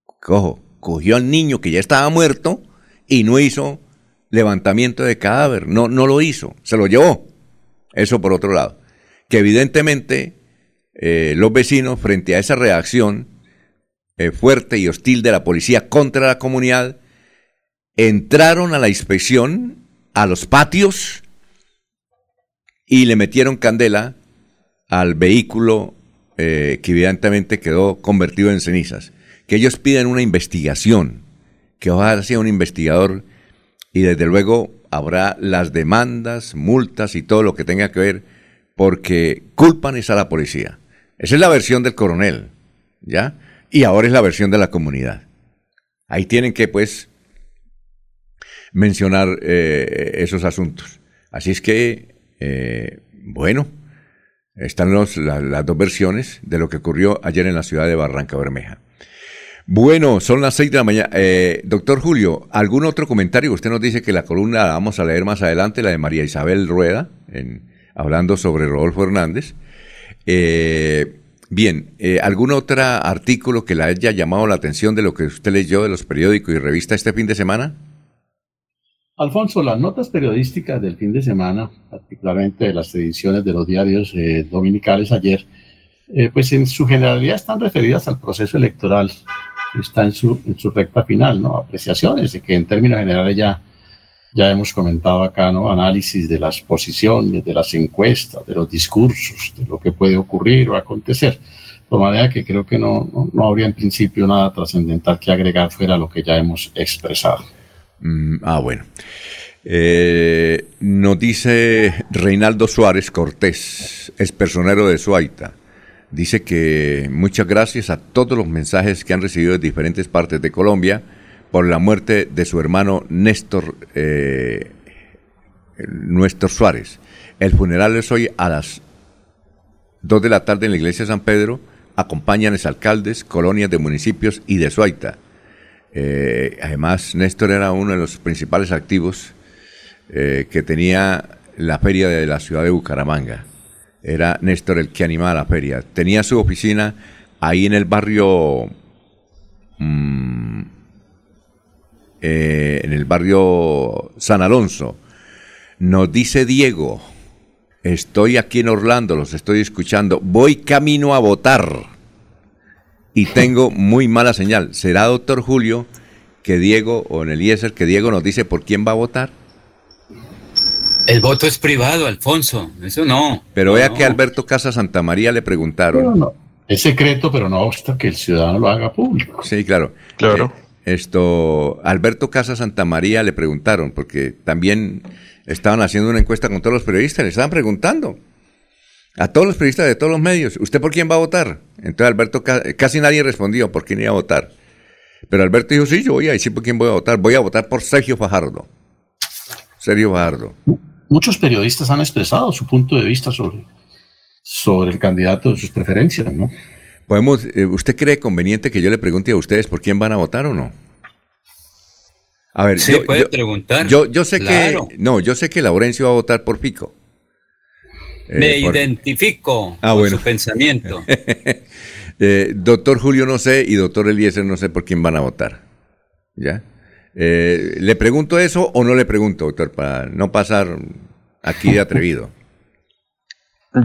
cojo, cogió al niño que ya estaba muerto y no hizo levantamiento de cadáver, no, no lo hizo, se lo llevó. Eso por otro lado. Que evidentemente eh, los vecinos, frente a esa reacción eh, fuerte y hostil de la policía contra la comunidad, entraron a la inspección, a los patios, y le metieron candela al vehículo eh, que evidentemente quedó convertido en cenizas. Que ellos piden una investigación, que ojalá sea un investigador y desde luego habrá las demandas, multas y todo lo que tenga que ver, porque culpan es a la policía. Esa es la versión del coronel, ¿ya? Y ahora es la versión de la comunidad. Ahí tienen que, pues, mencionar eh, esos asuntos. Así es que eh, bueno, están las, dos versiones de lo que ocurrió ayer en la ciudad de Barranca Bermeja. Bueno, son las seis de la mañana. Eh, doctor Julio, ¿algún otro comentario? Usted nos dice que la columna la vamos a leer más adelante, la de María Isabel Rueda, hablando sobre Rodolfo Hernández. Eh, bien, ¿algún otro artículo que le haya llamado la atención de lo que usted leyó de los periódicos y revistas este fin de semana? Alfonso, las notas periodísticas del fin de semana, particularmente de las ediciones de los diarios eh, dominicales ayer, eh, pues en su generalidad están referidas al proceso electoral, está en su, en su recta final, ¿no? Apreciaciones de que en términos generales ya, ya hemos comentado acá, ¿no? Análisis de las posiciones, de las encuestas, de los discursos, de lo que puede ocurrir o acontecer. De manera que creo que no, no, habría en principio nada trascendental que agregar fuera lo que ya hemos expresado. Mm, ah, bueno. Eh, nos dice Reinaldo Suárez Cortés, es personero de Suaita. Dice que muchas gracias a todos los mensajes que han recibido de diferentes partes de Colombia por la muerte de su hermano Néstor, eh, Néstor Suárez. El funeral es hoy a las 2 de la tarde en la iglesia de San Pedro. Acompañan los alcaldes, colonias de municipios y de Suaita. Eh, además, Néstor era uno de los principales activos eh, que tenía la feria de la ciudad de Bucaramanga. Era Néstor el que animaba la feria. Tenía su oficina ahí en el barrio... Mm, eh, en el barrio San Alonso. Nos dice Diego, estoy aquí en Orlando, los estoy escuchando, voy camino a votar y tengo muy mala señal. ¿Será, doctor Julio, que Diego, o en el IESER, que Diego nos dice por quién va a votar? El voto es privado, Alfonso, eso no. Pero vea que Alberto Casa Santa María le preguntaron. No, Es secreto, pero no obsta que el ciudadano lo haga público. Sí, claro. Claro. Eh, esto, Alberto Casa Santa María le preguntaron, porque también estaban haciendo una encuesta con todos los periodistas, le estaban preguntando a todos los periodistas de todos los medios, ¿usted por quién va a votar? Entonces Alberto, casi nadie respondió por quién iba a votar. Pero Alberto dijo, sí, yo voy a decir por quién voy a votar. Voy a votar por Sergio Fajardo. Sergio Fajardo. Muchos periodistas han expresado su punto de vista sobre, sobre el candidato de sus preferencias, ¿no? Podemos, eh, ¿Usted cree conveniente que yo le pregunte a ustedes por quién van a votar o no? A ver, sí, puede preguntar. Yo, yo sé que, no, yo sé que Laurencio va a votar por Pico. Me eh, identifico ah, con su pensamiento. Eh, doctor Julio no sé y doctor Eliezer no sé por quién van a votar. ¿Ya? Eh, ¿Le pregunto eso o no le pregunto, doctor, para no pasar aquí de atrevido?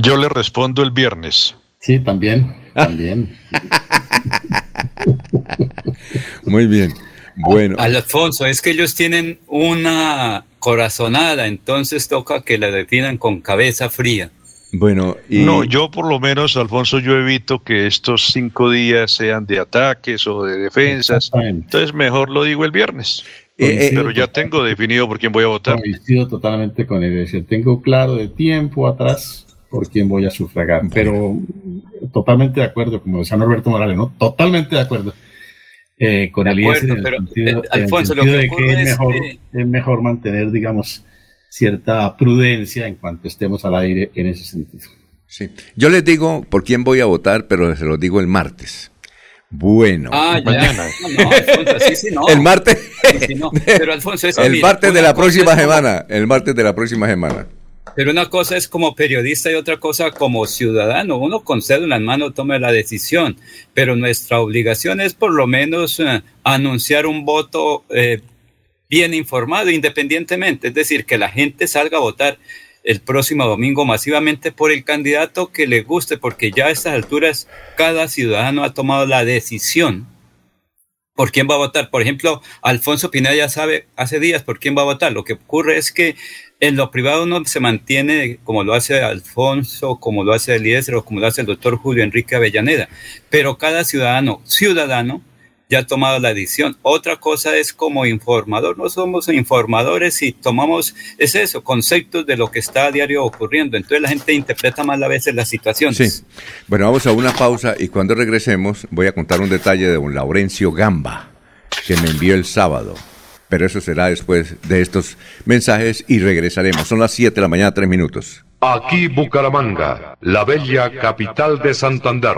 Yo le respondo el viernes. Sí, también, también. Muy bien. Bueno. Alfonso, es que ellos tienen una corazonada, entonces toca que la definan con cabeza fría. Bueno, y... No, yo por lo menos, Alfonso, yo evito que estos cinco días sean de ataques o de defensas. Entonces mejor lo digo el viernes. Eh, eh, pero ya tengo definido por quién voy a votar. Coincido totalmente con él. tengo claro de tiempo atrás por quién voy a sufragar. Pero totalmente de acuerdo, como decía Norberto Morales, ¿no? Totalmente de acuerdo. eh, con el IES Alfonso, lo que, es, mejor, es mejor mantener, digamos, cierta prudencia en cuanto estemos al aire en ese sentido. Sí. Yo les digo por quién voy a votar, pero se los digo el martes. Bueno. Ah, mañana. No, Alfonso, sí, sí, no. El martes. Pero Alfonso, el martes de la próxima semana. El martes de la próxima semana. Pero una cosa es como periodista y otra cosa como ciudadano. Uno concede una mano, toma la decisión, pero nuestra obligación es por lo menos eh, anunciar un voto eh, bien informado independientemente, es decir, que la gente salga a votar el próximo domingo masivamente por el candidato que le guste, porque ya a estas alturas cada ciudadano ha tomado la decisión por quién va a votar. Por ejemplo, Alfonso Pineda ya sabe hace días por quién va a votar. Lo que ocurre es que en lo privado no se mantiene como lo hace Alfonso, como lo hace Eliezer o como lo hace el doctor Julio Enrique Avellaneda, pero cada ciudadano, ciudadano, ya ha tomado la decisión. Otra cosa es como informador, no somos informadores y tomamos, es eso, conceptos de lo que está a diario ocurriendo. Entonces la gente interpreta mal a veces las situaciones. Sí. Bueno, vamos a una pausa y cuando regresemos voy a contar un detalle de don Laurencio Gamba, que me envió el sábado. Pero eso será después de estos mensajes y regresaremos. Son las 7 de la mañana, 3 minutos. Aquí Bucaramanga, la bella capital de Santander.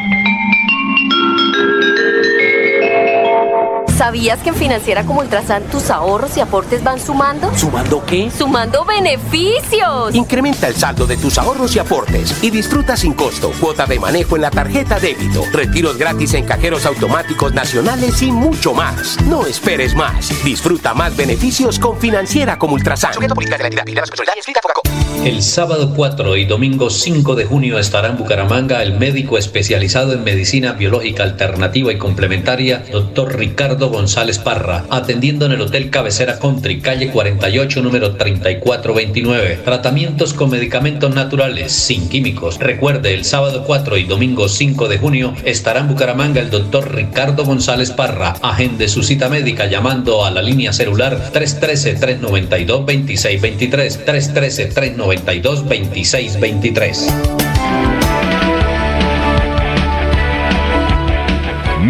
¿Sabías que en Financiera como Ultrasan tus ahorros y aportes van sumando? ¿Sumando qué? ¡Sumando beneficios! Incrementa el saldo de tus ahorros y aportes y disfruta sin costo cuota de manejo en la tarjeta débito, retiros gratis en cajeros automáticos nacionales y mucho más. No esperes más. Disfruta más beneficios con Financiera como Ultrasan. El sábado 4 y domingo 5 de junio estará en Bucaramanga el médico especializado en medicina biológica alternativa y complementaria, doctor Ricardo González Parra, atendiendo en el Hotel Cabecera Country, calle 48, número 3429. Tratamientos con medicamentos naturales, sin químicos. Recuerde, el sábado 4 y domingo 5 de junio estará en Bucaramanga el doctor Ricardo González Parra. Agende su cita médica llamando a la línea celular 313-392-2623. 313-392-2623.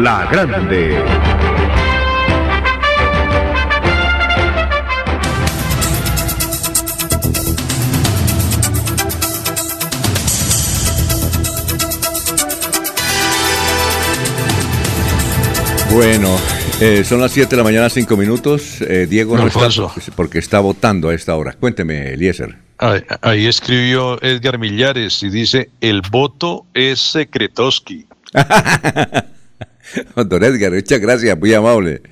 La Grande. Bueno, eh, son las 7 de la mañana, 5 minutos. Eh, Diego no, está porque está votando a esta hora. Cuénteme, Eliezer. Ahí, ahí, escribió Edgar Millares y dice, el voto es Secretoski. Doctor Edgar, muchas gracias, muy amable.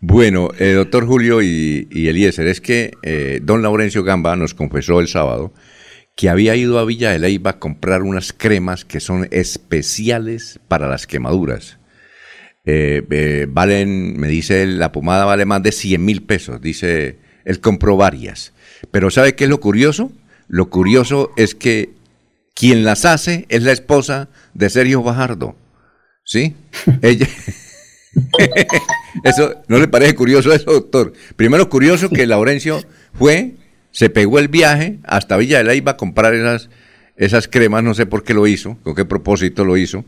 Bueno, eh, doctor Julio y, Eliezer, es que eh, don Laurencio Gamba nos confesó el sábado que había ido a Villa de Leyva a comprar unas cremas que son especiales para las quemaduras. Eh, valen, me dice la pomada vale más de 100 mil pesos, dice, él compró varias. Pero ¿sabe qué es lo curioso? Lo curioso es que quien las hace es la esposa de Sergio Bajardo. ¿Sí? Ella. eso, ¿no le parece curioso eso, doctor? Primero, curioso que Laurencio fue, se pegó el viaje hasta Villa de Leyva a comprar esas, esas cremas, no sé por qué lo hizo, con qué propósito lo hizo.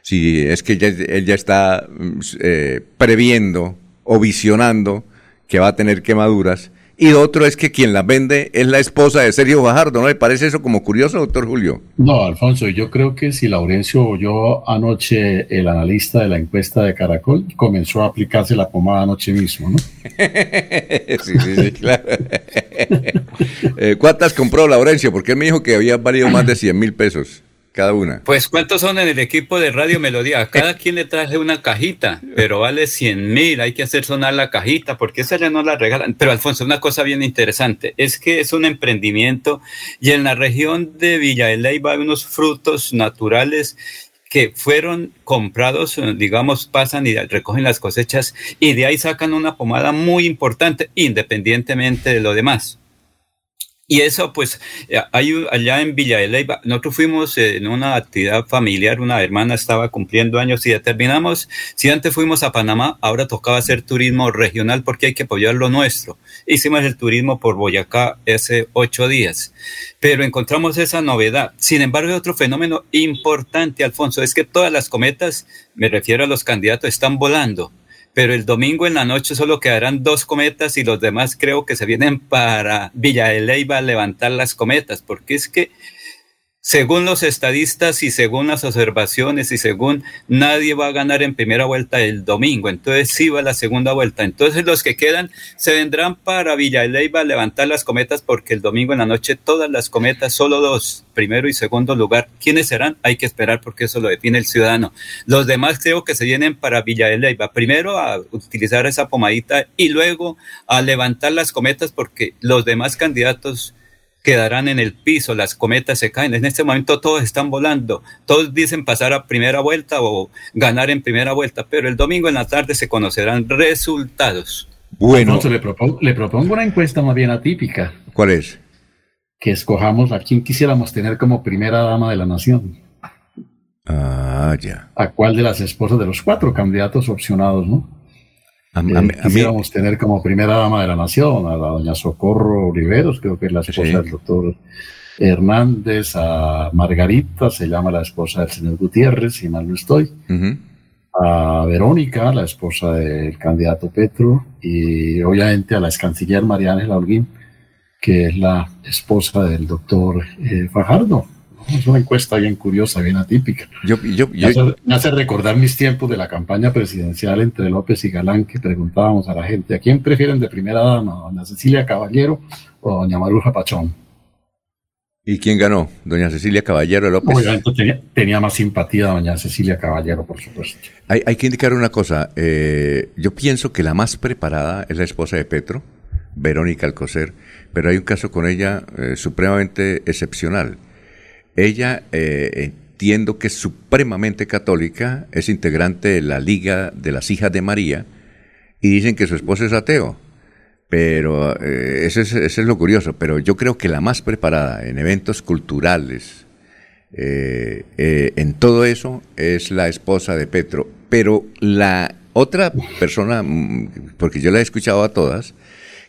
Si es que él ya está mm, eh, previendo o visionando que va a tener quemaduras y otro es que quien la vende es la esposa de Sergio Fajardo, ¿no le parece eso como curioso, doctor Julio? No, Alfonso, yo creo que si Laurencio oyó anoche el analista de la encuesta de Caracol, comenzó a aplicarse la pomada anoche mismo, ¿no? sí, sí, sí, claro. Eh, ¿Cuántas compró Laurencio? Porque él me dijo que había valido más de 100 mil pesos cada una. Pues ¿cuántos son en el equipo de Radio Melodía? Cada quien le traje una cajita, pero vale 100 mil, hay que hacer sonar la cajita, porque esa ya no la regalan. Pero Alfonso, una cosa bien interesante, es que es un emprendimiento y en la región de Villa de Leyva hay unos frutos naturales que fueron comprados, digamos, pasan y recogen las cosechas y de ahí sacan una pomada muy importante, independientemente de lo demás. Y eso, pues, eh, hay allá en Villa de Leyva, nosotros fuimos en una actividad familiar, una hermana estaba cumpliendo años y determinamos, si antes fuimos a Panamá, ahora tocaba hacer turismo regional porque hay que apoyar lo nuestro. Hicimos el turismo por Boyacá hace ocho días, pero encontramos esa novedad. Sin embargo, otro fenómeno importante, Alfonso, es que todas las cometas, me refiero a los candidatos, están volando pero el domingo en la noche solo quedarán dos cometas y los demás creo que se vienen para Villa de a levantar las cometas, porque es que según los estadistas y según las observaciones y según nadie va a ganar en primera vuelta el domingo, entonces sí va la segunda vuelta. Entonces los que quedan se vendrán para Villa Leyva a levantar las cometas porque el domingo en la noche todas las cometas, solo dos, primero y segundo lugar. ¿Quiénes serán? Hay que esperar porque eso lo define el ciudadano. Los demás creo que se vienen para Villa Leyva, primero a utilizar esa pomadita y luego a levantar las cometas porque los demás candidatos quedarán en el piso, las cometas se caen. En este momento todos están volando. Todos dicen pasar a primera vuelta o ganar en primera vuelta, pero el domingo en la tarde se conocerán resultados. Bueno, le, propongo, le propongo una encuesta más bien atípica. ¿Cuál es? Que escojamos a quien quisiéramos tener como primera dama de la nación. Ah, ya. ¿A cuál de las esposas de los cuatro candidatos opcionados, no? A, eh, quisiéramos tener como primera dama de la nación a la doña Socorro Oliveros, creo que es la esposa del doctor Hernández, a Margarita, se llama la esposa del señor Gutiérrez, si mal no estoy, a Verónica, la esposa del candidato Petro, y obviamente a la ex canciller María Ángela Holguín, que es la esposa del doctor eh, Fajardo. Es una encuesta bien curiosa, bien atípica. Yo, yo, me, hace, recordar mis tiempos de la campaña presidencial entre López y Galán, que preguntábamos a la gente, ¿a quién prefieren de primera dama, doña Cecilia Caballero o doña Maruja Pachón? ¿Y quién ganó? ¿Doña Cecilia Caballero López? Obviamente tenía, más simpatía doña Cecilia Caballero, por supuesto. Hay, hay que indicar una cosa. Eh, yo pienso que la más preparada es la esposa de Petro, Verónica Alcocer, pero hay un caso con ella eh, supremamente excepcional ella, eh, entiendo que es supremamente católica, es integrante de la Liga de las Hijas de María, y dicen que su esposo es ateo. Pero eh, eso, es, lo curioso. Pero yo creo que la más preparada en eventos culturales, eh, en todo eso, es la esposa de Petro. Pero la otra persona, mm, porque yo la he escuchado a todas,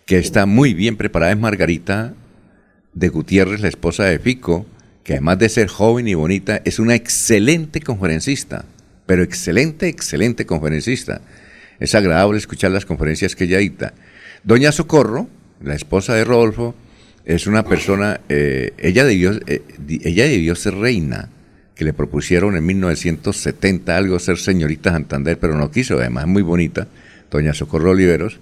que está muy bien preparada es Margarita de Gutiérrez, la esposa de Fico, que además de ser joven y bonita, es una excelente conferencista, pero excelente, excelente conferencista. Es agradable escuchar las conferencias que ella dicta. Doña Socorro, la esposa de Rodolfo, es una persona, eh, ella, debió, eh, ella debió ser reina, que le propusieron en 1970 algo ser señorita Santander, pero no quiso, además es muy bonita, doña Socorro Oliveros.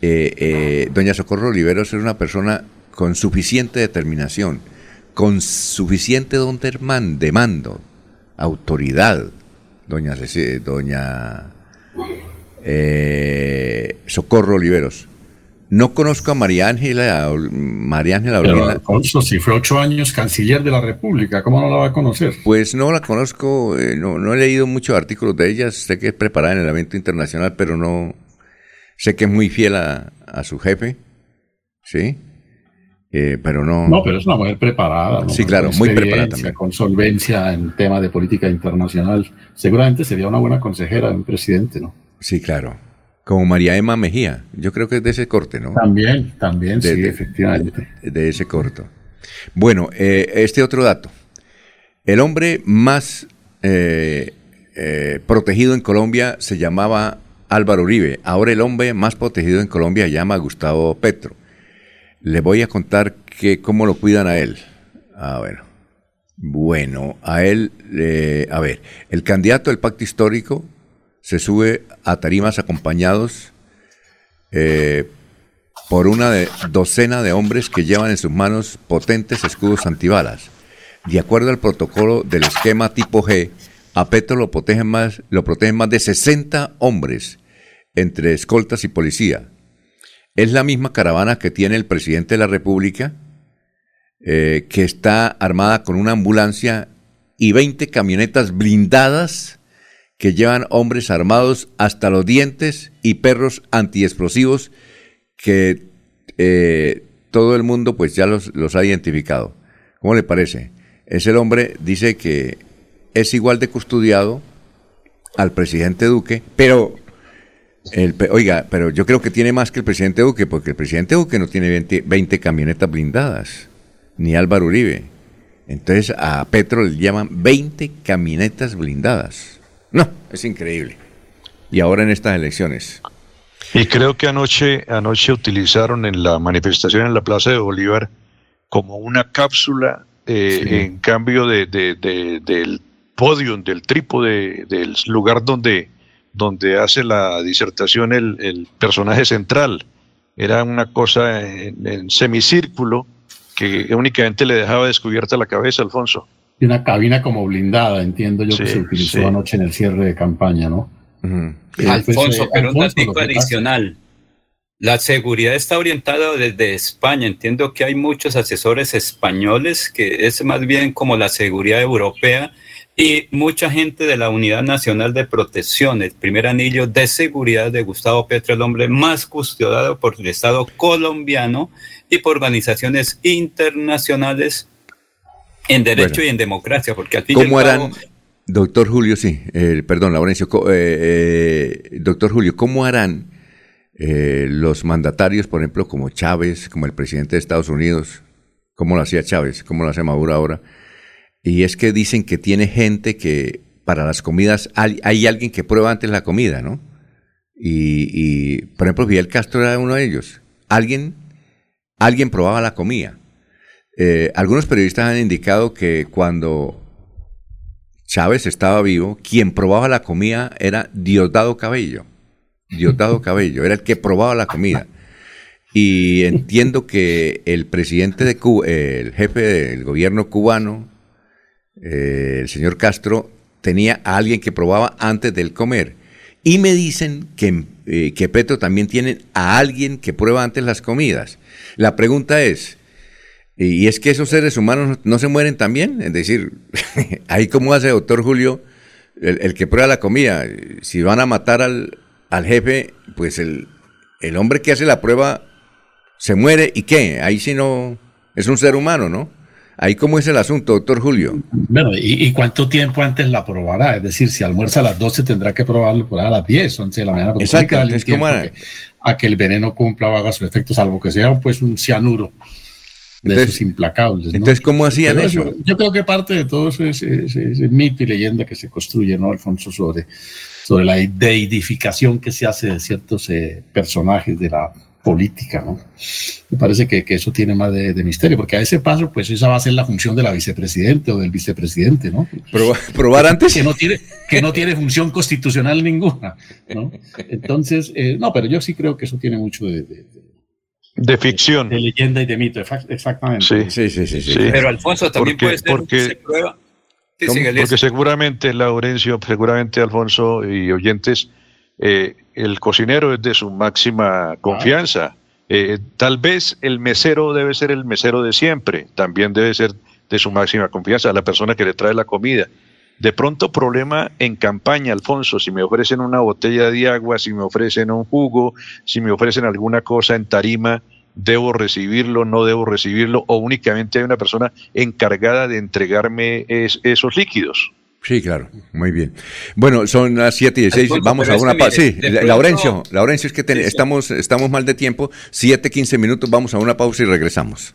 Eh, doña Socorro Oliveros es una persona con suficiente determinación con suficiente don de mando, autoridad, doña, doña eh, Socorro Oliveros. No conozco a María Ángela, María Ángela si fue ocho años canciller de la República, ¿cómo no la va a conocer? Pues no la conozco, eh, no, he leído muchos artículos de ella, sé que es preparada en el evento internacional, pero no, sé que es muy fiel a, a su jefe, ¿sí? Eh, pero no. No, pero es una mujer preparada. Sí, claro, muy preparada también. Con solvencia en tema de política internacional. Seguramente sería una buena consejera de un presidente, ¿no? Sí, claro. Como María Emma Mejía. Yo creo que es de ese corte, ¿no? También, también, sí, efectivamente. De, ese corto. Bueno, eh, este otro dato. El hombre más eh, protegido en Colombia se llamaba Álvaro Uribe. Ahora el hombre más protegido en Colombia se llama Gustavo Petro. Le voy a contar que cómo lo cuidan a él. A ver. Bueno, a él, eh, a ver, el candidato del pacto histórico se sube a tarimas acompañados eh, por una docena de hombres que llevan en sus manos potentes escudos antibalas. De acuerdo al protocolo del esquema tipo G, a Petro lo protegen más, lo protegen más de 60 hombres entre escoltas y policía. Es la misma caravana que tiene el presidente de la República, eh, que está armada con una ambulancia y 20 camionetas blindadas que llevan hombres armados hasta los dientes y perros antiexplosivos que eh, todo el mundo pues ya los, los ha identificado. ¿Cómo le parece? Es el hombre, dice que es igual de custodiado al presidente Duque, pero el, oiga, pero yo creo que tiene más que el presidente Duque, porque el presidente Duque no tiene 20, camionetas blindadas, ni Álvaro Uribe. Entonces a Petro le llaman 20 camionetas blindadas. No, es increíble. Y ahora en estas elecciones. Y creo que anoche, anoche utilizaron en la manifestación en la Plaza de Bolívar como una cápsula eh, en cambio de, del podium, del trípode, del lugar donde donde hace la disertación el, personaje central. Era una cosa en, semicírculo que únicamente le dejaba descubierta la cabeza, Alfonso. Y una cabina como blindada, entiendo yo que se utilizó anoche en el cierre de campaña, ¿no? Eh, pues, Alfonso, eh, pero un dato adicional. La seguridad está orientada desde España. Entiendo que hay muchos asesores españoles que es más bien como la seguridad europea y mucha gente de la Unidad Nacional de Protección, el primer anillo de seguridad de Gustavo Petro, el hombre más custodiado por el Estado colombiano y por organizaciones internacionales en derecho y en democracia, porque al fin ¿Cómo harán, doctor Julio, sí, eh, perdón, Laurencio, eh, eh, doctor Julio, cómo harán los mandatarios, por ejemplo, como Chávez, como el presidente de Estados Unidos, cómo lo hacía Chávez, cómo lo hace Maduro ahora? Y es que dicen que tiene gente que para las comidas hay, alguien que prueba antes la comida, ¿no? Y, por ejemplo, Fidel Castro era uno de ellos. Alguien, alguien probaba la comida. Eh, algunos periodistas han indicado que cuando Chávez estaba vivo, quien probaba la comida era Diosdado Cabello. Diosdado Cabello, era el que probaba la comida. Y entiendo que el presidente de Cuba, el jefe del gobierno cubano, eh, el señor Castro tenía a alguien que probaba antes del comer. Y me dicen que, eh, que Petro también tiene a alguien que prueba antes las comidas. La pregunta es, ¿y es que esos seres humanos no se mueren también? Es decir, ahí como hace doctor Julio, el, que prueba la comida, si van a matar al, al jefe, pues el, el hombre que hace la prueba se muere y qué, ahí sí no, es un ser humano, ¿no? Ahí cómo es el asunto, doctor Julio. Bueno, ¿y, cuánto tiempo antes la probará? Es decir, si almuerza a las 12 tendrá que probarlo por a las 10, 11 de la mañana. Exacto, es como a que el veneno cumpla o haga su efecto, salvo que sea pues un cianuro de esos implacables. Entonces, ¿cómo hacían eso? Yo creo que parte de todo eso es, mito y leyenda que se construye, ¿no, Alfonso? Sobre, sobre la deidificación que se hace de ciertos eh, personajes de la política, ¿no? Me parece que, eso tiene más de, misterio, porque a ese paso, pues esa va a ser la función de la vicepresidente o del vicepresidente, ¿no? Probar, antes. Que no tiene, que no tiene función constitucional ninguna, ¿no? Entonces, eh, no, pero yo sí creo que eso tiene mucho de, de ficción. De leyenda y de mito, exactamente. Sí, sí, sí. sí, Pero Alfonso también puede ser porque, prueba. porque seguramente, Laurencio, seguramente Alfonso y oyentes, eh, el cocinero es de su máxima confianza. Eh, tal vez el mesero debe ser el mesero de siempre, también debe ser de su máxima confianza, la persona que le trae la comida. De pronto problema en campaña, Alfonso, si me ofrecen una botella de agua, si me ofrecen un jugo, si me ofrecen alguna cosa en tarima, debo recibirlo, no debo recibirlo, o únicamente hay una persona encargada de entregarme esos líquidos. Sí, claro, muy bien. Bueno, son las 7 y 16, vamos a una pausa. Sí, Laurencio, Laurencio, es que estamos, estamos mal de tiempo, 7, 15 minutos, vamos a una pausa y regresamos.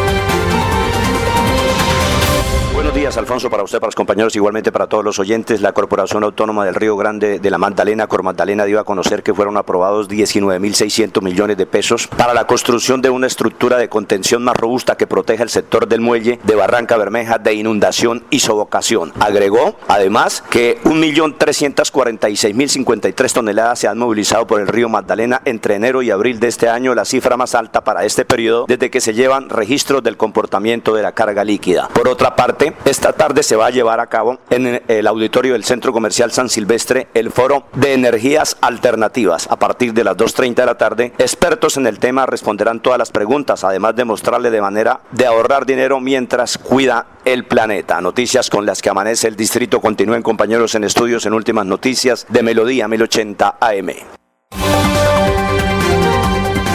días, Alfonso, para usted, para los compañeros, igualmente para todos los oyentes. La Corporación Autónoma del Río Grande de la Magdalena, Cor Magdalena, dio a conocer que fueron aprobados 19.600 millones de pesos para la construcción de una estructura de contención más robusta que proteja el sector del muelle de Barranca Bermeja de inundación y sofocación. Agregó, además, que 1.346.053 toneladas se han movilizado por el río Magdalena entre enero y abril de este año, la cifra más alta para este periodo desde que se llevan registros del comportamiento de la carga líquida. Por otra parte, esta tarde se va a llevar a cabo en el auditorio del Centro Comercial San Silvestre el foro de energías alternativas. A partir de las 2.30 de la tarde, expertos en el tema responderán todas las preguntas, además de mostrarle de manera de ahorrar dinero mientras cuida el planeta. Noticias con las que amanece el distrito. Continúen compañeros en estudios en últimas noticias de Melodía 1080 AM.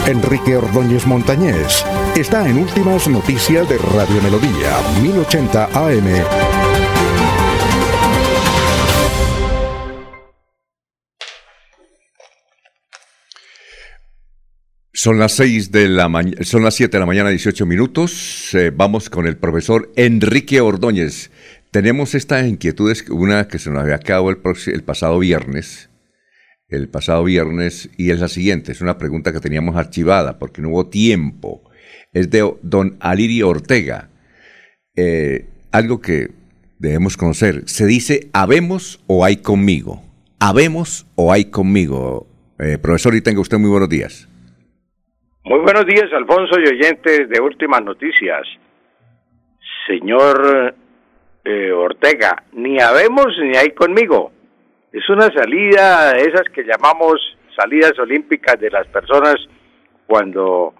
Enrique Ordóñez Montañés está en Últimas Noticias de Radio Melodía, 1080 AM. Son las seis de la son las 7 de la mañana, 18 minutos. Eh, vamos con el profesor Enrique Ordóñez. Tenemos estas inquietudes, una que se nos había acabado el, el pasado viernes, el pasado viernes y es la siguiente, es una pregunta que teníamos archivada porque no hubo tiempo. Es de don Alirio Ortega. Eh, algo que debemos conocer. Se dice habemos o hay conmigo. Habemos o hay conmigo. Eh, profesor, y tenga usted muy buenos días. Muy buenos días, Alfonso y oyentes de Últimas Noticias. Señor eh, Ortega, ni habemos ni hay conmigo es una salida de esas que llamamos salidas olímpicas de las personas cuando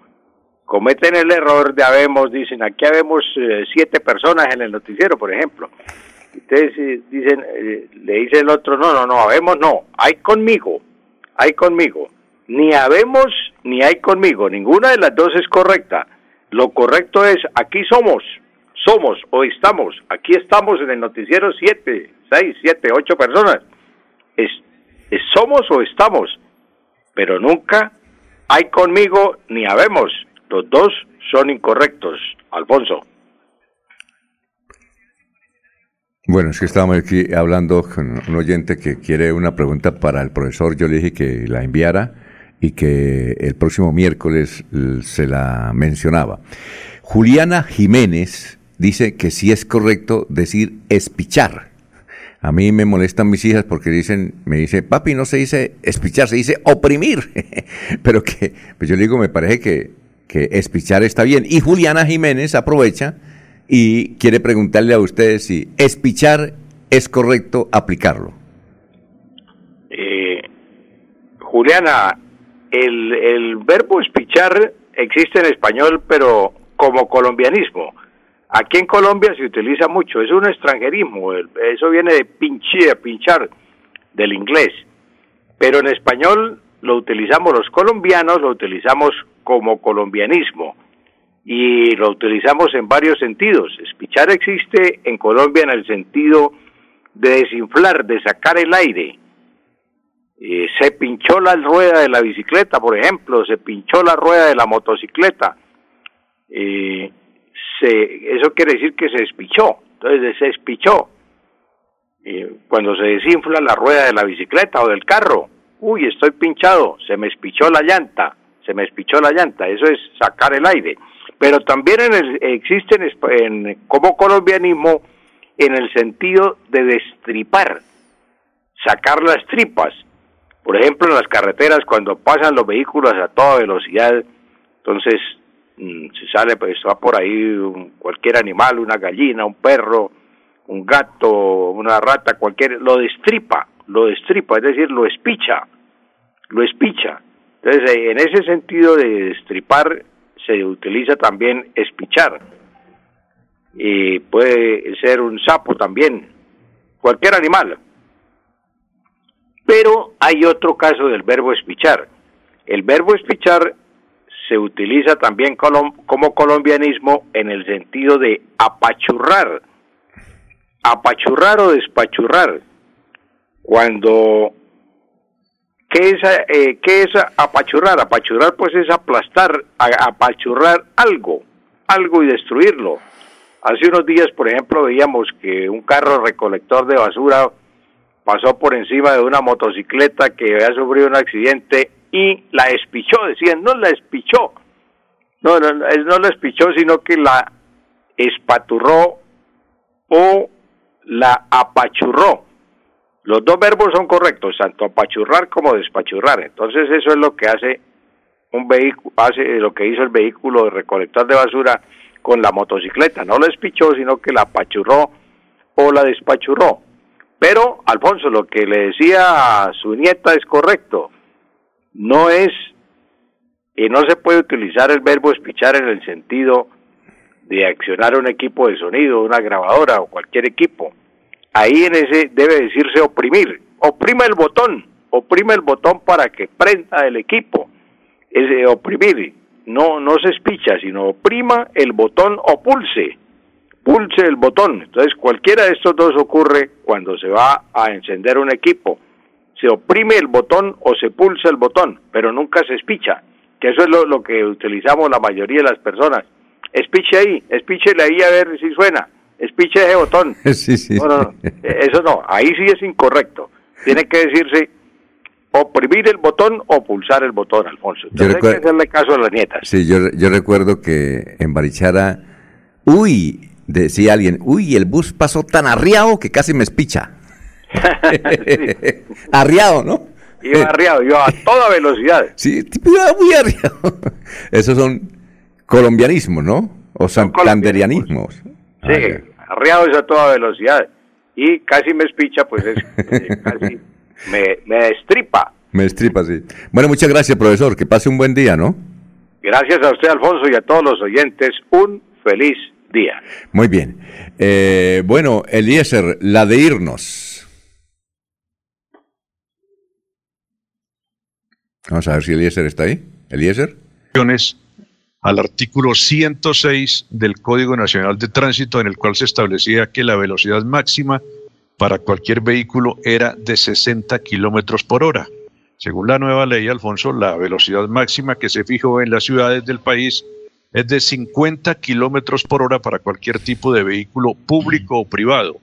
cometen el error de habemos, dicen, aquí habemos eh, siete personas en el noticiero, por ejemplo. Ustedes eh, dicen, eh, le dice el otro, no, no, no, habemos no, hay conmigo, hay conmigo. Ni habemos ni hay conmigo, ninguna de las dos es correcta. Lo correcto es, aquí somos, somos o estamos, aquí estamos en el noticiero siete, seis, siete, ocho personas es, somos o estamos, pero nunca hay conmigo ni habemos. Los dos son incorrectos, Alfonso. Bueno, es que estábamos aquí hablando con un oyente que quiere una pregunta para el profesor. Yo le dije que la enviara y que el próximo miércoles se la mencionaba. Juliana Jiménez dice que sí es correcto decir espichar. A mí me molestan mis hijas porque dicen, me dice, papi, no se dice espichar, se dice oprimir. Pero que, pues yo le digo, me parece que, que espichar está bien. Y Juliana Jiménez aprovecha y quiere preguntarle a ustedes si espichar es correcto aplicarlo. Eh, Juliana, el, el verbo espichar existe en español, pero como colombianismo. Aquí en Colombia se utiliza mucho, es un extranjerismo, eso viene de pinchar, pinchar, del inglés, pero en español lo utilizamos los colombianos, lo utilizamos como colombianismo y lo utilizamos en varios sentidos. Espichar existe en Colombia en el sentido de desinflar, de sacar el aire. Eh, se pinchó la rueda de la bicicleta, por ejemplo, se pinchó la rueda de la motocicleta. Eh, eso quiere decir que se espichó, entonces se espichó. cuando se desinfla la rueda de la bicicleta o del carro, uy, estoy pinchado, se me espichó la llanta, se me espichó la llanta, eso es sacar el aire. Pero también en el, existe en, como colombianismo en el sentido de destripar, sacar las tripas. Por ejemplo, en las carreteras, cuando pasan los vehículos a toda velocidad, entonces si sale, pues va por ahí cualquier animal, una gallina, un perro, un gato, una rata, cualquier, lo destripa, lo destripa, es decir, lo espicha, lo espicha. Entonces, eh, en ese sentido de destripar se utiliza también espichar. Y puede ser un sapo también, cualquier animal. Pero hay otro caso del verbo espichar. El verbo espichar se utiliza también como colombianismo en el sentido de apachurrar apachurrar o despachurrar. Cuando, ¿qué es, eh, ¿qué es apachurrar? Apachurrar pues es aplastar, apachurrar algo, algo y destruirlo. Hace unos días, por ejemplo, veíamos que un carro recolector de basura pasó por encima de una motocicleta que había sufrido un accidente y la espichó, decían, no la espichó. No, no, la espichó, sino que la espaturró o la apachurró. Los dos verbos son correctos, tanto apachurrar como despachurrar. Entonces eso es lo que hace un vehículo, hace lo que hizo el vehículo de recolector de basura con la motocicleta. No la espichó, sino que la apachurró o la despachurró. Pero, Alfonso, lo que le decía a su nieta es correcto. No es, y no se puede utilizar el verbo espichar en el sentido de accionar un equipo de sonido, una grabadora o cualquier equipo. Ahí en ese debe decirse oprimir. Oprima el botón, oprima el botón para que prenda el equipo. Es oprimir, no, no se espicha, sino oprima el botón o pulse. Pulse el botón. Entonces cualquiera de estos dos ocurre cuando se va a encender un equipo. Se oprime el botón o se pulsa el botón, pero nunca se espicha, que eso es lo, lo que utilizamos la mayoría de las personas espiche ahí, espíchele ahí a ver si suena, espiche ese botón. Sí, sí. No, no, eso no, ahí sí es incorrecto. Tiene que decirse oprimir el botón o pulsar el botón, Alfonso. Entonces hay que hacerle caso a las nietas. Sí, yo, yo recuerdo que en Barichara, uy, decía alguien, uy, el bus pasó tan arriado que casi me espicha. arriado, ¿no? Iba arriado, iba a toda velocidad. Sí, iba muy arriado. Esos son colombianismo, ¿no? O santanderianismos. Sí, arriados a toda velocidad. Y casi me espicha, pues es, eh, casi me, me destripa. Me destripa, sí. Bueno, muchas gracias, profesor. Que pase un buen día, ¿no? Gracias a usted, Alfonso, y a todos los oyentes. Un feliz día. Muy bien. Eh, bueno, Eliezer, la de irnos. Vamos a ver si Eliezer está ahí. Eliezer al artículo 106 del Código Nacional de Tránsito, en el cual se establecía que la velocidad máxima para cualquier vehículo era de 60 kilómetros por hora. Según la nueva ley, Alfonso, la velocidad máxima que se fijó en las ciudades del país es de 50 kilómetros por hora para cualquier tipo de vehículo público o privado.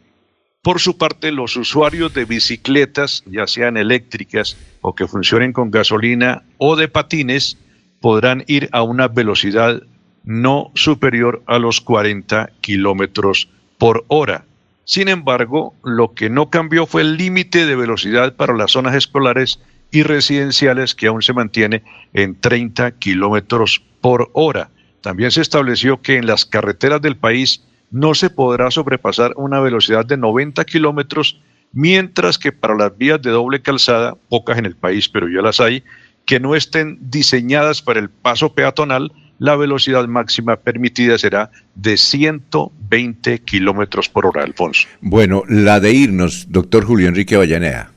Por su parte, los usuarios de bicicletas, ya sean eléctricas o que funcionen con gasolina o de patines, podrán ir a una velocidad no superior a los 40 kilómetros por hora. Sin embargo, lo que no cambió fue el límite de velocidad para las zonas escolares y residenciales que aún se mantiene en 30 kilómetros por hora. También se estableció que en las carreteras del país no se podrá sobrepasar una velocidad de 90 kilómetros, mientras que para las vías de doble calzada, pocas en el país, pero ya las hay, que no estén diseñadas para el paso peatonal, la velocidad máxima permitida será de 120 kilómetros por hora, Alfonso. Bueno, la de irnos, doctor Julio Enrique Vallanea.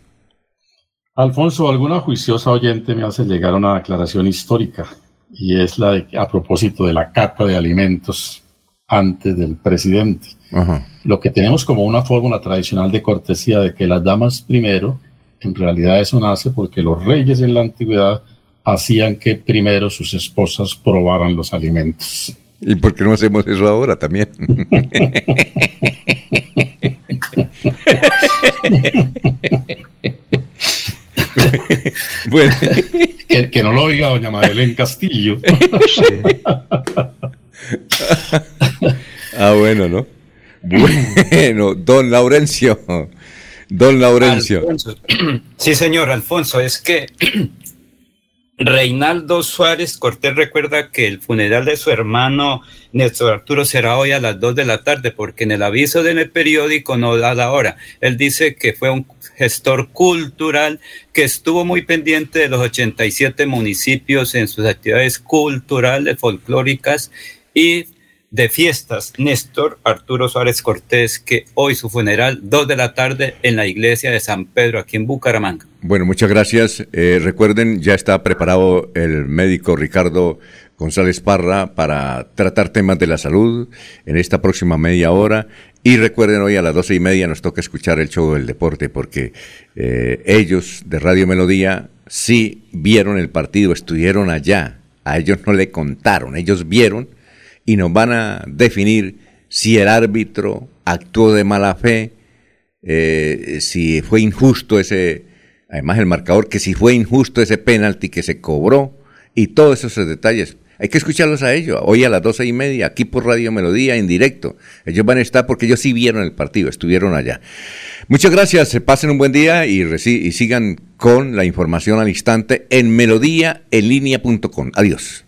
Alfonso, alguna juiciosa oyente me hace llegar una aclaración histórica y es la de a propósito de la cata de alimentos antes del presidente. Lo que tenemos como una fórmula tradicional de cortesía de que las damas primero en realidad eso nace porque los reyes en la antigüedad hacían que primero sus esposas probaran los alimentos. ¿Y por qué no hacemos eso ahora también? bueno. que, no lo oiga doña Madeleine Castillo. ah, bueno, ¿no? Bueno, don Laurencio. Don Laurencio. Sí, señor Alfonso, es que Reinaldo Suárez Cortés recuerda que el funeral de su hermano Néstor Arturo será hoy a las 2 de la tarde, porque en el aviso del periódico no da la hora. Él dice que fue un gestor cultural que estuvo muy pendiente de los 87 municipios en sus actividades culturales, folclóricas y de fiestas, Néstor Arturo Suárez Cortés, que hoy su funeral, dos de la tarde, en la iglesia de San Pedro, aquí en Bucaramanga. Bueno, muchas gracias. Eh, recuerden, ya está preparado el médico Ricardo González Parra para tratar temas de la salud en esta próxima media hora. Y recuerden, hoy a las doce y media nos toca escuchar el show del deporte, porque eh, ellos de Radio Melodía sí vieron el partido, estuvieron allá. A ellos no le contaron, ellos vieron y nos van a definir si el árbitro actuó de mala fe, eh, si fue injusto ese, además el marcador, que si fue injusto ese penalti que se cobró y todos esos detalles. Hay que escucharlos a ellos, hoy a las doce y media, aquí por Radio Melodía, en directo. Ellos van a estar porque ellos sí vieron el partido, estuvieron allá. Muchas gracias, se pasen un buen día y, y sigan con la información al instante en melodíaenlínea.com. Adiós.